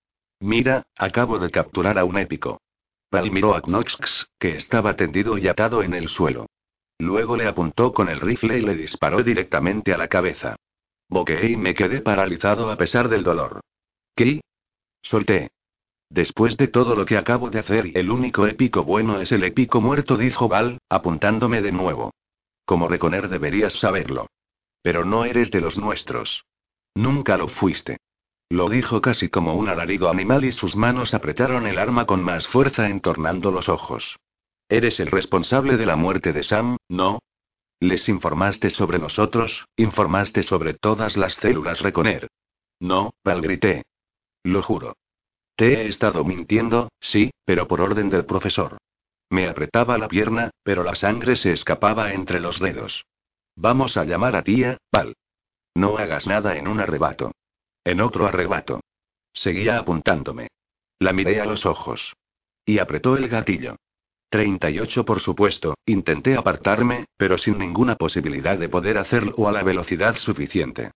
Mira, acabo de capturar a un épico. Val miró a Knox, que estaba tendido y atado en el suelo. Luego le apuntó con el rifle y le disparó directamente a la cabeza. Boqueé y me quedé paralizado a pesar del dolor. ¿Qué? Solté. Después de todo lo que acabo de hacer, el único épico bueno es el épico muerto, dijo Val, apuntándome de nuevo. Como reconer deberías saberlo. Pero no eres de los nuestros. Nunca lo fuiste. Lo dijo casi como un alarido animal y sus manos apretaron el arma con más fuerza entornando los ojos. Eres el responsable de la muerte de Sam, ¿no? Les informaste sobre nosotros, informaste sobre todas las células Reconer. No, Val grité. Lo juro. Te he estado mintiendo, sí, pero por orden del profesor. Me apretaba la pierna, pero la sangre se escapaba entre los dedos. Vamos a llamar a tía, Val. No hagas nada en un arrebato. En otro arrebato. Seguía apuntándome. La miré a los ojos. Y apretó el gatillo. 38 por supuesto, intenté apartarme, pero sin ninguna posibilidad de poder hacerlo a la velocidad suficiente.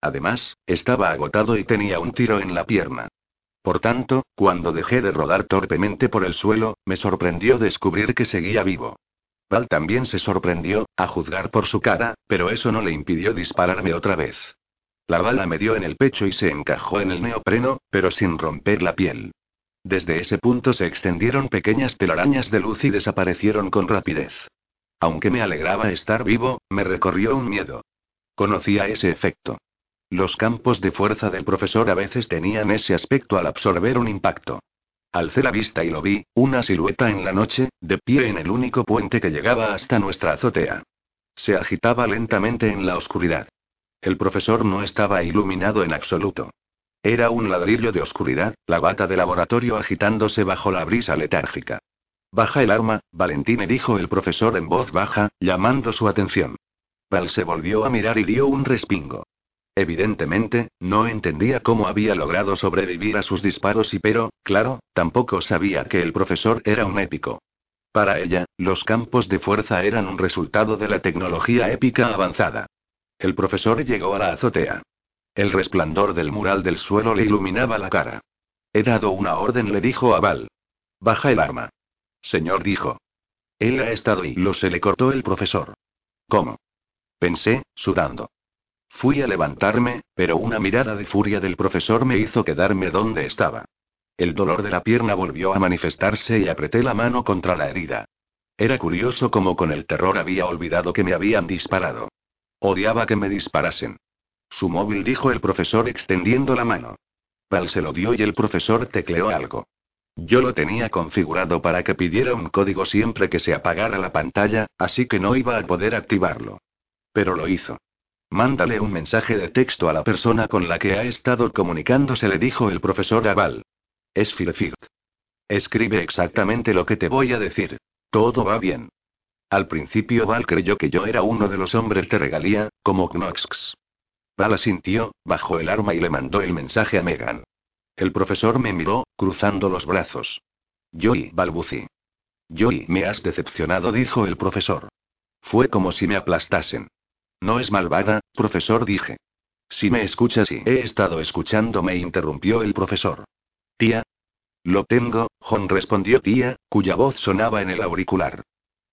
Además, estaba agotado y tenía un tiro en la pierna. Por tanto, cuando dejé de rodar torpemente por el suelo, me sorprendió descubrir que seguía vivo. Val también se sorprendió, a juzgar por su cara, pero eso no le impidió dispararme otra vez. La bala me dio en el pecho y se encajó en el neopreno, pero sin romper la piel. Desde ese punto se extendieron pequeñas telarañas de luz y desaparecieron con rapidez. Aunque me alegraba estar vivo, me recorrió un miedo. Conocía ese efecto. Los campos de fuerza del profesor a veces tenían ese aspecto al absorber un impacto. Alcé la vista y lo vi, una silueta en la noche, de pie en el único puente que llegaba hasta nuestra azotea. Se agitaba lentamente en la oscuridad. El profesor no estaba iluminado en absoluto. Era un ladrillo de oscuridad, la bata de laboratorio agitándose bajo la brisa letárgica. Baja el arma, Valentine dijo el profesor en voz baja, llamando su atención. Val se volvió a mirar y dio un respingo. Evidentemente, no entendía cómo había logrado sobrevivir a sus disparos y pero, claro, tampoco sabía que el profesor era un épico. Para ella, los campos de fuerza eran un resultado de la tecnología épica avanzada. El profesor llegó a la azotea. El resplandor del mural del suelo le iluminaba la cara. He dado una orden, le dijo a Val. Baja el arma. Señor dijo. Él ha estado y lo se le cortó el profesor. ¿Cómo? Pensé, sudando. Fui a levantarme, pero una mirada de furia del profesor me hizo quedarme donde estaba. El dolor de la pierna volvió a manifestarse y apreté la mano contra la herida. Era curioso como con el terror había olvidado que me habían disparado. Odiaba que me disparasen. Su móvil dijo el profesor extendiendo la mano. Val se lo dio y el profesor tecleó algo. Yo lo tenía configurado para que pidiera un código siempre que se apagara la pantalla, así que no iba a poder activarlo. Pero lo hizo. Mándale un mensaje de texto a la persona con la que ha estado comunicándose, le dijo el profesor a Val. Es Firefield. Escribe exactamente lo que te voy a decir. Todo va bien. Al principio Val creyó que yo era uno de los hombres de regalía, como Knox. Val asintió, bajó el arma y le mandó el mensaje a Megan. El profesor me miró, cruzando los brazos. Joy, balbucí. Joy, me has decepcionado, dijo el profesor. Fue como si me aplastasen. No es malvada, profesor, dije. Si me escuchas y he estado escuchando, me interrumpió el profesor. Tía. Lo tengo, John respondió tía, cuya voz sonaba en el auricular.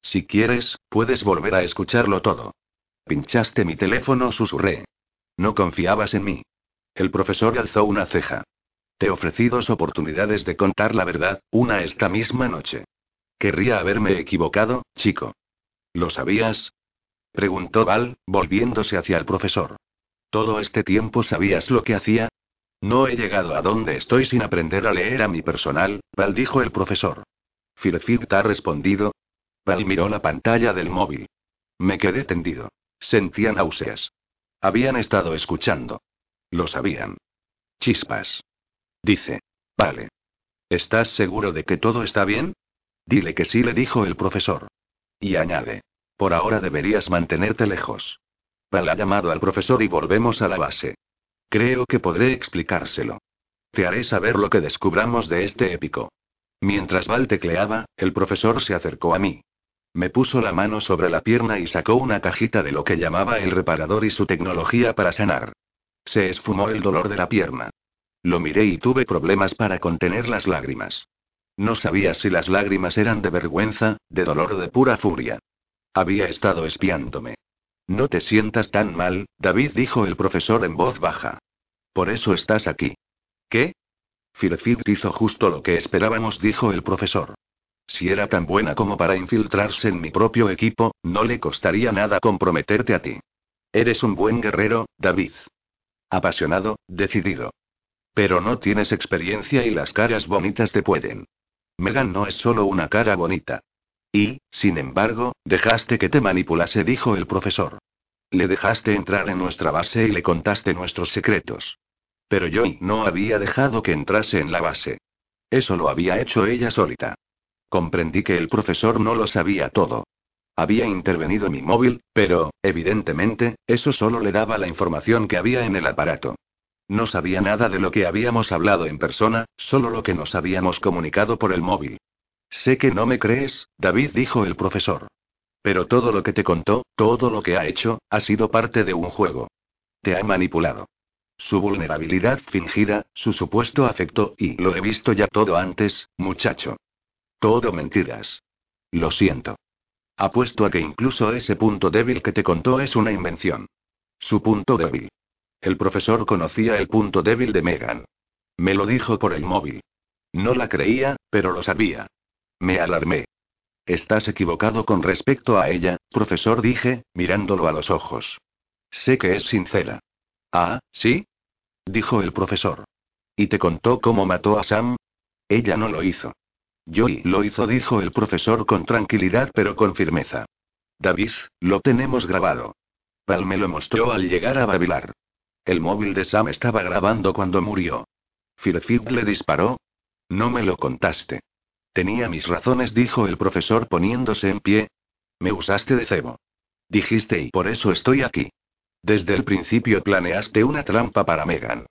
Si quieres, puedes volver a escucharlo todo. Pinchaste mi teléfono, susurré. No confiabas en mí. El profesor alzó una ceja. Te ofrecí dos oportunidades de contar la verdad, una esta misma noche. Querría haberme equivocado, chico. ¿Lo sabías? Preguntó Val, volviéndose hacia el profesor. ¿Todo este tiempo sabías lo que hacía? No he llegado a donde estoy sin aprender a leer a mi personal, Val dijo el profesor. Firfield ha respondido, Val miró la pantalla del móvil. Me quedé tendido. Sentía náuseas. Habían estado escuchando. Lo sabían. Chispas. Dice. Vale. ¿Estás seguro de que todo está bien? Dile que sí, le dijo el profesor. Y añade. Por ahora deberías mantenerte lejos. Val ha llamado al profesor y volvemos a la base. Creo que podré explicárselo. Te haré saber lo que descubramos de este épico. Mientras Val tecleaba, el profesor se acercó a mí. Me puso la mano sobre la pierna y sacó una cajita de lo que llamaba el reparador y su tecnología para sanar. Se esfumó el dolor de la pierna. Lo miré y tuve problemas para contener las lágrimas. No sabía si las lágrimas eran de vergüenza, de dolor o de pura furia. Había estado espiándome. No te sientas tan mal, David dijo el profesor en voz baja. Por eso estás aquí. ¿Qué? Firfield hizo justo lo que esperábamos, dijo el profesor. Si era tan buena como para infiltrarse en mi propio equipo, no le costaría nada comprometerte a ti. Eres un buen guerrero, David. Apasionado, decidido. Pero no tienes experiencia y las caras bonitas te pueden. Megan no es solo una cara bonita. Y, sin embargo, dejaste que te manipulase, dijo el profesor. Le dejaste entrar en nuestra base y le contaste nuestros secretos. Pero yo no había dejado que entrase en la base. Eso lo había hecho ella solita. Comprendí que el profesor no lo sabía todo. Había intervenido mi móvil, pero, evidentemente, eso solo le daba la información que había en el aparato. No sabía nada de lo que habíamos hablado en persona, solo lo que nos habíamos comunicado por el móvil. Sé que no me crees, David dijo el profesor. Pero todo lo que te contó, todo lo que ha hecho, ha sido parte de un juego. Te ha manipulado. Su vulnerabilidad fingida, su supuesto afecto, y lo he visto ya todo antes, muchacho. Todo mentiras. Lo siento. Apuesto a que incluso ese punto débil que te contó es una invención. Su punto débil. El profesor conocía el punto débil de Megan. Me lo dijo por el móvil. No la creía, pero lo sabía. Me alarmé. Estás equivocado con respecto a ella, profesor, dije, mirándolo a los ojos. Sé que es sincera. Ah, ¿sí? Dijo el profesor. ¿Y te contó cómo mató a Sam? Ella no lo hizo. Joey lo hizo, dijo el profesor con tranquilidad pero con firmeza. David, lo tenemos grabado. Pal me lo mostró al llegar a Babilar. El móvil de Sam estaba grabando cuando murió. Firfield le disparó. No me lo contaste. Tenía mis razones, dijo el profesor poniéndose en pie. Me usaste de cebo. Dijiste y por eso estoy aquí. Desde el principio planeaste una trampa para Megan.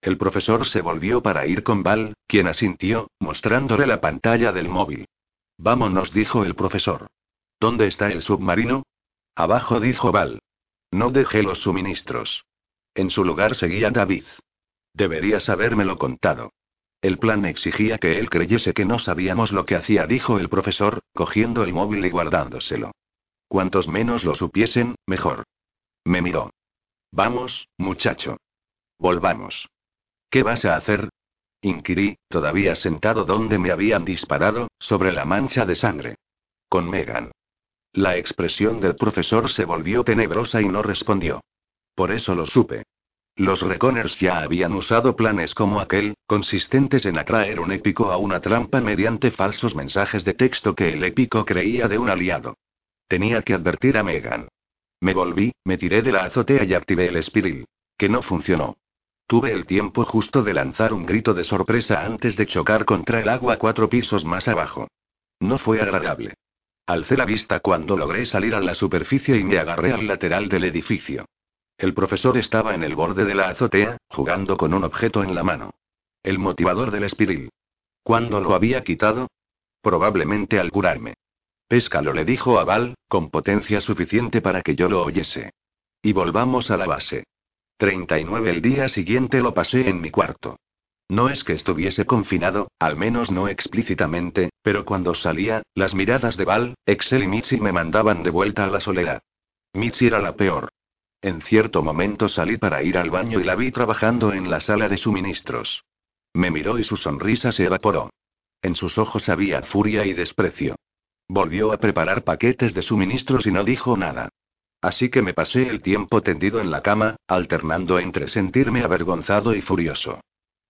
El profesor se volvió para ir con Val, quien asintió, mostrándole la pantalla del móvil. Vámonos, dijo el profesor. ¿Dónde está el submarino? Abajo, dijo Val. No dejé los suministros. En su lugar seguía David. Deberías habérmelo contado. El plan exigía que él creyese que no sabíamos lo que hacía, dijo el profesor, cogiendo el móvil y guardándoselo. Cuantos menos lo supiesen, mejor. Me miró. Vamos, muchacho. Volvamos. ¿Qué vas a hacer? Inquirí, todavía sentado donde me habían disparado, sobre la mancha de sangre. Con Megan. La expresión del profesor se volvió tenebrosa y no respondió. Por eso lo supe. Los Reconers ya habían usado planes como aquel, consistentes en atraer un épico a una trampa mediante falsos mensajes de texto que el épico creía de un aliado. Tenía que advertir a Megan. Me volví, me tiré de la azotea y activé el espiril. Que no funcionó. Tuve el tiempo justo de lanzar un grito de sorpresa antes de chocar contra el agua cuatro pisos más abajo. No fue agradable. Alcé la vista cuando logré salir a la superficie y me agarré al lateral del edificio. El profesor estaba en el borde de la azotea, jugando con un objeto en la mano. El motivador del espiril. ¿Cuándo lo había quitado? Probablemente al curarme. Péscalo, le dijo a Val, con potencia suficiente para que yo lo oyese. Y volvamos a la base. 39 el día siguiente lo pasé en mi cuarto. No es que estuviese confinado, al menos no explícitamente, pero cuando salía, las miradas de Val, Excel y Mitzi me mandaban de vuelta a la soledad. Mitzi era la peor. En cierto momento salí para ir al baño y la vi trabajando en la sala de suministros. Me miró y su sonrisa se evaporó. En sus ojos había furia y desprecio. Volvió a preparar paquetes de suministros y no dijo nada. Así que me pasé el tiempo tendido en la cama, alternando entre sentirme avergonzado y furioso.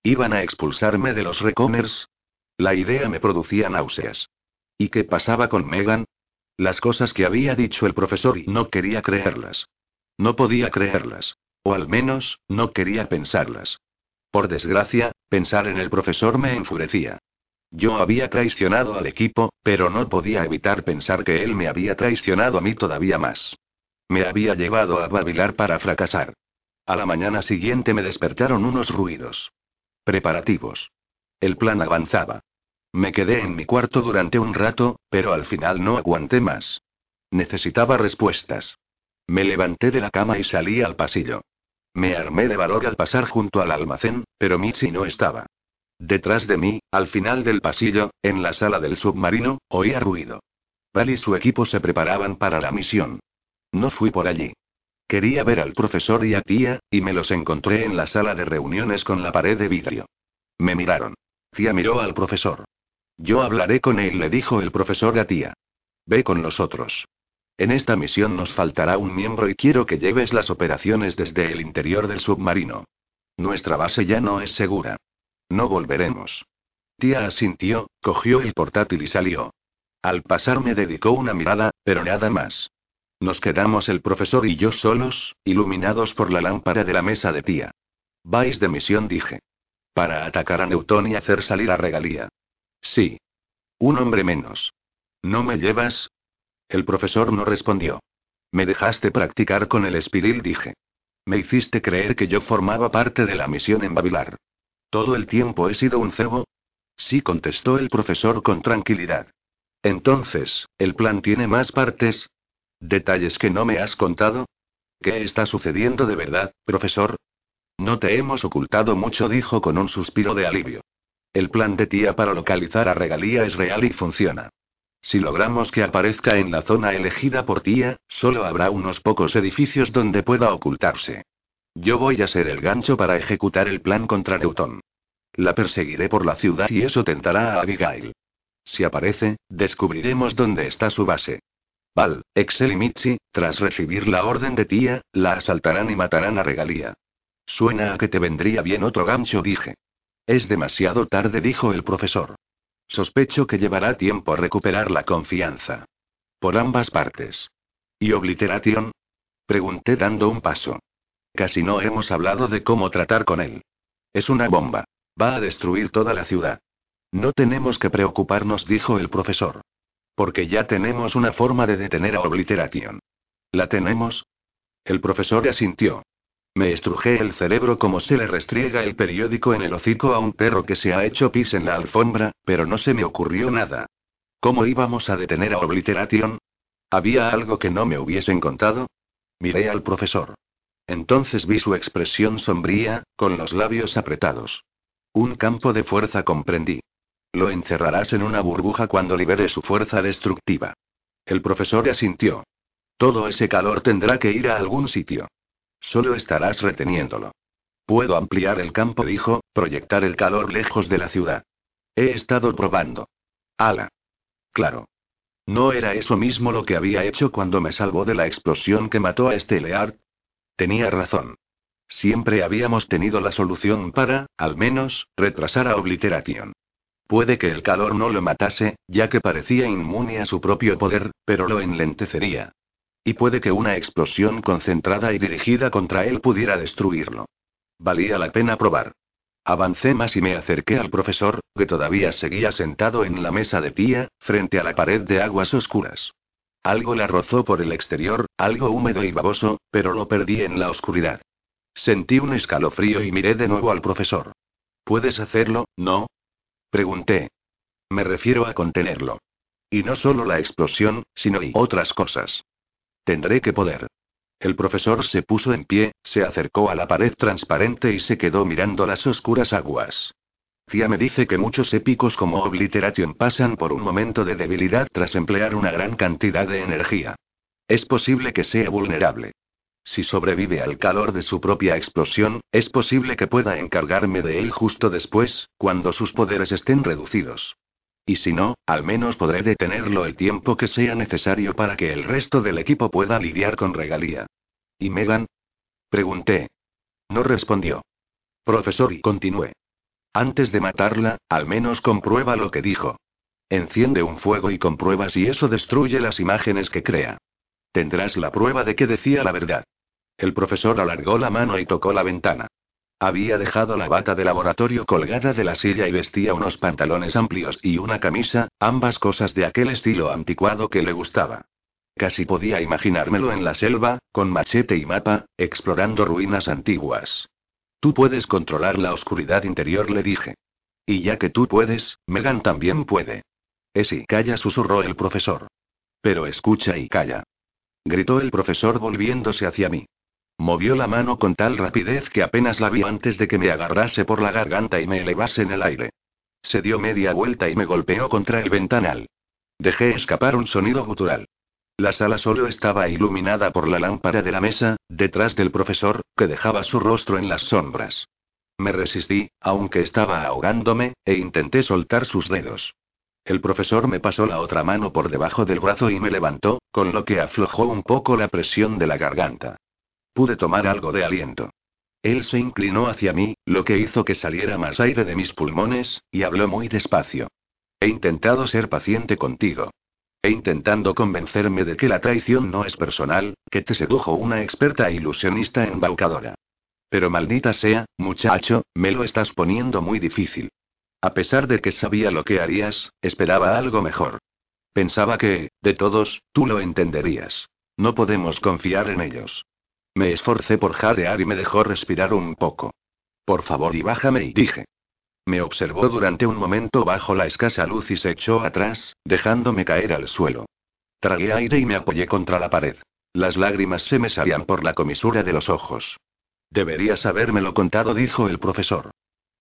¿Iban a expulsarme de los Reconers? La idea me producía náuseas. ¿Y qué pasaba con Megan? Las cosas que había dicho el profesor y no quería creerlas. No podía creerlas. O al menos, no quería pensarlas. Por desgracia, pensar en el profesor me enfurecía. Yo había traicionado al equipo, pero no podía evitar pensar que él me había traicionado a mí todavía más. Me había llevado a Babilar para fracasar. A la mañana siguiente me despertaron unos ruidos. Preparativos. El plan avanzaba. Me quedé en mi cuarto durante un rato, pero al final no aguanté más. Necesitaba respuestas. Me levanté de la cama y salí al pasillo. Me armé de valor al pasar junto al almacén, pero Michi no estaba. Detrás de mí, al final del pasillo, en la sala del submarino, oía ruido. Val y su equipo se preparaban para la misión. No fui por allí. Quería ver al profesor y a tía, y me los encontré en la sala de reuniones con la pared de vidrio. Me miraron. Tía miró al profesor. Yo hablaré con él, le dijo el profesor a tía. Ve con los otros. En esta misión nos faltará un miembro y quiero que lleves las operaciones desde el interior del submarino. Nuestra base ya no es segura. No volveremos. Tía asintió, cogió el portátil y salió. Al pasar me dedicó una mirada, pero nada más. Nos quedamos el profesor y yo solos, iluminados por la lámpara de la mesa de tía. Vais de misión, dije. Para atacar a Newton y hacer salir a regalía. Sí. Un hombre menos. ¿No me llevas? El profesor no respondió. Me dejaste practicar con el espiril, dije. Me hiciste creer que yo formaba parte de la misión en Babilar. ¿Todo el tiempo he sido un cebo? Sí, contestó el profesor con tranquilidad. Entonces, ¿el plan tiene más partes? ¿Detalles que no me has contado? ¿Qué está sucediendo de verdad, profesor? No te hemos ocultado mucho, dijo con un suspiro de alivio. El plan de tía para localizar a Regalía es real y funciona. Si logramos que aparezca en la zona elegida por tía, solo habrá unos pocos edificios donde pueda ocultarse. Yo voy a ser el gancho para ejecutar el plan contra Newton. La perseguiré por la ciudad y eso tentará a Abigail. Si aparece, descubriremos dónde está su base. Val, Excel y Mitzi, tras recibir la orden de tía, la asaltarán y matarán a Regalía. Suena a que te vendría bien otro gancho, dije. Es demasiado tarde, dijo el profesor. Sospecho que llevará tiempo recuperar la confianza. Por ambas partes. ¿Y Obliteration? Pregunté dando un paso. Casi no hemos hablado de cómo tratar con él. Es una bomba. Va a destruir toda la ciudad. No tenemos que preocuparnos, dijo el profesor. Porque ya tenemos una forma de detener a Obliteration. ¿La tenemos? El profesor asintió. Me estrujé el cerebro como se le restriega el periódico en el hocico a un perro que se ha hecho pis en la alfombra, pero no se me ocurrió nada. ¿Cómo íbamos a detener a Obliteration? ¿Había algo que no me hubiesen contado? Miré al profesor. Entonces vi su expresión sombría, con los labios apretados. Un campo de fuerza comprendí. Lo encerrarás en una burbuja cuando libere su fuerza destructiva. El profesor asintió. Todo ese calor tendrá que ir a algún sitio. Solo estarás reteniéndolo. Puedo ampliar el campo, dijo, proyectar el calor lejos de la ciudad. He estado probando. Ala. Claro. ¿No era eso mismo lo que había hecho cuando me salvó de la explosión que mató a Steleart? Tenía razón. Siempre habíamos tenido la solución para, al menos, retrasar a Obliteración. Puede que el calor no lo matase, ya que parecía inmune a su propio poder, pero lo enlentecería. Y puede que una explosión concentrada y dirigida contra él pudiera destruirlo. Valía la pena probar. Avancé más y me acerqué al profesor, que todavía seguía sentado en la mesa de tía, frente a la pared de aguas oscuras. Algo la rozó por el exterior, algo húmedo y baboso, pero lo perdí en la oscuridad. Sentí un escalofrío y miré de nuevo al profesor. ¿Puedes hacerlo, no? Pregunté. Me refiero a contenerlo. Y no solo la explosión, sino y otras cosas. Tendré que poder. El profesor se puso en pie, se acercó a la pared transparente y se quedó mirando las oscuras aguas. Tía me dice que muchos épicos como Obliteration pasan por un momento de debilidad tras emplear una gran cantidad de energía. Es posible que sea vulnerable. Si sobrevive al calor de su propia explosión, es posible que pueda encargarme de él justo después, cuando sus poderes estén reducidos. Y si no, al menos podré detenerlo el tiempo que sea necesario para que el resto del equipo pueda lidiar con regalía. ¿Y Megan? Pregunté. No respondió. Profesor, y continué. Antes de matarla, al menos comprueba lo que dijo. Enciende un fuego y comprueba si eso destruye las imágenes que crea. Tendrás la prueba de que decía la verdad. El profesor alargó la mano y tocó la ventana. Había dejado la bata de laboratorio colgada de la silla y vestía unos pantalones amplios y una camisa, ambas cosas de aquel estilo anticuado que le gustaba. Casi podía imaginármelo en la selva, con machete y mapa, explorando ruinas antiguas. Tú puedes controlar la oscuridad interior, le dije. Y ya que tú puedes, Megan también puede. Esi, calla, susurró el profesor. Pero escucha y calla. Gritó el profesor volviéndose hacia mí. Movió la mano con tal rapidez que apenas la vi antes de que me agarrase por la garganta y me elevase en el aire. Se dio media vuelta y me golpeó contra el ventanal. Dejé escapar un sonido gutural. La sala solo estaba iluminada por la lámpara de la mesa, detrás del profesor, que dejaba su rostro en las sombras. Me resistí, aunque estaba ahogándome, e intenté soltar sus dedos. El profesor me pasó la otra mano por debajo del brazo y me levantó, con lo que aflojó un poco la presión de la garganta. Pude tomar algo de aliento. Él se inclinó hacia mí, lo que hizo que saliera más aire de mis pulmones, y habló muy despacio. He intentado ser paciente contigo. E intentando convencerme de que la traición no es personal, que te sedujo una experta ilusionista embaucadora. Pero maldita sea, muchacho, me lo estás poniendo muy difícil. A pesar de que sabía lo que harías, esperaba algo mejor. Pensaba que, de todos, tú lo entenderías. No podemos confiar en ellos. Me esforcé por jadear y me dejó respirar un poco. Por favor y bájame y dije. Me observó durante un momento bajo la escasa luz y se echó atrás, dejándome caer al suelo. Tragué aire y me apoyé contra la pared. Las lágrimas se me salían por la comisura de los ojos. Deberías habérmelo contado, dijo el profesor.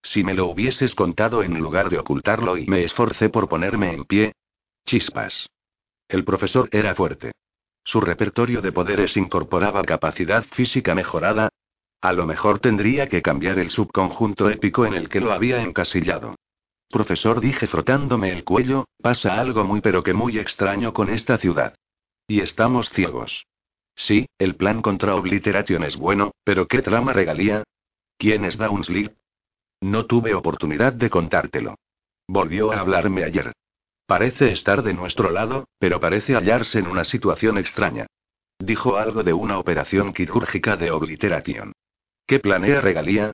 Si me lo hubieses contado en lugar de ocultarlo y me esforcé por ponerme en pie. Chispas. El profesor era fuerte. Su repertorio de poderes incorporaba capacidad física mejorada, a lo mejor tendría que cambiar el subconjunto épico en el que lo había encasillado. Profesor, dije frotándome el cuello, pasa algo muy pero que muy extraño con esta ciudad. Y estamos ciegos. Sí, el plan contra Obliteration es bueno, pero ¿qué trama regalía? ¿Quién es Downsleep? No tuve oportunidad de contártelo. Volvió a hablarme ayer. Parece estar de nuestro lado, pero parece hallarse en una situación extraña. Dijo algo de una operación quirúrgica de obliteración. ¿Qué planea Regalía?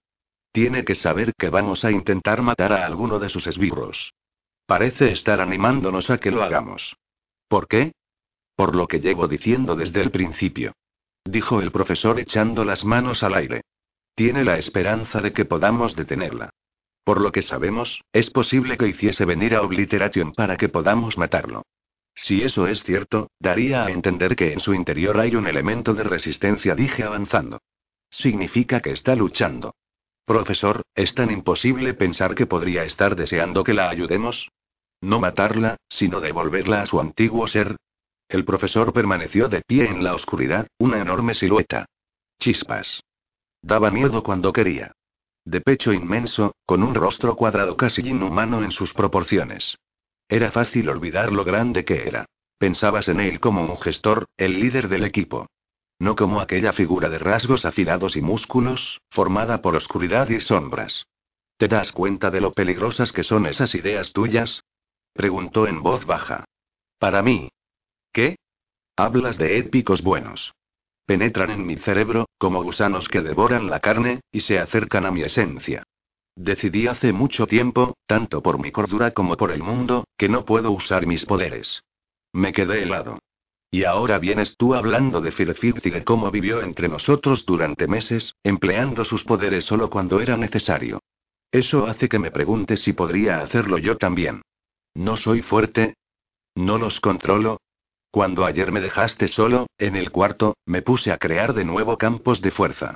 Tiene que saber que vamos a intentar matar a alguno de sus esbirros. Parece estar animándonos a que lo hagamos. ¿Por qué? Por lo que llevo diciendo desde el principio. Dijo el profesor echando las manos al aire. Tiene la esperanza de que podamos detenerla. Por lo que sabemos, es posible que hiciese venir a Obliteration para que podamos matarlo. Si eso es cierto, daría a entender que en su interior hay un elemento de resistencia, dije avanzando. Significa que está luchando. Profesor, ¿es tan imposible pensar que podría estar deseando que la ayudemos? No matarla, sino devolverla a su antiguo ser. El profesor permaneció de pie en la oscuridad, una enorme silueta. Chispas. Daba miedo cuando quería. De pecho inmenso, con un rostro cuadrado casi inhumano en sus proporciones. Era fácil olvidar lo grande que era. Pensabas en él como un gestor, el líder del equipo. No como aquella figura de rasgos afilados y músculos, formada por oscuridad y sombras. ¿Te das cuenta de lo peligrosas que son esas ideas tuyas? Preguntó en voz baja. Para mí. ¿Qué? Hablas de épicos buenos. Penetran en mi cerebro, como gusanos que devoran la carne, y se acercan a mi esencia. Decidí hace mucho tiempo, tanto por mi cordura como por el mundo, que no puedo usar mis poderes. Me quedé helado. Y ahora vienes tú hablando de Firfit y de cómo vivió entre nosotros durante meses, empleando sus poderes solo cuando era necesario. Eso hace que me pregunte si podría hacerlo yo también. ¿No soy fuerte? ¿No los controlo? Cuando ayer me dejaste solo, en el cuarto, me puse a crear de nuevo campos de fuerza.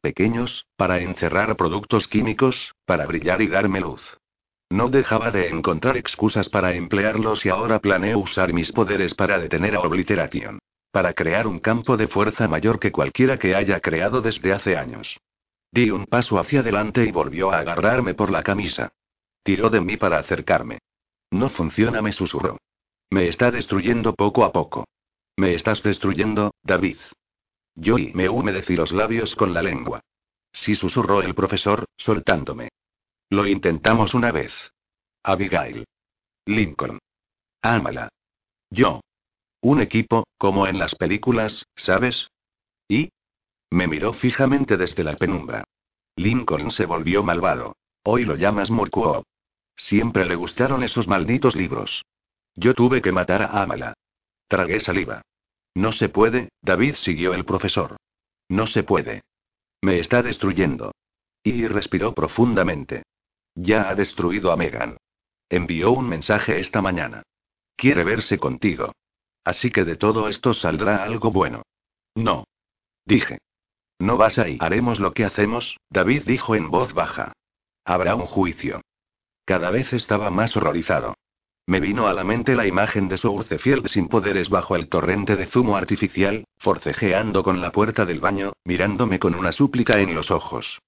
Pequeños, para encerrar productos químicos, para brillar y darme luz. No dejaba de encontrar excusas para emplearlos y ahora planeo usar mis poderes para detener a Obliteration. Para crear un campo de fuerza mayor que cualquiera que haya creado desde hace años. Di un paso hacia adelante y volvió a agarrarme por la camisa. Tiró de mí para acercarme. No funciona, me susurró. Me está destruyendo poco a poco. Me estás destruyendo, David. Yo y me humedecí los labios con la lengua. Sí susurró el profesor, soltándome. Lo intentamos una vez. Abigail. Lincoln. Ámala. Yo. Un equipo, como en las películas, ¿sabes? ¿Y? Me miró fijamente desde la penumbra. Lincoln se volvió malvado. Hoy lo llamas Murkuo. Siempre le gustaron esos malditos libros. Yo tuve que matar a Amala. Tragué saliva. No se puede, David siguió el profesor. No se puede. Me está destruyendo. Y respiró profundamente. Ya ha destruido a Megan. Envió un mensaje esta mañana. Quiere verse contigo. Así que de todo esto saldrá algo bueno. No. Dije. No vas ahí. Haremos lo que hacemos, David dijo en voz baja. Habrá un juicio. Cada vez estaba más horrorizado. Me vino a la mente la imagen de su Urcefield sin poderes bajo el torrente de zumo artificial, forcejeando con la puerta del baño, mirándome con una súplica en los ojos.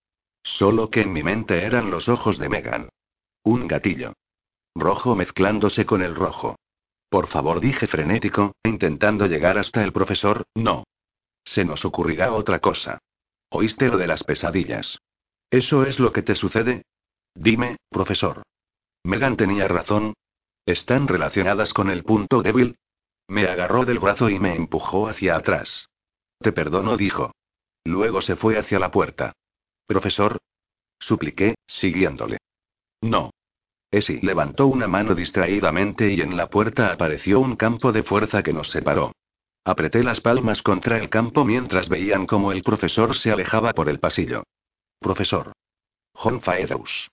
Solo que en mi mente eran los ojos de Megan. Un gatillo. Rojo mezclándose con el rojo. Por favor, dije frenético, intentando llegar hasta el profesor, no. Se nos ocurrirá otra cosa. ¿Oíste lo de las pesadillas? ¿Eso es lo que te sucede? Dime, profesor. Megan tenía razón. ¿Están relacionadas con el punto débil? Me agarró del brazo y me empujó hacia atrás. Te perdono, dijo. Luego se fue hacia la puerta. Profesor. Supliqué, siguiéndole. No. Esi levantó una mano distraídamente y en la puerta apareció un campo de fuerza que nos separó. Apreté las palmas contra el campo mientras veían cómo el profesor se alejaba por el pasillo. Profesor. John Faedaus.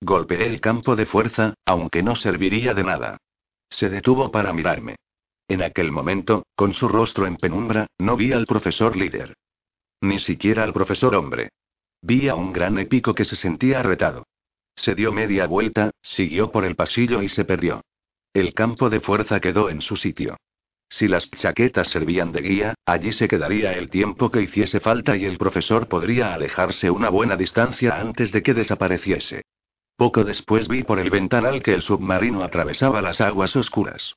Golpeé el campo de fuerza, aunque no serviría de nada. Se detuvo para mirarme. En aquel momento, con su rostro en penumbra, no vi al profesor líder. Ni siquiera al profesor hombre. Vi a un gran épico que se sentía retado. Se dio media vuelta, siguió por el pasillo y se perdió. El campo de fuerza quedó en su sitio. Si las chaquetas servían de guía, allí se quedaría el tiempo que hiciese falta y el profesor podría alejarse una buena distancia antes de que desapareciese. Poco después vi por el ventanal que el submarino atravesaba las aguas oscuras.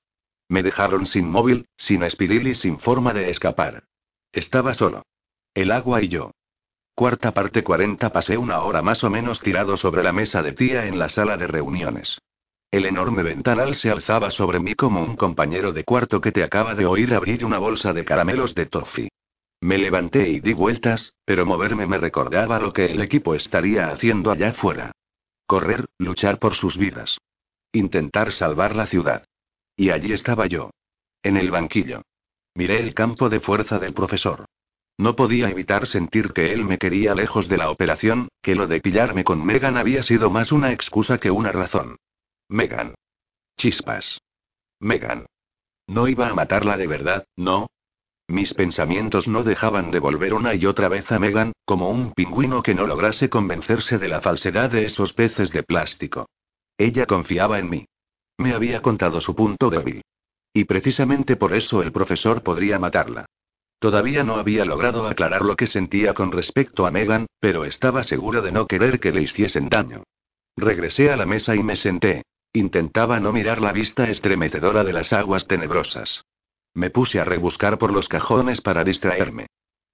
Me dejaron sin móvil, sin espiril y sin forma de escapar. Estaba solo. El agua y yo. Cuarta parte 40 pasé una hora más o menos tirado sobre la mesa de tía en la sala de reuniones. El enorme ventanal se alzaba sobre mí como un compañero de cuarto que te acaba de oír abrir una bolsa de caramelos de toffee. Me levanté y di vueltas, pero moverme me recordaba lo que el equipo estaría haciendo allá afuera. Correr, luchar por sus vidas. Intentar salvar la ciudad. Y allí estaba yo. En el banquillo. Miré el campo de fuerza del profesor. No podía evitar sentir que él me quería lejos de la operación, que lo de pillarme con Megan había sido más una excusa que una razón. Megan. Chispas. Megan. No iba a matarla de verdad, ¿no? Mis pensamientos no dejaban de volver una y otra vez a Megan, como un pingüino que no lograse convencerse de la falsedad de esos peces de plástico. Ella confiaba en mí. Me había contado su punto débil. Y precisamente por eso el profesor podría matarla. Todavía no había logrado aclarar lo que sentía con respecto a Megan, pero estaba seguro de no querer que le hiciesen daño. Regresé a la mesa y me senté. Intentaba no mirar la vista estremecedora de las aguas tenebrosas. Me puse a rebuscar por los cajones para distraerme.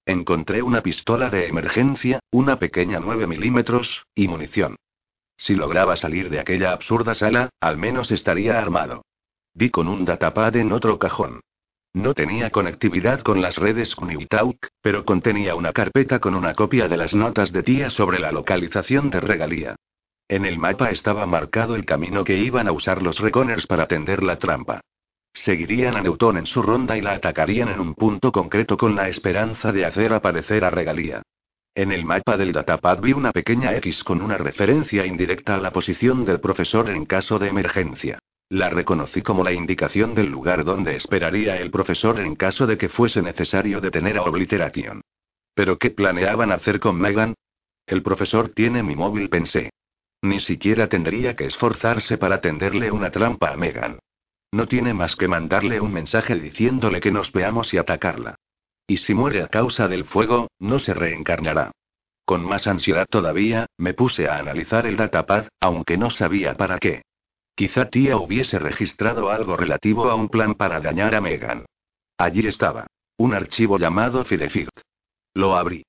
Encontré una pistola de emergencia, una pequeña 9 milímetros, y munición. Si lograba salir de aquella absurda sala, al menos estaría armado. Vi con un datapad en otro cajón. No tenía conectividad con las redes Unitalk, pero contenía una carpeta con una copia de las notas de tía sobre la localización de regalía. En el mapa estaba marcado el camino que iban a usar los Reconers para tender la trampa. Seguirían a Newton en su ronda y la atacarían en un punto concreto con la esperanza de hacer aparecer a regalía. En el mapa del datapad vi una pequeña X con una referencia indirecta a la posición del profesor en caso de emergencia. La reconocí como la indicación del lugar donde esperaría el profesor en caso de que fuese necesario detener a Obliteration. ¿Pero qué planeaban hacer con Megan? El profesor tiene mi móvil, pensé. Ni siquiera tendría que esforzarse para tenderle una trampa a Megan. No tiene más que mandarle un mensaje diciéndole que nos veamos y atacarla. Y si muere a causa del fuego, no se reencarnará. Con más ansiedad todavía, me puse a analizar el datapad, aunque no sabía para qué. Quizá tía hubiese registrado algo relativo a un plan para dañar a Megan. Allí estaba. Un archivo llamado Fidefield. Lo abrí.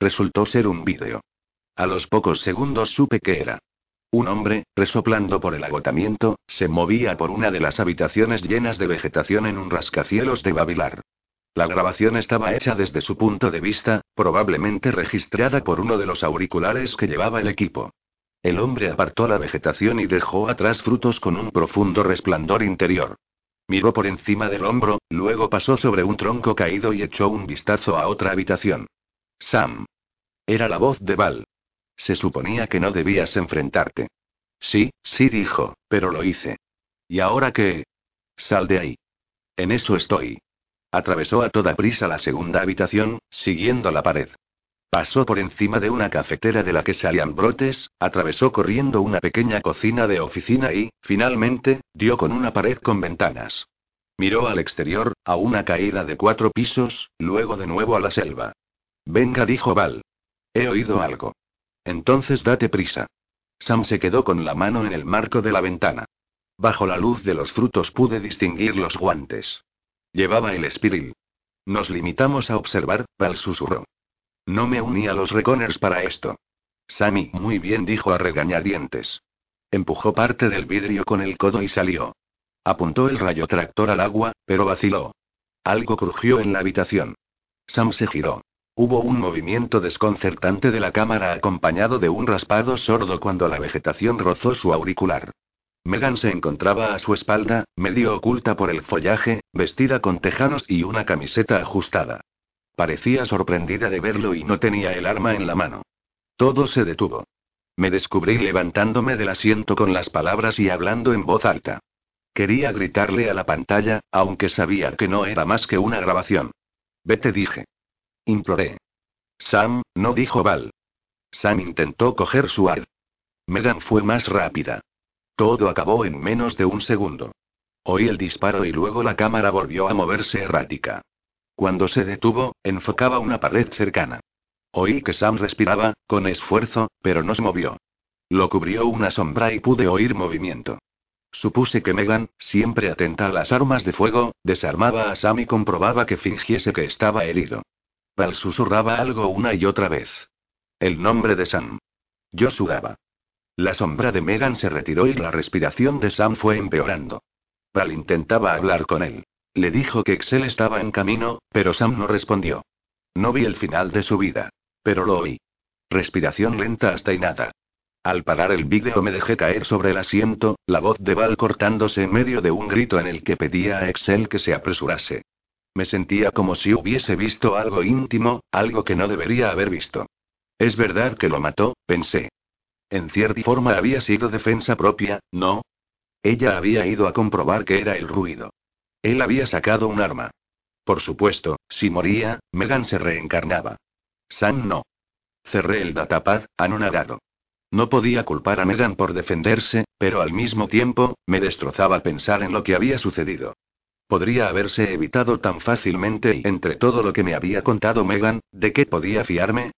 Resultó ser un vídeo. A los pocos segundos supe que era. Un hombre, resoplando por el agotamiento, se movía por una de las habitaciones llenas de vegetación en un rascacielos de Babilar. La grabación estaba hecha desde su punto de vista, probablemente registrada por uno de los auriculares que llevaba el equipo. El hombre apartó la vegetación y dejó atrás frutos con un profundo resplandor interior. Miró por encima del hombro, luego pasó sobre un tronco caído y echó un vistazo a otra habitación. Sam. Era la voz de Val. Se suponía que no debías enfrentarte. Sí, sí dijo, pero lo hice. ¿Y ahora qué? Sal de ahí. En eso estoy. Atravesó a toda prisa la segunda habitación, siguiendo la pared. Pasó por encima de una cafetera de la que salían brotes, atravesó corriendo una pequeña cocina de oficina y, finalmente, dio con una pared con ventanas. Miró al exterior, a una caída de cuatro pisos, luego de nuevo a la selva. Venga, dijo Val. He oído algo. Entonces date prisa. Sam se quedó con la mano en el marco de la ventana. Bajo la luz de los frutos pude distinguir los guantes. Llevaba el espiril. Nos limitamos a observar, Val susurró. No me uní a los Reconers para esto. Sammy, muy bien, dijo a regañadientes. Empujó parte del vidrio con el codo y salió. Apuntó el rayo tractor al agua, pero vaciló. Algo crujió en la habitación. Sam se giró. Hubo un movimiento desconcertante de la cámara acompañado de un raspado sordo cuando la vegetación rozó su auricular. Megan se encontraba a su espalda, medio oculta por el follaje, vestida con tejanos y una camiseta ajustada. Parecía sorprendida de verlo y no tenía el arma en la mano. Todo se detuvo. Me descubrí levantándome del asiento con las palabras y hablando en voz alta. Quería gritarle a la pantalla, aunque sabía que no era más que una grabación. Vete, dije. Imploré. Sam, no dijo Val. Sam intentó coger su ar. Megan fue más rápida. Todo acabó en menos de un segundo. Oí el disparo y luego la cámara volvió a moverse errática. Cuando se detuvo, enfocaba una pared cercana. Oí que Sam respiraba, con esfuerzo, pero no se movió. Lo cubrió una sombra y pude oír movimiento. Supuse que Megan, siempre atenta a las armas de fuego, desarmaba a Sam y comprobaba que fingiese que estaba herido. Val susurraba algo una y otra vez. El nombre de Sam. Yo sudaba. La sombra de Megan se retiró y la respiración de Sam fue empeorando. Val intentaba hablar con él. Le dijo que Excel estaba en camino, pero Sam no respondió. No vi el final de su vida. Pero lo oí. Respiración lenta hasta y nada. Al parar el vídeo me dejé caer sobre el asiento, la voz de Val cortándose en medio de un grito en el que pedía a Excel que se apresurase. Me sentía como si hubiese visto algo íntimo, algo que no debería haber visto. Es verdad que lo mató, pensé. En cierta forma había sido defensa propia, ¿no? Ella había ido a comprobar que era el ruido. Él había sacado un arma. Por supuesto, si moría, Megan se reencarnaba. Sam no. Cerré el datapad, anonadado. No podía culpar a Megan por defenderse, pero al mismo tiempo, me destrozaba pensar en lo que había sucedido. Podría haberse evitado tan fácilmente y entre todo lo que me había contado Megan, ¿de qué podía fiarme?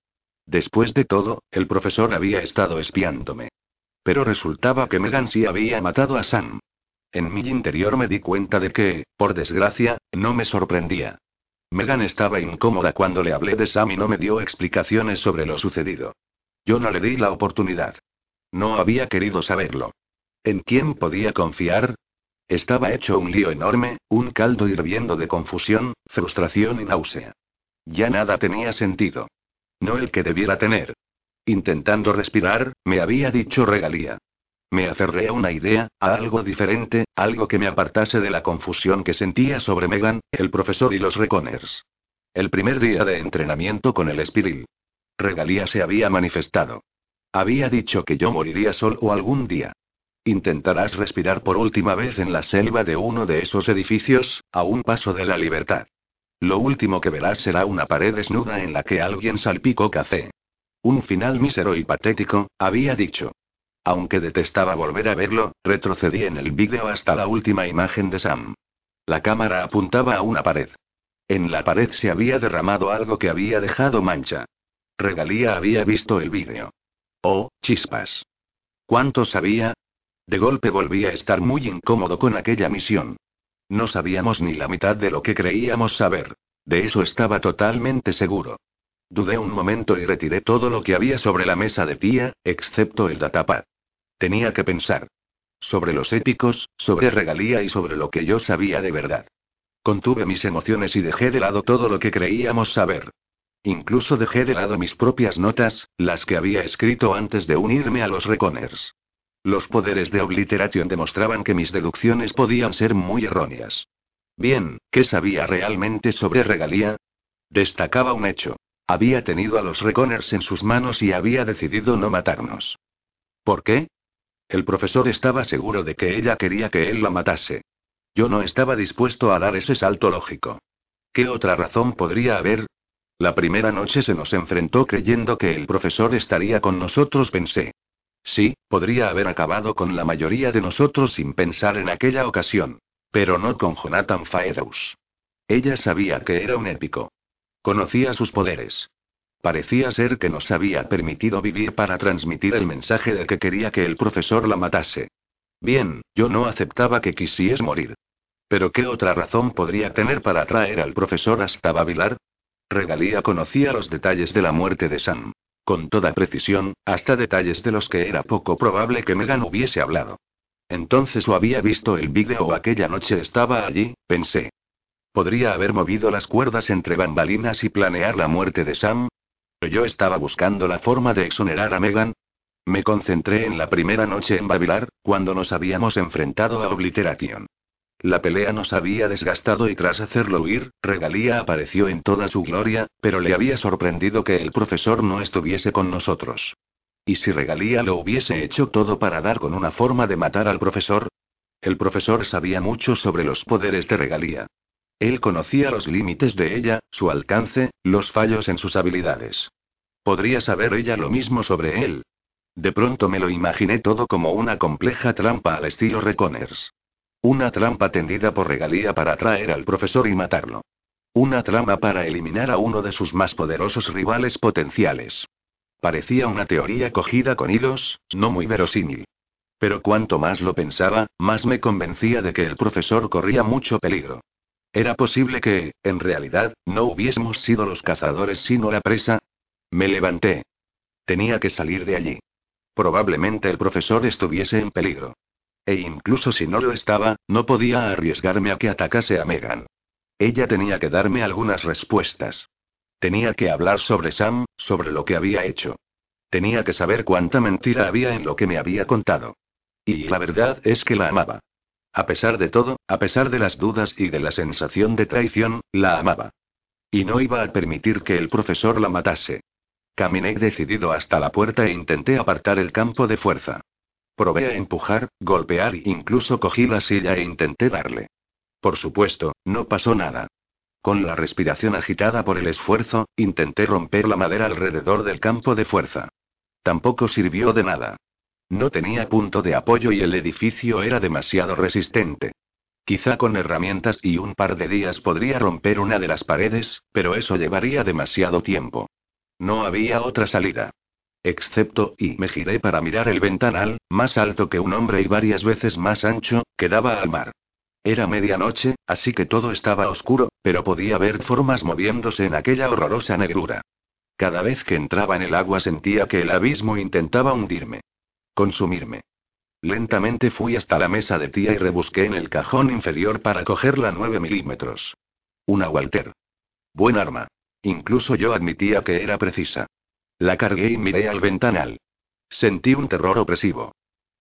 Después de todo, el profesor había estado espiándome. Pero resultaba que Megan sí había matado a Sam. En mi interior me di cuenta de que, por desgracia, no me sorprendía. Megan estaba incómoda cuando le hablé de Sam y no me dio explicaciones sobre lo sucedido. Yo no le di la oportunidad. No había querido saberlo. ¿En quién podía confiar? Estaba hecho un lío enorme, un caldo hirviendo de confusión, frustración y náusea. Ya nada tenía sentido. No el que debiera tener. Intentando respirar, me había dicho regalía. Me aferré a una idea, a algo diferente, algo que me apartase de la confusión que sentía sobre Megan, el profesor y los Reconers. El primer día de entrenamiento con el Espiril. Regalía se había manifestado. Había dicho que yo moriría solo algún día. Intentarás respirar por última vez en la selva de uno de esos edificios, a un paso de la libertad. Lo último que verás será una pared desnuda en la que alguien salpicó café. Un final mísero y patético, había dicho. Aunque detestaba volver a verlo, retrocedí en el vídeo hasta la última imagen de Sam. La cámara apuntaba a una pared. En la pared se había derramado algo que había dejado mancha. Regalía había visto el vídeo. Oh, chispas. ¿Cuánto sabía? De golpe volví a estar muy incómodo con aquella misión. No sabíamos ni la mitad de lo que creíamos saber. De eso estaba totalmente seguro. Dudé un momento y retiré todo lo que había sobre la mesa de tía, excepto el datapad. Tenía que pensar. Sobre los épicos, sobre regalía y sobre lo que yo sabía de verdad. Contuve mis emociones y dejé de lado todo lo que creíamos saber. Incluso dejé de lado mis propias notas, las que había escrito antes de unirme a los Reconers. Los poderes de obliteración demostraban que mis deducciones podían ser muy erróneas. Bien, ¿qué sabía realmente sobre regalía? Destacaba un hecho. Había tenido a los Reconers en sus manos y había decidido no matarnos. ¿Por qué? El profesor estaba seguro de que ella quería que él la matase. Yo no estaba dispuesto a dar ese salto lógico. ¿Qué otra razón podría haber? La primera noche se nos enfrentó creyendo que el profesor estaría con nosotros, pensé. Sí, podría haber acabado con la mayoría de nosotros sin pensar en aquella ocasión. Pero no con Jonathan Faedaus. Ella sabía que era un épico. Conocía sus poderes. Parecía ser que nos había permitido vivir para transmitir el mensaje de que quería que el profesor la matase. Bien, yo no aceptaba que quisies morir. Pero ¿qué otra razón podría tener para traer al profesor hasta Babilar? Regalía conocía los detalles de la muerte de Sam. Con toda precisión, hasta detalles de los que era poco probable que Megan hubiese hablado. Entonces o había visto el vídeo o aquella noche estaba allí, pensé. ¿Podría haber movido las cuerdas entre bambalinas y planear la muerte de Sam? Yo estaba buscando la forma de exonerar a Megan. Me concentré en la primera noche en Babilar, cuando nos habíamos enfrentado a Obliteración. La pelea nos había desgastado y tras hacerlo huir, Regalía apareció en toda su gloria, pero le había sorprendido que el profesor no estuviese con nosotros. ¿Y si Regalía lo hubiese hecho todo para dar con una forma de matar al profesor? El profesor sabía mucho sobre los poderes de Regalía. Él conocía los límites de ella, su alcance, los fallos en sus habilidades. ¿Podría saber ella lo mismo sobre él? De pronto me lo imaginé todo como una compleja trampa al estilo Reconners. Una trampa tendida por regalía para atraer al profesor y matarlo. Una trama para eliminar a uno de sus más poderosos rivales potenciales. Parecía una teoría cogida con hilos, no muy verosímil. Pero cuanto más lo pensaba, más me convencía de que el profesor corría mucho peligro. Era posible que, en realidad, no hubiésemos sido los cazadores sino la presa. Me levanté. Tenía que salir de allí. Probablemente el profesor estuviese en peligro. E incluso si no lo estaba, no podía arriesgarme a que atacase a Megan. Ella tenía que darme algunas respuestas. Tenía que hablar sobre Sam, sobre lo que había hecho. Tenía que saber cuánta mentira había en lo que me había contado. Y la verdad es que la amaba. A pesar de todo, a pesar de las dudas y de la sensación de traición, la amaba. Y no iba a permitir que el profesor la matase. Caminé decidido hasta la puerta e intenté apartar el campo de fuerza. Probé a empujar, golpear e incluso cogí la silla e intenté darle. Por supuesto, no pasó nada. Con la respiración agitada por el esfuerzo, intenté romper la madera alrededor del campo de fuerza. Tampoco sirvió de nada. No tenía punto de apoyo y el edificio era demasiado resistente. Quizá con herramientas y un par de días podría romper una de las paredes, pero eso llevaría demasiado tiempo. No había otra salida. Excepto, y me giré para mirar el ventanal, más alto que un hombre y varias veces más ancho, que daba al mar. Era medianoche, así que todo estaba oscuro, pero podía ver formas moviéndose en aquella horrorosa negrura. Cada vez que entraba en el agua sentía que el abismo intentaba hundirme. Consumirme. Lentamente fui hasta la mesa de tía y rebusqué en el cajón inferior para coger la 9 milímetros. Una Walter. Buen arma. Incluso yo admitía que era precisa. La cargué y miré al ventanal. Sentí un terror opresivo.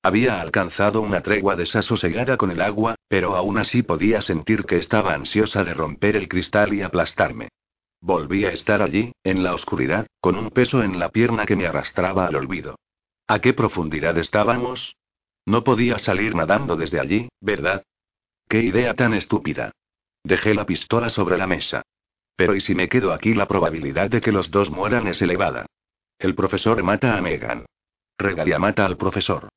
Había alcanzado una tregua desasosegada con el agua, pero aún así podía sentir que estaba ansiosa de romper el cristal y aplastarme. Volví a estar allí, en la oscuridad, con un peso en la pierna que me arrastraba al olvido. ¿A qué profundidad estábamos? No podía salir nadando desde allí, ¿verdad? ¡Qué idea tan estúpida! Dejé la pistola sobre la mesa. Pero ¿y si me quedo aquí? La probabilidad de que los dos mueran es elevada. El profesor mata a Megan. Regalia mata al profesor.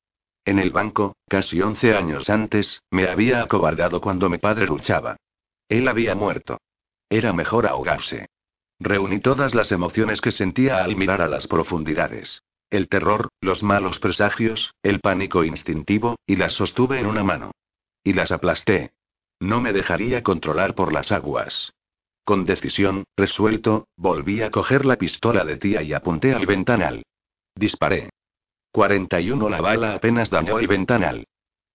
En el banco, casi 11 años antes, me había acobardado cuando mi padre luchaba. Él había muerto. Era mejor ahogarse. Reuní todas las emociones que sentía al mirar a las profundidades. El terror, los malos presagios, el pánico instintivo, y las sostuve en una mano. Y las aplasté. No me dejaría controlar por las aguas. Con decisión, resuelto, volví a coger la pistola de tía y apunté al ventanal. Disparé. 41 La bala apenas dañó el ventanal.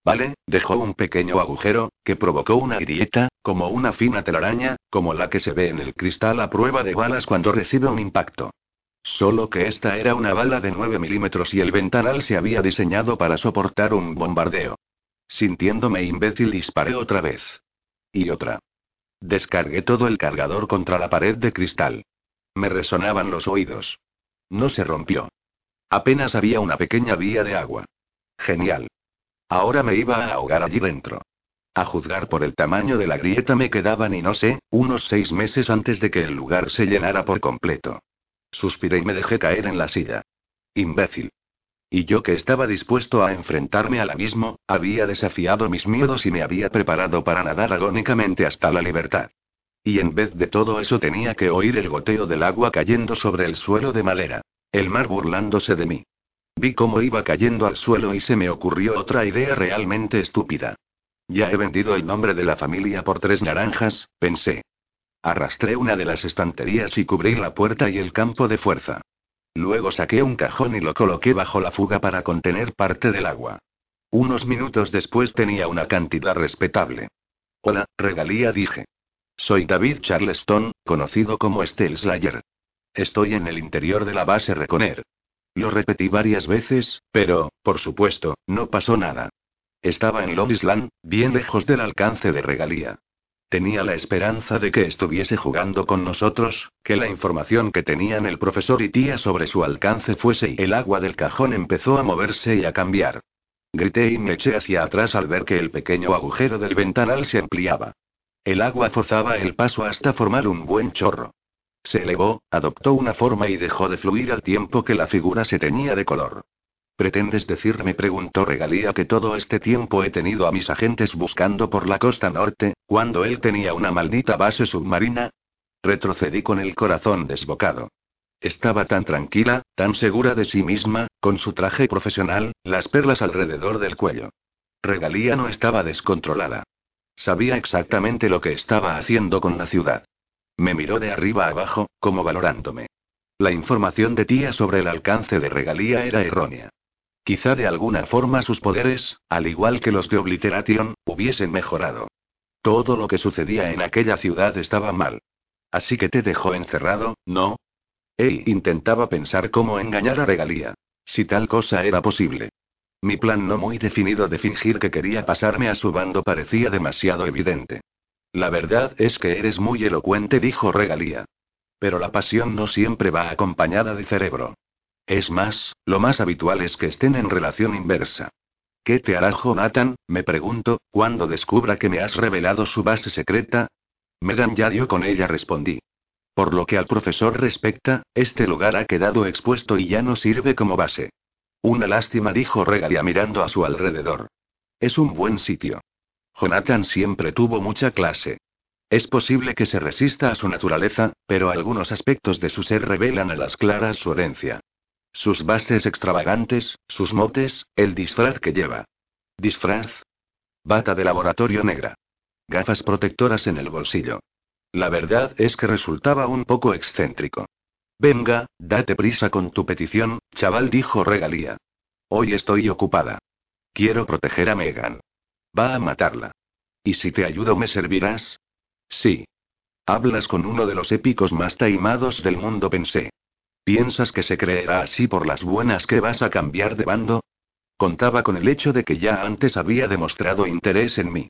Vale, dejó un pequeño agujero, que provocó una grieta, como una fina telaraña, como la que se ve en el cristal a prueba de balas cuando recibe un impacto. Solo que esta era una bala de 9 milímetros y el ventanal se había diseñado para soportar un bombardeo. Sintiéndome imbécil disparé otra vez. Y otra. Descargué todo el cargador contra la pared de cristal. Me resonaban los oídos. No se rompió. Apenas había una pequeña vía de agua. Genial. Ahora me iba a ahogar allí dentro. A juzgar por el tamaño de la grieta me quedaban, y no sé, unos seis meses antes de que el lugar se llenara por completo. Suspiré y me dejé caer en la silla. Imbécil. Y yo que estaba dispuesto a enfrentarme al abismo, había desafiado mis miedos y me había preparado para nadar agónicamente hasta la libertad. Y en vez de todo eso tenía que oír el goteo del agua cayendo sobre el suelo de madera. El mar burlándose de mí. Vi cómo iba cayendo al suelo y se me ocurrió otra idea realmente estúpida. Ya he vendido el nombre de la familia por tres naranjas, pensé. Arrastré una de las estanterías y cubrí la puerta y el campo de fuerza. Luego saqué un cajón y lo coloqué bajo la fuga para contener parte del agua. Unos minutos después tenía una cantidad respetable. Hola, regalía dije. Soy David Charleston, conocido como Steel Slayer. Estoy en el interior de la base Reconer. Lo repetí varias veces, pero, por supuesto, no pasó nada. Estaba en Island, bien lejos del alcance de regalía. Tenía la esperanza de que estuviese jugando con nosotros, que la información que tenían el profesor y tía sobre su alcance fuese y el agua del cajón empezó a moverse y a cambiar. Grité y me eché hacia atrás al ver que el pequeño agujero del ventanal se ampliaba. El agua forzaba el paso hasta formar un buen chorro. Se elevó, adoptó una forma y dejó de fluir al tiempo que la figura se teñía de color. ¿Pretendes decirme? preguntó Regalía que todo este tiempo he tenido a mis agentes buscando por la costa norte, cuando él tenía una maldita base submarina. Retrocedí con el corazón desbocado. Estaba tan tranquila, tan segura de sí misma, con su traje profesional, las perlas alrededor del cuello. Regalía no estaba descontrolada. Sabía exactamente lo que estaba haciendo con la ciudad. Me miró de arriba abajo, como valorándome. La información de tía sobre el alcance de regalía era errónea. Quizá de alguna forma sus poderes, al igual que los de Obliteration, hubiesen mejorado. Todo lo que sucedía en aquella ciudad estaba mal. Así que te dejó encerrado, ¿no? Ey, intentaba pensar cómo engañar a Regalía. Si tal cosa era posible. Mi plan no muy definido de fingir que quería pasarme a su bando parecía demasiado evidente. La verdad es que eres muy elocuente, dijo Regalía. Pero la pasión no siempre va acompañada de cerebro. Es más, lo más habitual es que estén en relación inversa. ¿Qué te hará Jonathan? Me pregunto, cuando descubra que me has revelado su base secreta. Megan ya dio con ella, respondí. Por lo que al profesor respecta, este lugar ha quedado expuesto y ya no sirve como base. Una lástima, dijo Regalia mirando a su alrededor. Es un buen sitio. Jonathan siempre tuvo mucha clase. Es posible que se resista a su naturaleza, pero algunos aspectos de su ser revelan a las claras su herencia. Sus bases extravagantes, sus motes, el disfraz que lleva. Disfraz. Bata de laboratorio negra. Gafas protectoras en el bolsillo. La verdad es que resultaba un poco excéntrico. Venga, date prisa con tu petición, chaval, dijo Regalía. Hoy estoy ocupada. Quiero proteger a Megan. Va a matarla. ¿Y si te ayudo me servirás? Sí. Hablas con uno de los épicos más taimados del mundo, pensé. ¿Piensas que se creerá así por las buenas que vas a cambiar de bando? Contaba con el hecho de que ya antes había demostrado interés en mí.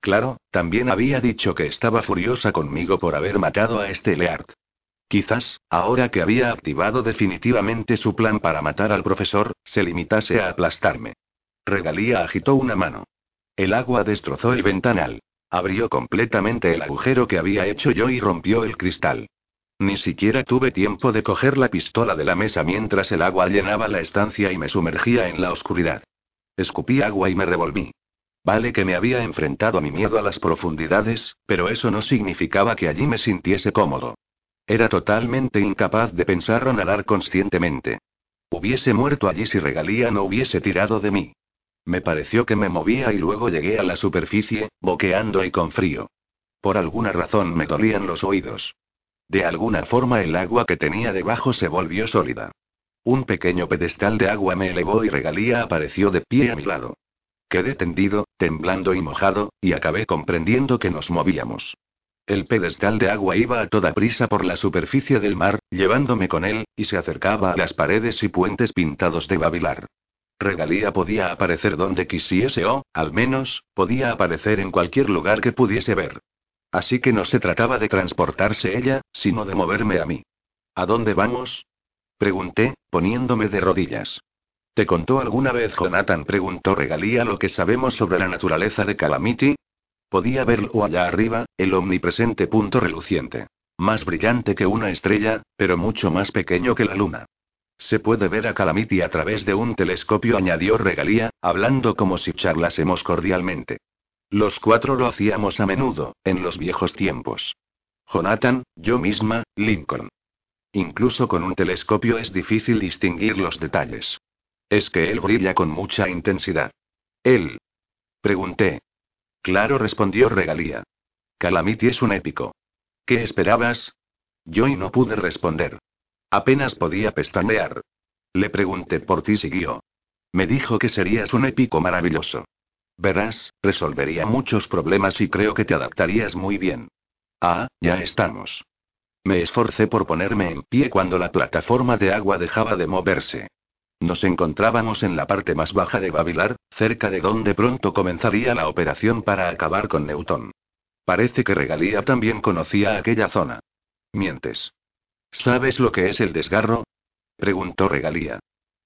Claro, también había dicho que estaba furiosa conmigo por haber matado a este Leard. Quizás, ahora que había activado definitivamente su plan para matar al profesor, se limitase a aplastarme. Regalía agitó una mano. El agua destrozó el ventanal. Abrió completamente el agujero que había hecho yo y rompió el cristal. Ni siquiera tuve tiempo de coger la pistola de la mesa mientras el agua llenaba la estancia y me sumergía en la oscuridad. Escupí agua y me revolví. Vale que me había enfrentado a mi miedo a las profundidades, pero eso no significaba que allí me sintiese cómodo. Era totalmente incapaz de pensar o nadar conscientemente. Hubiese muerto allí si regalía no hubiese tirado de mí. Me pareció que me movía y luego llegué a la superficie, boqueando y con frío. Por alguna razón me dolían los oídos. De alguna forma el agua que tenía debajo se volvió sólida. Un pequeño pedestal de agua me elevó y regalía apareció de pie a mi lado. Quedé tendido, temblando y mojado, y acabé comprendiendo que nos movíamos. El pedestal de agua iba a toda prisa por la superficie del mar, llevándome con él, y se acercaba a las paredes y puentes pintados de babilar. Regalía podía aparecer donde quisiese o, al menos, podía aparecer en cualquier lugar que pudiese ver. Así que no se trataba de transportarse ella, sino de moverme a mí. ¿A dónde vamos? Pregunté, poniéndome de rodillas. ¿Te contó alguna vez Jonathan? Preguntó Regalía lo que sabemos sobre la naturaleza de Calamity. Podía verlo allá arriba, el omnipresente punto reluciente. Más brillante que una estrella, pero mucho más pequeño que la luna. Se puede ver a Calamity a través de un telescopio, añadió Regalía, hablando como si charlásemos cordialmente. Los cuatro lo hacíamos a menudo, en los viejos tiempos. Jonathan, yo misma, Lincoln. Incluso con un telescopio es difícil distinguir los detalles. Es que él brilla con mucha intensidad. ¿Él? Pregunté. Claro, respondió Regalía. Calamity es un épico. ¿Qué esperabas? Yo y no pude responder. Apenas podía pestañear. Le pregunté por ti, siguió. Me dijo que serías un épico maravilloso. Verás, resolvería muchos problemas y creo que te adaptarías muy bien. Ah, ya estamos. Me esforcé por ponerme en pie cuando la plataforma de agua dejaba de moverse. Nos encontrábamos en la parte más baja de Babilar, cerca de donde pronto comenzaría la operación para acabar con Newton. Parece que Regalía también conocía aquella zona. Mientes. ¿Sabes lo que es el desgarro? preguntó Regalía.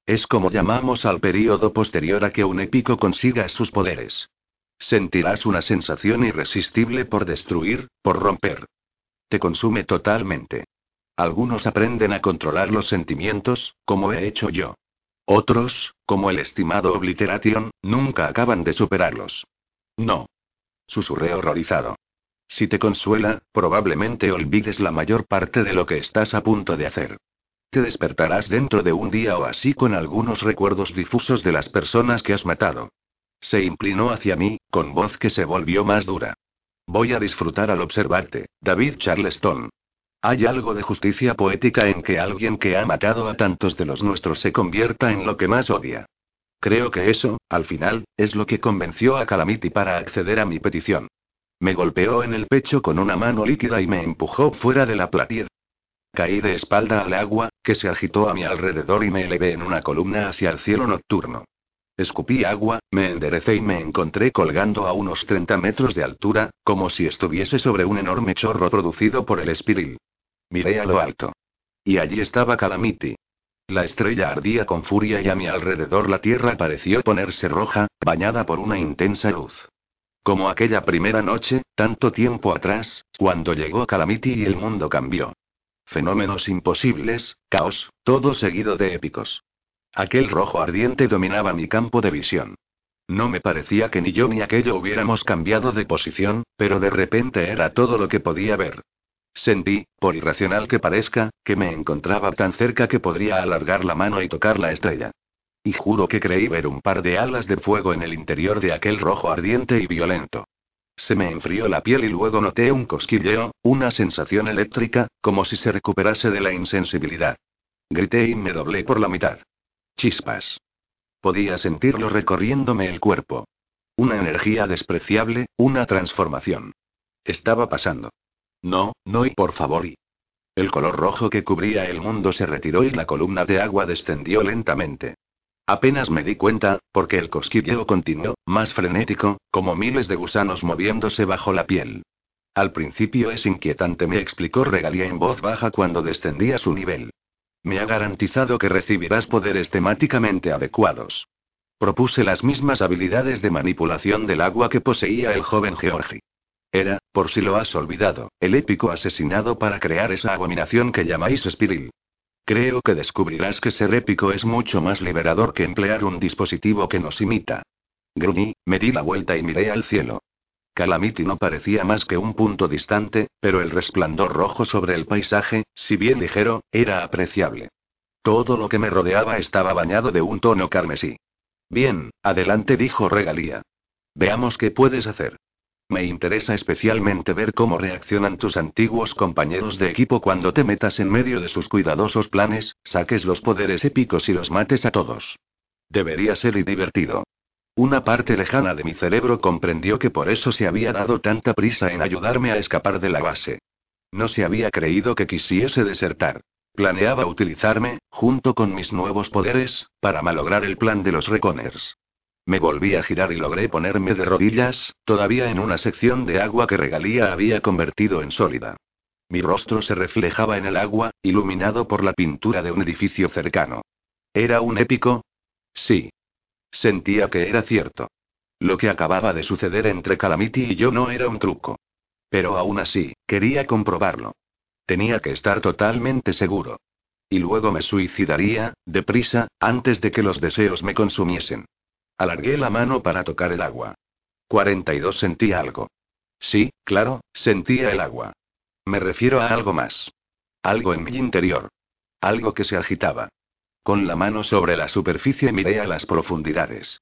Es como llamamos al período posterior a que un épico consiga sus poderes. Sentirás una sensación irresistible por destruir, por romper. Te consume totalmente. Algunos aprenden a controlar los sentimientos, como he hecho yo. Otros, como el estimado Obliteration, nunca acaban de superarlos. No. Susurré horrorizado. Si te consuela, probablemente olvides la mayor parte de lo que estás a punto de hacer. Te despertarás dentro de un día o así con algunos recuerdos difusos de las personas que has matado. Se inclinó hacia mí, con voz que se volvió más dura. Voy a disfrutar al observarte, David Charleston. Hay algo de justicia poética en que alguien que ha matado a tantos de los nuestros se convierta en lo que más odia. Creo que eso, al final, es lo que convenció a Calamity para acceder a mi petición. Me golpeó en el pecho con una mano líquida y me empujó fuera de la platier. Caí de espalda al agua, que se agitó a mi alrededor y me elevé en una columna hacia el cielo nocturno. Escupí agua, me enderecé y me encontré colgando a unos 30 metros de altura, como si estuviese sobre un enorme chorro producido por el espiril. Miré a lo alto. Y allí estaba Calamity. La estrella ardía con furia y a mi alrededor la tierra pareció ponerse roja, bañada por una intensa luz. Como aquella primera noche, tanto tiempo atrás, cuando llegó Calamity y el mundo cambió. Fenómenos imposibles, caos, todo seguido de épicos. Aquel rojo ardiente dominaba mi campo de visión. No me parecía que ni yo ni aquello hubiéramos cambiado de posición, pero de repente era todo lo que podía ver. Sentí, por irracional que parezca, que me encontraba tan cerca que podría alargar la mano y tocar la estrella. Y juro que creí ver un par de alas de fuego en el interior de aquel rojo ardiente y violento. Se me enfrió la piel y luego noté un cosquilleo, una sensación eléctrica, como si se recuperase de la insensibilidad. Grité y me doblé por la mitad. Chispas. Podía sentirlo recorriéndome el cuerpo. Una energía despreciable, una transformación. Estaba pasando. No, no y por favor y. El color rojo que cubría el mundo se retiró y la columna de agua descendió lentamente. Apenas me di cuenta, porque el cosquilleo continuó, más frenético, como miles de gusanos moviéndose bajo la piel. Al principio es inquietante, me explicó Regalía en voz baja cuando descendía su nivel. Me ha garantizado que recibirás poderes temáticamente adecuados. Propuse las mismas habilidades de manipulación del agua que poseía el joven Georgie. Era, por si lo has olvidado, el épico asesinado para crear esa abominación que llamáis espiril. Creo que descubrirás que ser épico es mucho más liberador que emplear un dispositivo que nos imita. Gruñí, me di la vuelta y miré al cielo. Calamity no parecía más que un punto distante, pero el resplandor rojo sobre el paisaje, si bien ligero, era apreciable. Todo lo que me rodeaba estaba bañado de un tono carmesí. Bien, adelante, dijo Regalía. Veamos qué puedes hacer. Me interesa especialmente ver cómo reaccionan tus antiguos compañeros de equipo cuando te metas en medio de sus cuidadosos planes, saques los poderes épicos y los mates a todos. Debería ser y divertido. Una parte lejana de mi cerebro comprendió que por eso se había dado tanta prisa en ayudarme a escapar de la base. No se había creído que quisiese desertar. Planeaba utilizarme, junto con mis nuevos poderes, para malograr el plan de los Reconers. Me volví a girar y logré ponerme de rodillas, todavía en una sección de agua que Regalía había convertido en sólida. Mi rostro se reflejaba en el agua, iluminado por la pintura de un edificio cercano. ¿Era un épico? Sí. Sentía que era cierto. Lo que acababa de suceder entre Calamity y yo no era un truco. Pero aún así, quería comprobarlo. Tenía que estar totalmente seguro. Y luego me suicidaría, deprisa, antes de que los deseos me consumiesen. Alargué la mano para tocar el agua. 42 sentía algo. Sí, claro, sentía el agua. Me refiero a algo más. Algo en mi interior. Algo que se agitaba. Con la mano sobre la superficie miré a las profundidades.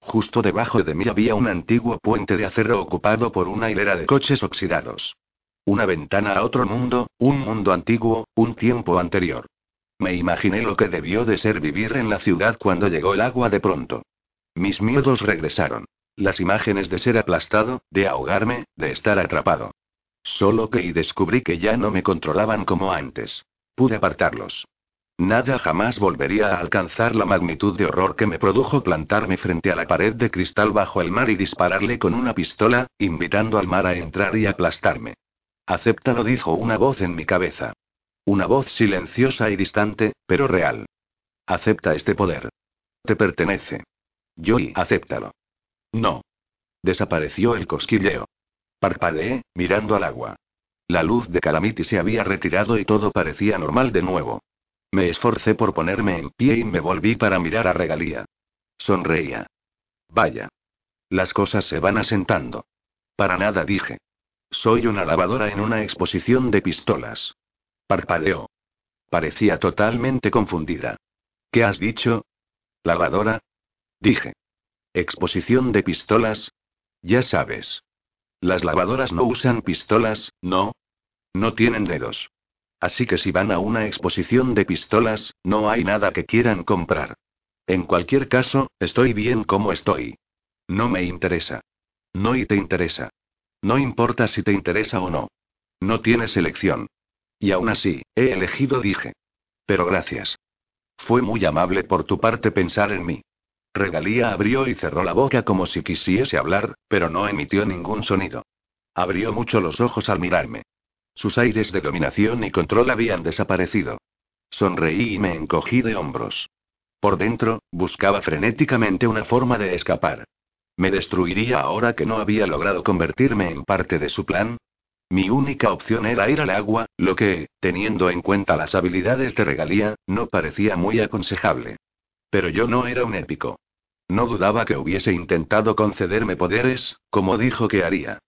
Justo debajo de mí había un antiguo puente de acero ocupado por una hilera de coches oxidados. Una ventana a otro mundo, un mundo antiguo, un tiempo anterior. Me imaginé lo que debió de ser vivir en la ciudad cuando llegó el agua de pronto. Mis miedos regresaron. Las imágenes de ser aplastado, de ahogarme, de estar atrapado. Solo que y descubrí que ya no me controlaban como antes. Pude apartarlos. Nada jamás volvería a alcanzar la magnitud de horror que me produjo plantarme frente a la pared de cristal bajo el mar y dispararle con una pistola, invitando al mar a entrar y aplastarme. Acéptalo, dijo una voz en mi cabeza. Una voz silenciosa y distante, pero real. Acepta este poder. Te pertenece. Yo y acéptalo. No. Desapareció el cosquilleo. Parpadeé, mirando al agua. La luz de Calamity se había retirado y todo parecía normal de nuevo. Me esforcé por ponerme en pie y me volví para mirar a Regalía. Sonreía. Vaya. Las cosas se van asentando. Para nada dije. Soy una lavadora en una exposición de pistolas. Parpadeó. Parecía totalmente confundida. ¿Qué has dicho? ¿Lavadora? Dije. ¿Exposición de pistolas? Ya sabes. Las lavadoras no usan pistolas, ¿no? No tienen dedos. Así que si van a una exposición de pistolas, no hay nada que quieran comprar. En cualquier caso, estoy bien como estoy. No me interesa. No y te interesa. No importa si te interesa o no. No tienes elección. Y aún así, he elegido, dije. Pero gracias. Fue muy amable por tu parte pensar en mí. Regalía abrió y cerró la boca como si quisiese hablar, pero no emitió ningún sonido. Abrió mucho los ojos al mirarme. Sus aires de dominación y control habían desaparecido. Sonreí y me encogí de hombros. Por dentro, buscaba frenéticamente una forma de escapar. ¿Me destruiría ahora que no había logrado convertirme en parte de su plan? Mi única opción era ir al agua, lo que, teniendo en cuenta las habilidades de regalía, no parecía muy aconsejable. Pero yo no era un épico. No dudaba que hubiese intentado concederme poderes, como dijo que haría.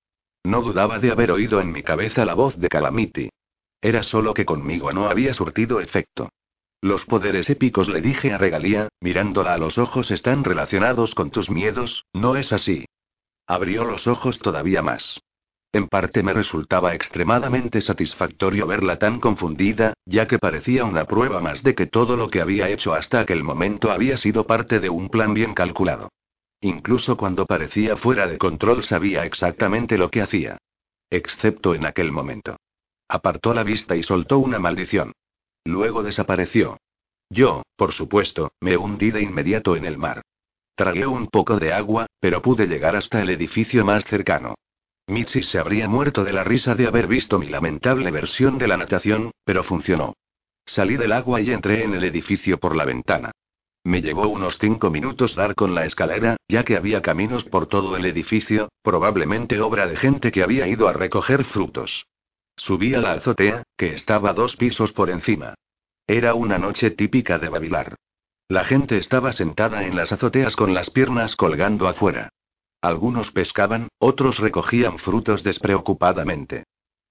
No dudaba de haber oído en mi cabeza la voz de Calamity. Era solo que conmigo no había surtido efecto. Los poderes épicos le dije a Regalía, mirándola a los ojos están relacionados con tus miedos, ¿no es así? Abrió los ojos todavía más. En parte me resultaba extremadamente satisfactorio verla tan confundida, ya que parecía una prueba más de que todo lo que había hecho hasta aquel momento había sido parte de un plan bien calculado. Incluso cuando parecía fuera de control sabía exactamente lo que hacía. Excepto en aquel momento. Apartó la vista y soltó una maldición. Luego desapareció. Yo, por supuesto, me hundí de inmediato en el mar. Tragué un poco de agua, pero pude llegar hasta el edificio más cercano. Mitzi se habría muerto de la risa de haber visto mi lamentable versión de la natación, pero funcionó. Salí del agua y entré en el edificio por la ventana. Me llevó unos cinco minutos dar con la escalera, ya que había caminos por todo el edificio, probablemente obra de gente que había ido a recoger frutos. Subí a la azotea, que estaba dos pisos por encima. Era una noche típica de Babilar. La gente estaba sentada en las azoteas con las piernas colgando afuera. Algunos pescaban, otros recogían frutos despreocupadamente.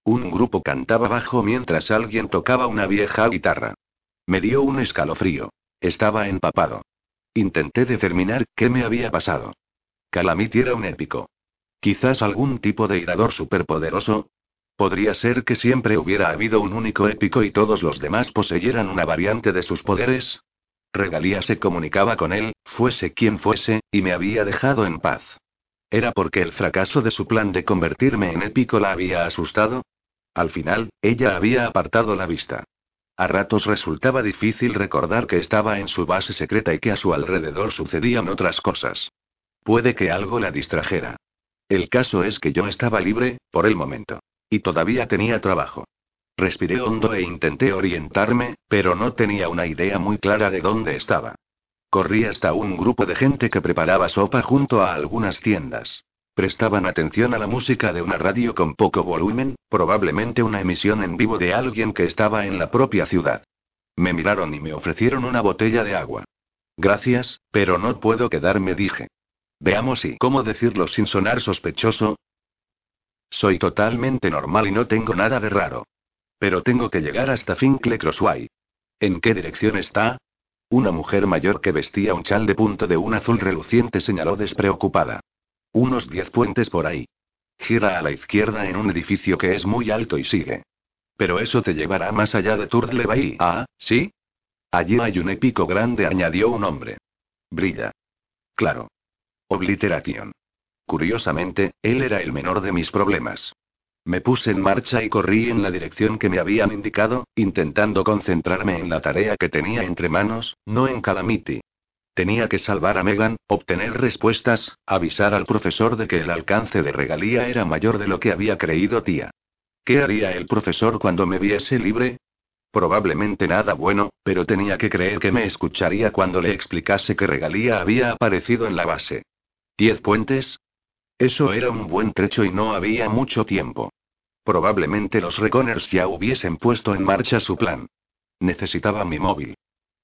Un grupo cantaba bajo mientras alguien tocaba una vieja guitarra. Me dio un escalofrío. Estaba empapado. Intenté determinar qué me había pasado. Calamity era un épico. Quizás algún tipo de irador superpoderoso. Podría ser que siempre hubiera habido un único épico y todos los demás poseyeran una variante de sus poderes. Regalía se comunicaba con él, fuese quien fuese, y me había dejado en paz. ¿Era porque el fracaso de su plan de convertirme en épico la había asustado? Al final, ella había apartado la vista. A ratos resultaba difícil recordar que estaba en su base secreta y que a su alrededor sucedían otras cosas. Puede que algo la distrajera. El caso es que yo estaba libre, por el momento. Y todavía tenía trabajo. Respiré hondo e intenté orientarme, pero no tenía una idea muy clara de dónde estaba. Corrí hasta un grupo de gente que preparaba sopa junto a algunas tiendas. Prestaban atención a la música de una radio con poco volumen, probablemente una emisión en vivo de alguien que estaba en la propia ciudad. Me miraron y me ofrecieron una botella de agua. Gracias, pero no puedo quedarme, dije. Veamos y cómo decirlo sin sonar sospechoso. Soy totalmente normal y no tengo nada de raro. Pero tengo que llegar hasta Fincle Crossway. ¿En qué dirección está? Una mujer mayor que vestía un chal de punto de un azul reluciente señaló despreocupada. Unos diez puentes por ahí. Gira a la izquierda en un edificio que es muy alto y sigue. Pero eso te llevará más allá de Turdle Bay. Ah, ¿sí? Allí hay un épico grande, añadió un hombre. Brilla. Claro. Obliteración. Curiosamente, él era el menor de mis problemas. Me puse en marcha y corrí en la dirección que me habían indicado, intentando concentrarme en la tarea que tenía entre manos, no en Calamity. Tenía que salvar a Megan, obtener respuestas, avisar al profesor de que el alcance de regalía era mayor de lo que había creído tía. ¿Qué haría el profesor cuando me viese libre? Probablemente nada bueno, pero tenía que creer que me escucharía cuando le explicase que regalía había aparecido en la base. ¿Diez puentes? Eso era un buen trecho y no había mucho tiempo. Probablemente los Reconers ya hubiesen puesto en marcha su plan. Necesitaba mi móvil.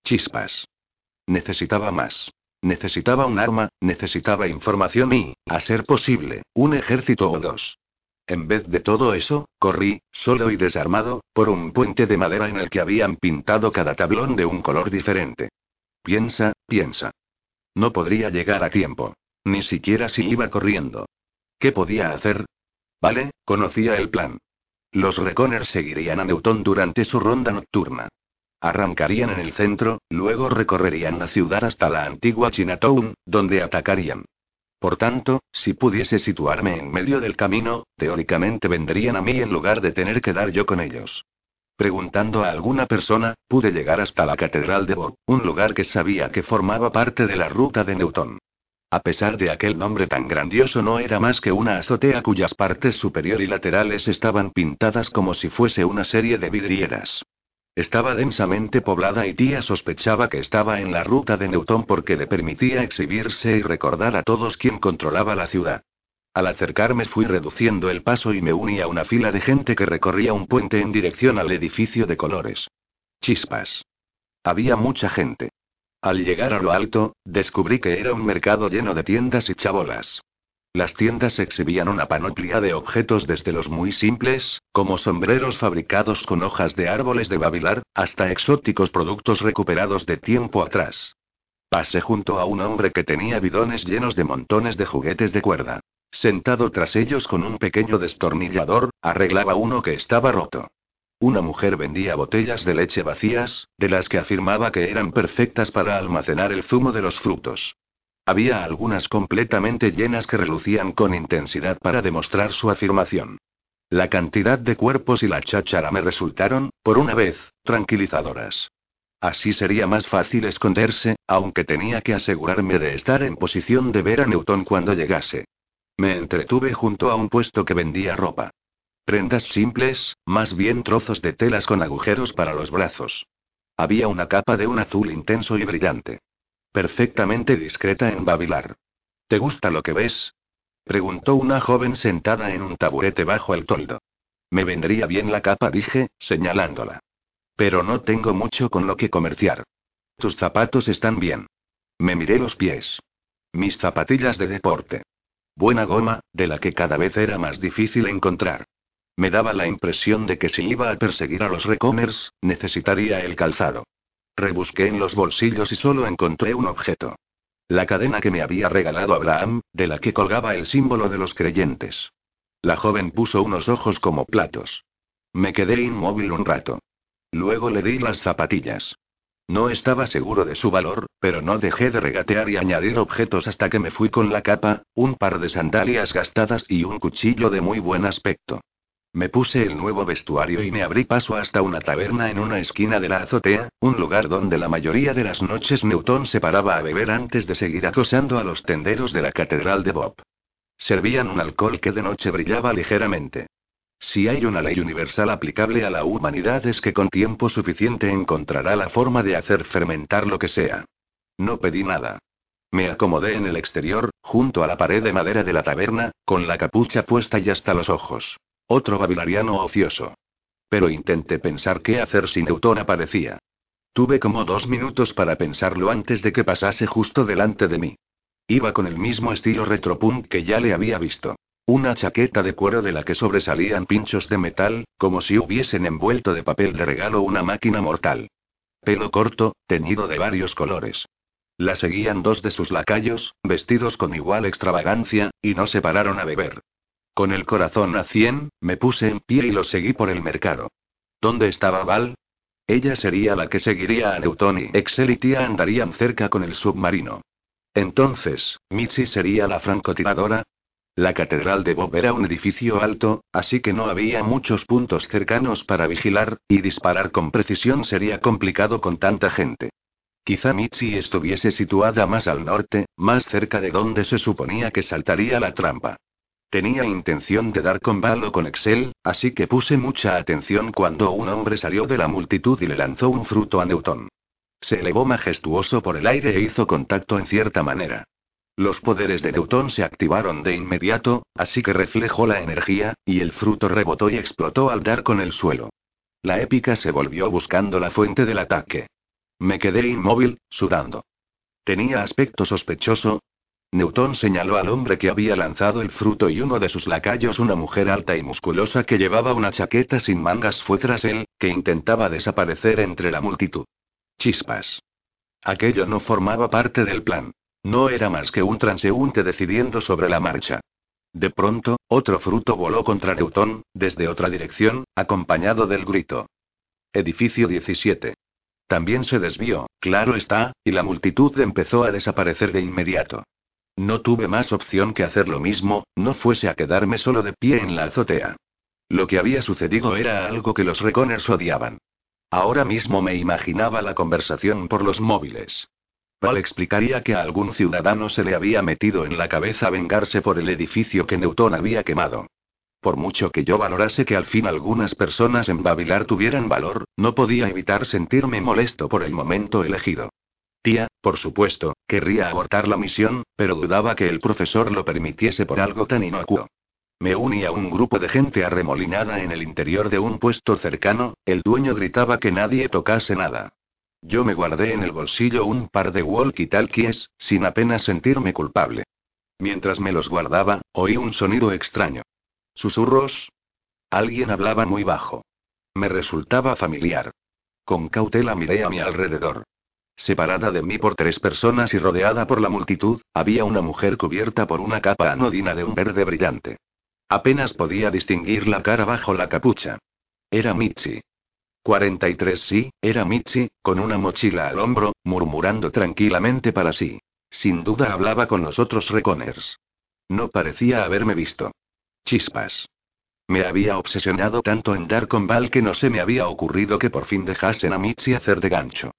Chispas. Necesitaba más. Necesitaba un arma, necesitaba información y, a ser posible, un ejército o dos. En vez de todo eso, corrí, solo y desarmado, por un puente de madera en el que habían pintado cada tablón de un color diferente. Piensa, piensa. No podría llegar a tiempo. Ni siquiera si iba corriendo. ¿Qué podía hacer? Vale, conocía el plan. Los Reconers seguirían a Newton durante su ronda nocturna. Arrancarían en el centro, luego recorrerían la ciudad hasta la antigua Chinatown, donde atacarían. Por tanto, si pudiese situarme en medio del camino, teóricamente vendrían a mí en lugar de tener que dar yo con ellos. Preguntando a alguna persona, pude llegar hasta la Catedral de Bob, un lugar que sabía que formaba parte de la ruta de Newton. A pesar de aquel nombre tan grandioso, no era más que una azotea cuyas partes superior y laterales estaban pintadas como si fuese una serie de vidrieras. Estaba densamente poblada y tía sospechaba que estaba en la ruta de Newton porque le permitía exhibirse y recordar a todos quién controlaba la ciudad. Al acercarme fui reduciendo el paso y me uní a una fila de gente que recorría un puente en dirección al edificio de colores. Chispas. Había mucha gente. Al llegar a lo alto, descubrí que era un mercado lleno de tiendas y chabolas. Las tiendas exhibían una panoplia de objetos desde los muy simples, como sombreros fabricados con hojas de árboles de babilar, hasta exóticos productos recuperados de tiempo atrás. Pasé junto a un hombre que tenía bidones llenos de montones de juguetes de cuerda. Sentado tras ellos con un pequeño destornillador, arreglaba uno que estaba roto. Una mujer vendía botellas de leche vacías, de las que afirmaba que eran perfectas para almacenar el zumo de los frutos. Había algunas completamente llenas que relucían con intensidad para demostrar su afirmación. La cantidad de cuerpos y la cháchara me resultaron, por una vez, tranquilizadoras. Así sería más fácil esconderse, aunque tenía que asegurarme de estar en posición de ver a Newton cuando llegase. Me entretuve junto a un puesto que vendía ropa. Prendas simples, más bien trozos de telas con agujeros para los brazos. Había una capa de un azul intenso y brillante. Perfectamente discreta en babilar. ¿Te gusta lo que ves? Preguntó una joven sentada en un taburete bajo el toldo. Me vendría bien la capa, dije, señalándola. Pero no tengo mucho con lo que comerciar. Tus zapatos están bien. Me miré los pies. Mis zapatillas de deporte. Buena goma, de la que cada vez era más difícil encontrar. Me daba la impresión de que si iba a perseguir a los recomers, necesitaría el calzado. Rebusqué en los bolsillos y solo encontré un objeto. La cadena que me había regalado Abraham, de la que colgaba el símbolo de los creyentes. La joven puso unos ojos como platos. Me quedé inmóvil un rato. Luego le di las zapatillas. No estaba seguro de su valor, pero no dejé de regatear y añadir objetos hasta que me fui con la capa, un par de sandalias gastadas y un cuchillo de muy buen aspecto. Me puse el nuevo vestuario y me abrí paso hasta una taberna en una esquina de la azotea, un lugar donde la mayoría de las noches Newton se paraba a beber antes de seguir acosando a los tenderos de la Catedral de Bob. Servían un alcohol que de noche brillaba ligeramente. Si hay una ley universal aplicable a la humanidad es que con tiempo suficiente encontrará la forma de hacer fermentar lo que sea. No pedí nada. Me acomodé en el exterior, junto a la pared de madera de la taberna, con la capucha puesta y hasta los ojos. Otro babilariano ocioso. Pero intenté pensar qué hacer si Neutón aparecía. Tuve como dos minutos para pensarlo antes de que pasase justo delante de mí. Iba con el mismo estilo retropunk que ya le había visto. Una chaqueta de cuero de la que sobresalían pinchos de metal, como si hubiesen envuelto de papel de regalo una máquina mortal. Pelo corto, teñido de varios colores. La seguían dos de sus lacayos, vestidos con igual extravagancia, y no se pararon a beber. Con el corazón a cien, me puse en pie y lo seguí por el mercado. ¿Dónde estaba Val? Ella sería la que seguiría a Newton y Excel y andarían cerca con el submarino. Entonces, Mitzi sería la francotiradora. La catedral de Bob era un edificio alto, así que no había muchos puntos cercanos para vigilar, y disparar con precisión sería complicado con tanta gente. Quizá Mitzi estuviese situada más al norte, más cerca de donde se suponía que saltaría la trampa. Tenía intención de dar con con Excel, así que puse mucha atención cuando un hombre salió de la multitud y le lanzó un fruto a Newton. Se elevó majestuoso por el aire e hizo contacto en cierta manera. Los poderes de Newton se activaron de inmediato, así que reflejó la energía, y el fruto rebotó y explotó al dar con el suelo. La épica se volvió buscando la fuente del ataque. Me quedé inmóvil, sudando. Tenía aspecto sospechoso. Newton señaló al hombre que había lanzado el fruto y uno de sus lacayos, una mujer alta y musculosa que llevaba una chaqueta sin mangas, fue tras él, que intentaba desaparecer entre la multitud. Chispas. Aquello no formaba parte del plan. No era más que un transeúnte decidiendo sobre la marcha. De pronto, otro fruto voló contra Newton, desde otra dirección, acompañado del grito. Edificio 17. También se desvió, claro está, y la multitud empezó a desaparecer de inmediato. No tuve más opción que hacer lo mismo, no fuese a quedarme solo de pie en la azotea. Lo que había sucedido era algo que los Reconers odiaban. Ahora mismo me imaginaba la conversación por los móviles. Val explicaría que a algún ciudadano se le había metido en la cabeza vengarse por el edificio que Newton había quemado. Por mucho que yo valorase que al fin algunas personas en Babilar tuvieran valor, no podía evitar sentirme molesto por el momento elegido. Tía, por supuesto, querría abortar la misión, pero dudaba que el profesor lo permitiese por algo tan inocuo. Me uní a un grupo de gente arremolinada en el interior de un puesto cercano, el dueño gritaba que nadie tocase nada. Yo me guardé en el bolsillo un par de walkie-talkies, sin apenas sentirme culpable. Mientras me los guardaba, oí un sonido extraño. ¿Susurros? Alguien hablaba muy bajo. Me resultaba familiar. Con cautela miré a mi alrededor. Separada de mí por tres personas y rodeada por la multitud, había una mujer cubierta por una capa anodina de un verde brillante. Apenas podía distinguir la cara bajo la capucha. Era Mitzi. 43 sí, era Mitzi, con una mochila al hombro, murmurando tranquilamente para sí. Sin duda hablaba con los otros reconers. No parecía haberme visto. Chispas. Me había obsesionado tanto en dar con Val que no se me había ocurrido que por fin dejasen a Mitzi hacer de gancho.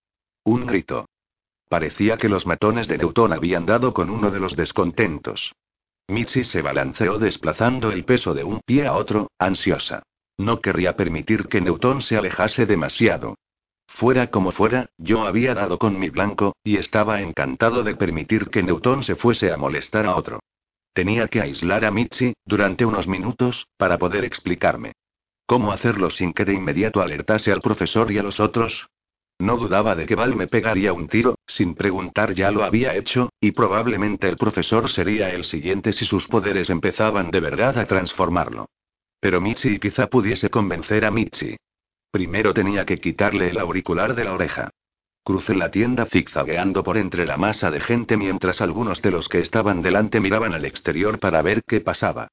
Un grito. Parecía que los matones de Newton habían dado con uno de los descontentos. Mitzi se balanceó desplazando el peso de un pie a otro, ansiosa. No querría permitir que Newton se alejase demasiado. Fuera como fuera, yo había dado con mi blanco, y estaba encantado de permitir que Newton se fuese a molestar a otro. Tenía que aislar a Mitzi, durante unos minutos, para poder explicarme. ¿Cómo hacerlo sin que de inmediato alertase al profesor y a los otros? No dudaba de que Val me pegaría un tiro, sin preguntar ya lo había hecho, y probablemente el profesor sería el siguiente si sus poderes empezaban de verdad a transformarlo. Pero Mitzi quizá pudiese convencer a Mitzi. Primero tenía que quitarle el auricular de la oreja. Crucé la tienda zigzagueando por entre la masa de gente mientras algunos de los que estaban delante miraban al exterior para ver qué pasaba.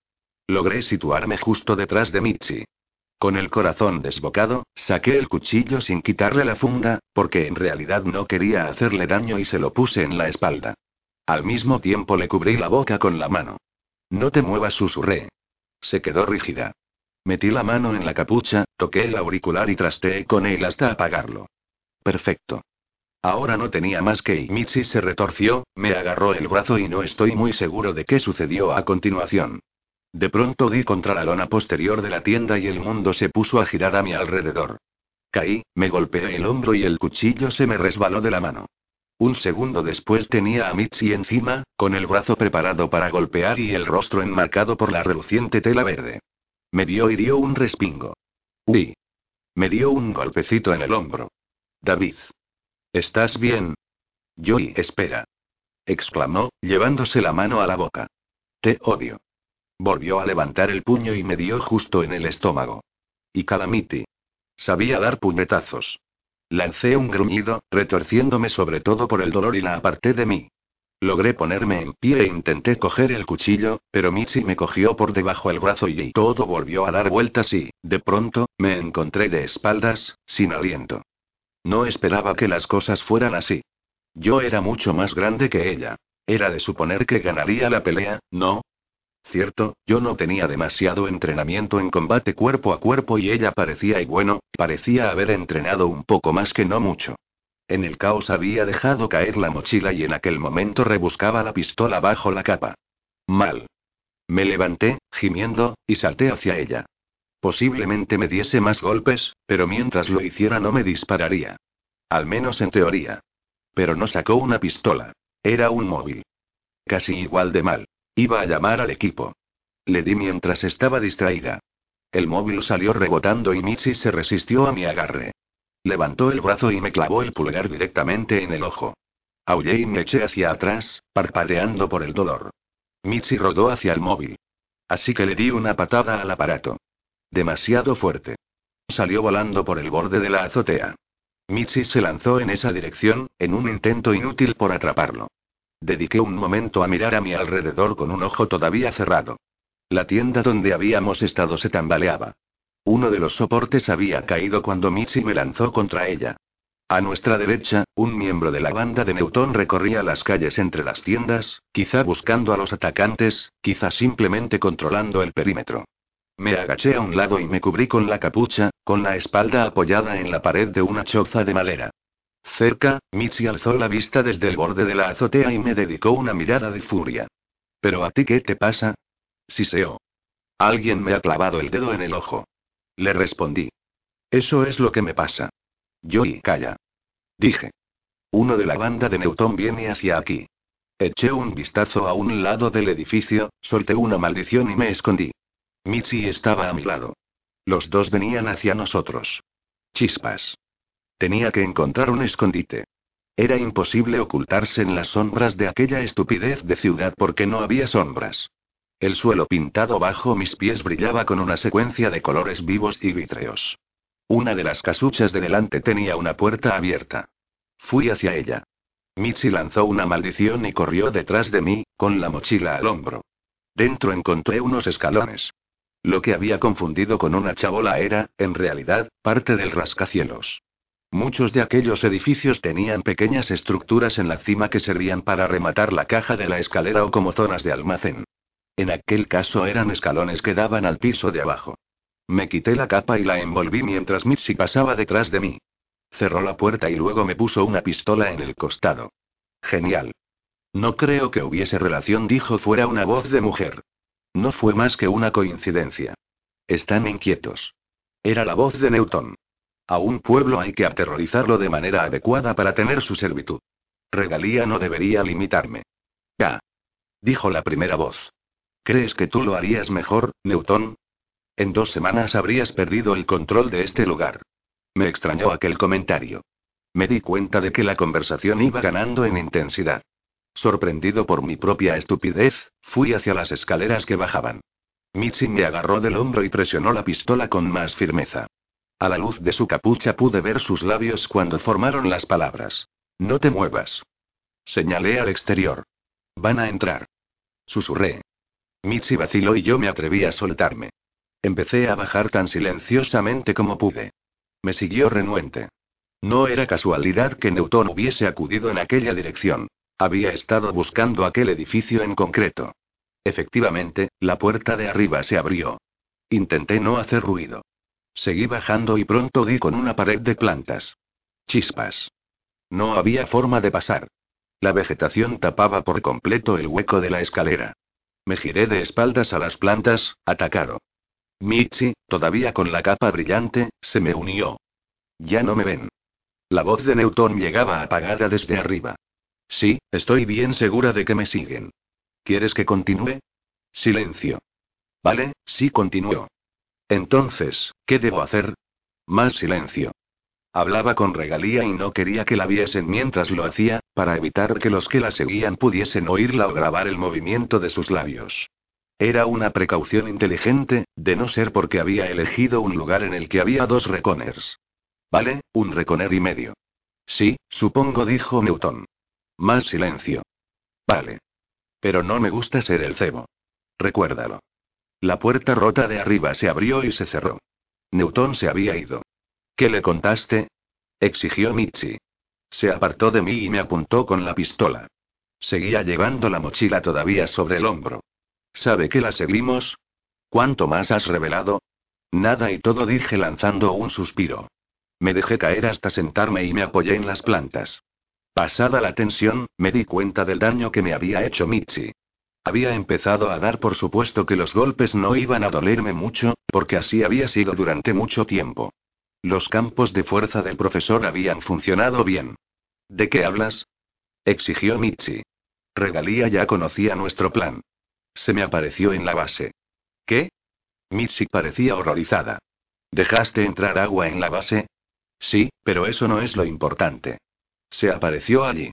Logré situarme justo detrás de Michi. Con el corazón desbocado, saqué el cuchillo sin quitarle la funda, porque en realidad no quería hacerle daño y se lo puse en la espalda. Al mismo tiempo le cubrí la boca con la mano. No te muevas, susurré. Se quedó rígida. Metí la mano en la capucha, toqué el auricular y trasteé con él hasta apagarlo. Perfecto. Ahora no tenía más que y Mitzi se retorció, me agarró el brazo y no estoy muy seguro de qué sucedió a continuación. De pronto di contra la lona posterior de la tienda y el mundo se puso a girar a mi alrededor. Caí, me golpeé el hombro y el cuchillo se me resbaló de la mano. Un segundo después tenía a Mitzi encima, con el brazo preparado para golpear y el rostro enmarcado por la reluciente tela verde. Me vio y dio un respingo. Uy. Me dio un golpecito en el hombro. David. ¿Estás bien? Joy, espera. exclamó, llevándose la mano a la boca. Te odio. Volvió a levantar el puño y me dio justo en el estómago. Y Calamity. Sabía dar puñetazos. Lancé un gruñido, retorciéndome sobre todo por el dolor y la aparté de mí. Logré ponerme en pie e intenté coger el cuchillo, pero Mitzi me cogió por debajo el brazo y todo volvió a dar vueltas y, de pronto, me encontré de espaldas, sin aliento. No esperaba que las cosas fueran así. Yo era mucho más grande que ella. Era de suponer que ganaría la pelea, ¿no? Cierto, yo no tenía demasiado entrenamiento en combate cuerpo a cuerpo y ella parecía y bueno, parecía haber entrenado un poco más que no mucho. En el caos había dejado caer la mochila y en aquel momento rebuscaba la pistola bajo la capa. Mal. Me levanté, gimiendo, y salté hacia ella. Posiblemente me diese más golpes, pero mientras lo hiciera no me dispararía. Al menos en teoría. Pero no sacó una pistola. Era un móvil. Casi igual de mal. Iba a llamar al equipo. Le di mientras estaba distraída. El móvil salió rebotando y Mitzi se resistió a mi agarre. Levantó el brazo y me clavó el pulgar directamente en el ojo. Aullé y me eché hacia atrás, parpadeando por el dolor. Mitzi rodó hacia el móvil. Así que le di una patada al aparato. Demasiado fuerte. Salió volando por el borde de la azotea. Mitzi se lanzó en esa dirección, en un intento inútil por atraparlo. Dediqué un momento a mirar a mi alrededor con un ojo todavía cerrado. La tienda donde habíamos estado se tambaleaba. Uno de los soportes había caído cuando Mitzi me lanzó contra ella. A nuestra derecha, un miembro de la banda de Newton recorría las calles entre las tiendas, quizá buscando a los atacantes, quizá simplemente controlando el perímetro. Me agaché a un lado y me cubrí con la capucha, con la espalda apoyada en la pared de una choza de madera. Cerca, Mitzi alzó la vista desde el borde de la azotea y me dedicó una mirada de furia. ¿Pero a ti qué te pasa? Siseo. Alguien me ha clavado el dedo en el ojo. Le respondí. Eso es lo que me pasa. Yo y calla. Dije. Uno de la banda de Newton viene hacia aquí. Eché un vistazo a un lado del edificio, solté una maldición y me escondí. Mitzi estaba a mi lado. Los dos venían hacia nosotros. Chispas. Tenía que encontrar un escondite. Era imposible ocultarse en las sombras de aquella estupidez de ciudad porque no había sombras. El suelo pintado bajo mis pies brillaba con una secuencia de colores vivos y vítreos. Una de las casuchas de delante tenía una puerta abierta. Fui hacia ella. Mitzi lanzó una maldición y corrió detrás de mí, con la mochila al hombro. Dentro encontré unos escalones. Lo que había confundido con una chabola era, en realidad, parte del rascacielos. Muchos de aquellos edificios tenían pequeñas estructuras en la cima que servían para rematar la caja de la escalera o como zonas de almacén. En aquel caso eran escalones que daban al piso de abajo. Me quité la capa y la envolví mientras Mitzi pasaba detrás de mí. Cerró la puerta y luego me puso una pistola en el costado. Genial. No creo que hubiese relación, dijo fuera una voz de mujer. No fue más que una coincidencia. Están inquietos. Era la voz de Newton. A un pueblo hay que aterrorizarlo de manera adecuada para tener su servitud. Regalía no debería limitarme. Ya. Dijo la primera voz. ¿Crees que tú lo harías mejor, Newton? En dos semanas habrías perdido el control de este lugar. Me extrañó aquel comentario. Me di cuenta de que la conversación iba ganando en intensidad. Sorprendido por mi propia estupidez, fui hacia las escaleras que bajaban. Mitzi me agarró del hombro y presionó la pistola con más firmeza. A la luz de su capucha pude ver sus labios cuando formaron las palabras. No te muevas. Señalé al exterior. Van a entrar. Susurré. Mitzi vaciló y yo me atreví a soltarme. Empecé a bajar tan silenciosamente como pude. Me siguió renuente. No era casualidad que Newton hubiese acudido en aquella dirección. Había estado buscando aquel edificio en concreto. Efectivamente, la puerta de arriba se abrió. Intenté no hacer ruido. Seguí bajando y pronto di con una pared de plantas. Chispas. No había forma de pasar. La vegetación tapaba por completo el hueco de la escalera. Me giré de espaldas a las plantas, atacado. Michi, todavía con la capa brillante, se me unió. Ya no me ven. La voz de Newton llegaba apagada desde arriba. Sí, estoy bien segura de que me siguen. ¿Quieres que continúe? Silencio. Vale, sí continúo. Entonces, ¿qué debo hacer? Más silencio. Hablaba con regalía y no quería que la viesen mientras lo hacía, para evitar que los que la seguían pudiesen oírla o grabar el movimiento de sus labios. Era una precaución inteligente, de no ser porque había elegido un lugar en el que había dos reconers. Vale, un reconer y medio. Sí, supongo, dijo Newton. Más silencio. Vale. Pero no me gusta ser el cebo. Recuérdalo. La puerta rota de arriba se abrió y se cerró. Newton se había ido. ¿Qué le contaste? exigió Michi. Se apartó de mí y me apuntó con la pistola. Seguía llevando la mochila todavía sobre el hombro. ¿Sabe que la seguimos? ¿Cuánto más has revelado? Nada y todo dije lanzando un suspiro. Me dejé caer hasta sentarme y me apoyé en las plantas. Pasada la tensión, me di cuenta del daño que me había hecho Michi. Había empezado a dar por supuesto que los golpes no iban a dolerme mucho, porque así había sido durante mucho tiempo. Los campos de fuerza del profesor habían funcionado bien. ¿De qué hablas? exigió Michi. Regalía ya conocía nuestro plan. Se me apareció en la base. ¿Qué? Michi parecía horrorizada. ¿Dejaste entrar agua en la base? Sí, pero eso no es lo importante. Se apareció allí.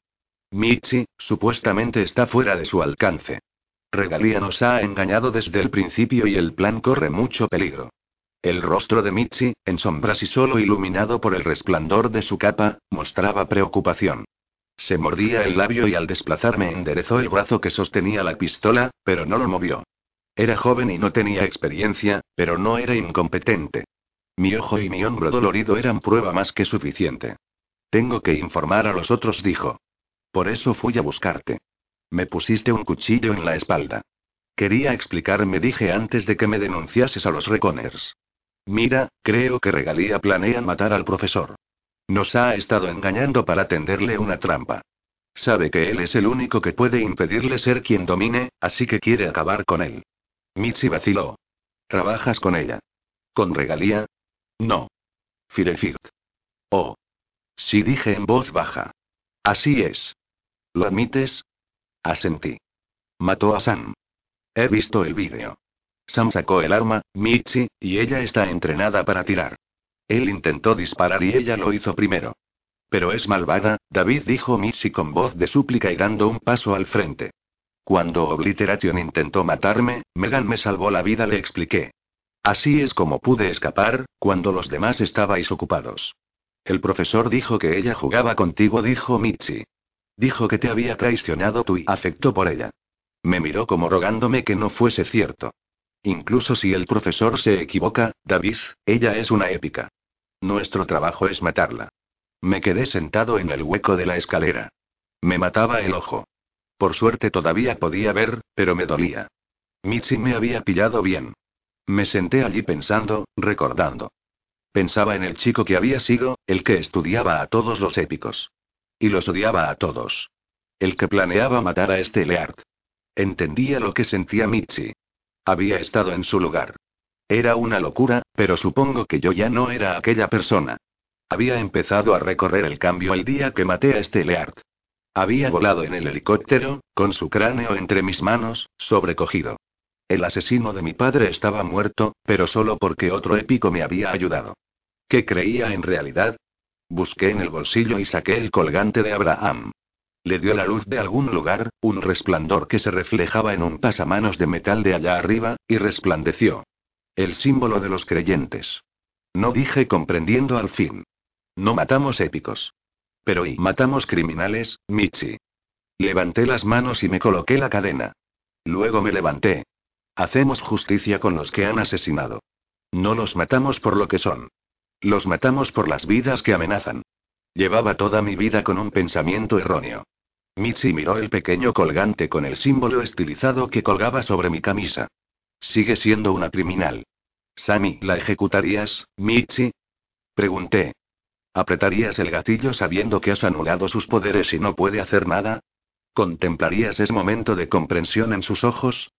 Michi, supuestamente está fuera de su alcance. Regalía nos ha engañado desde el principio y el plan corre mucho peligro. El rostro de Michi, en sombras y solo iluminado por el resplandor de su capa, mostraba preocupación. Se mordía el labio y al desplazarme enderezó el brazo que sostenía la pistola, pero no lo movió. Era joven y no tenía experiencia, pero no era incompetente. Mi ojo y mi hombro dolorido eran prueba más que suficiente. Tengo que informar a los otros, dijo. Por eso fui a buscarte. Me pusiste un cuchillo en la espalda. Quería explicarme, dije antes de que me denunciases a los Reconers. Mira, creo que Regalía planea matar al profesor. Nos ha estado engañando para tenderle una trampa. Sabe que él es el único que puede impedirle ser quien domine, así que quiere acabar con él. Mitzi vaciló. ¿Trabajas con ella? ¿Con regalía? No. Firefield. Oh. Sí dije en voz baja. Así es. ¿Lo admites? Asentí. Mató a Sam. He visto el vídeo. Sam sacó el arma, Michi, y ella está entrenada para tirar. Él intentó disparar y ella lo hizo primero. Pero es malvada, David dijo Michi con voz de súplica y dando un paso al frente. Cuando Obliteration intentó matarme, Megan me salvó la vida, le expliqué. Así es como pude escapar, cuando los demás estabais ocupados. El profesor dijo que ella jugaba contigo, dijo Michi. Dijo que te había traicionado tú y por ella. Me miró como rogándome que no fuese cierto. Incluso si el profesor se equivoca, David, ella es una épica. Nuestro trabajo es matarla. Me quedé sentado en el hueco de la escalera. Me mataba el ojo. Por suerte todavía podía ver, pero me dolía. Michi me había pillado bien. Me senté allí pensando, recordando. Pensaba en el chico que había sido, el que estudiaba a todos los épicos. Y los odiaba a todos. El que planeaba matar a este Leard. Entendía lo que sentía Michi. Había estado en su lugar. Era una locura, pero supongo que yo ya no era aquella persona. Había empezado a recorrer el cambio el día que maté a este Leard. Había volado en el helicóptero, con su cráneo entre mis manos, sobrecogido. El asesino de mi padre estaba muerto, pero solo porque otro épico me había ayudado. ¿Qué creía en realidad? Busqué en el bolsillo y saqué el colgante de Abraham. Le dio la luz de algún lugar, un resplandor que se reflejaba en un pasamanos de metal de allá arriba, y resplandeció. El símbolo de los creyentes. No dije comprendiendo al fin. No matamos épicos. Pero y matamos criminales, Michi. Levanté las manos y me coloqué la cadena. Luego me levanté, Hacemos justicia con los que han asesinado. No los matamos por lo que son. Los matamos por las vidas que amenazan. Llevaba toda mi vida con un pensamiento erróneo. Michi miró el pequeño colgante con el símbolo estilizado que colgaba sobre mi camisa. Sigue siendo una criminal. Sammy, ¿la ejecutarías, Michi? Pregunté. ¿Apretarías el gatillo sabiendo que has anulado sus poderes y no puede hacer nada? ¿Contemplarías ese momento de comprensión en sus ojos?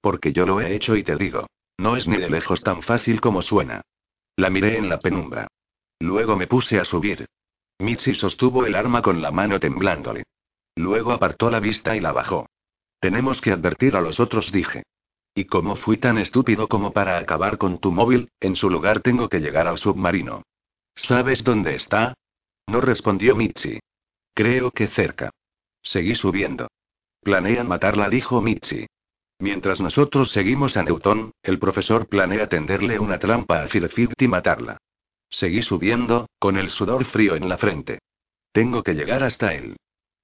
Porque yo lo he hecho y te digo. No es ni de lejos tan fácil como suena. La miré en la penumbra. Luego me puse a subir. Michi sostuvo el arma con la mano temblándole. Luego apartó la vista y la bajó. Tenemos que advertir a los otros, dije. Y como fui tan estúpido como para acabar con tu móvil, en su lugar tengo que llegar al submarino. ¿Sabes dónde está? No respondió Michi. Creo que cerca. Seguí subiendo. Planean matarla, dijo Michi. Mientras nosotros seguimos a Newton, el profesor planea tenderle una trampa a Firefit y matarla. Seguí subiendo, con el sudor frío en la frente. Tengo que llegar hasta él.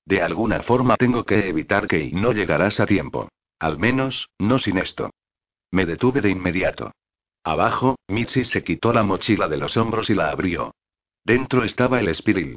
De alguna forma tengo que evitar que no llegarás a tiempo. Al menos, no sin esto. Me detuve de inmediato. Abajo, Michi se quitó la mochila de los hombros y la abrió. Dentro estaba el espiril.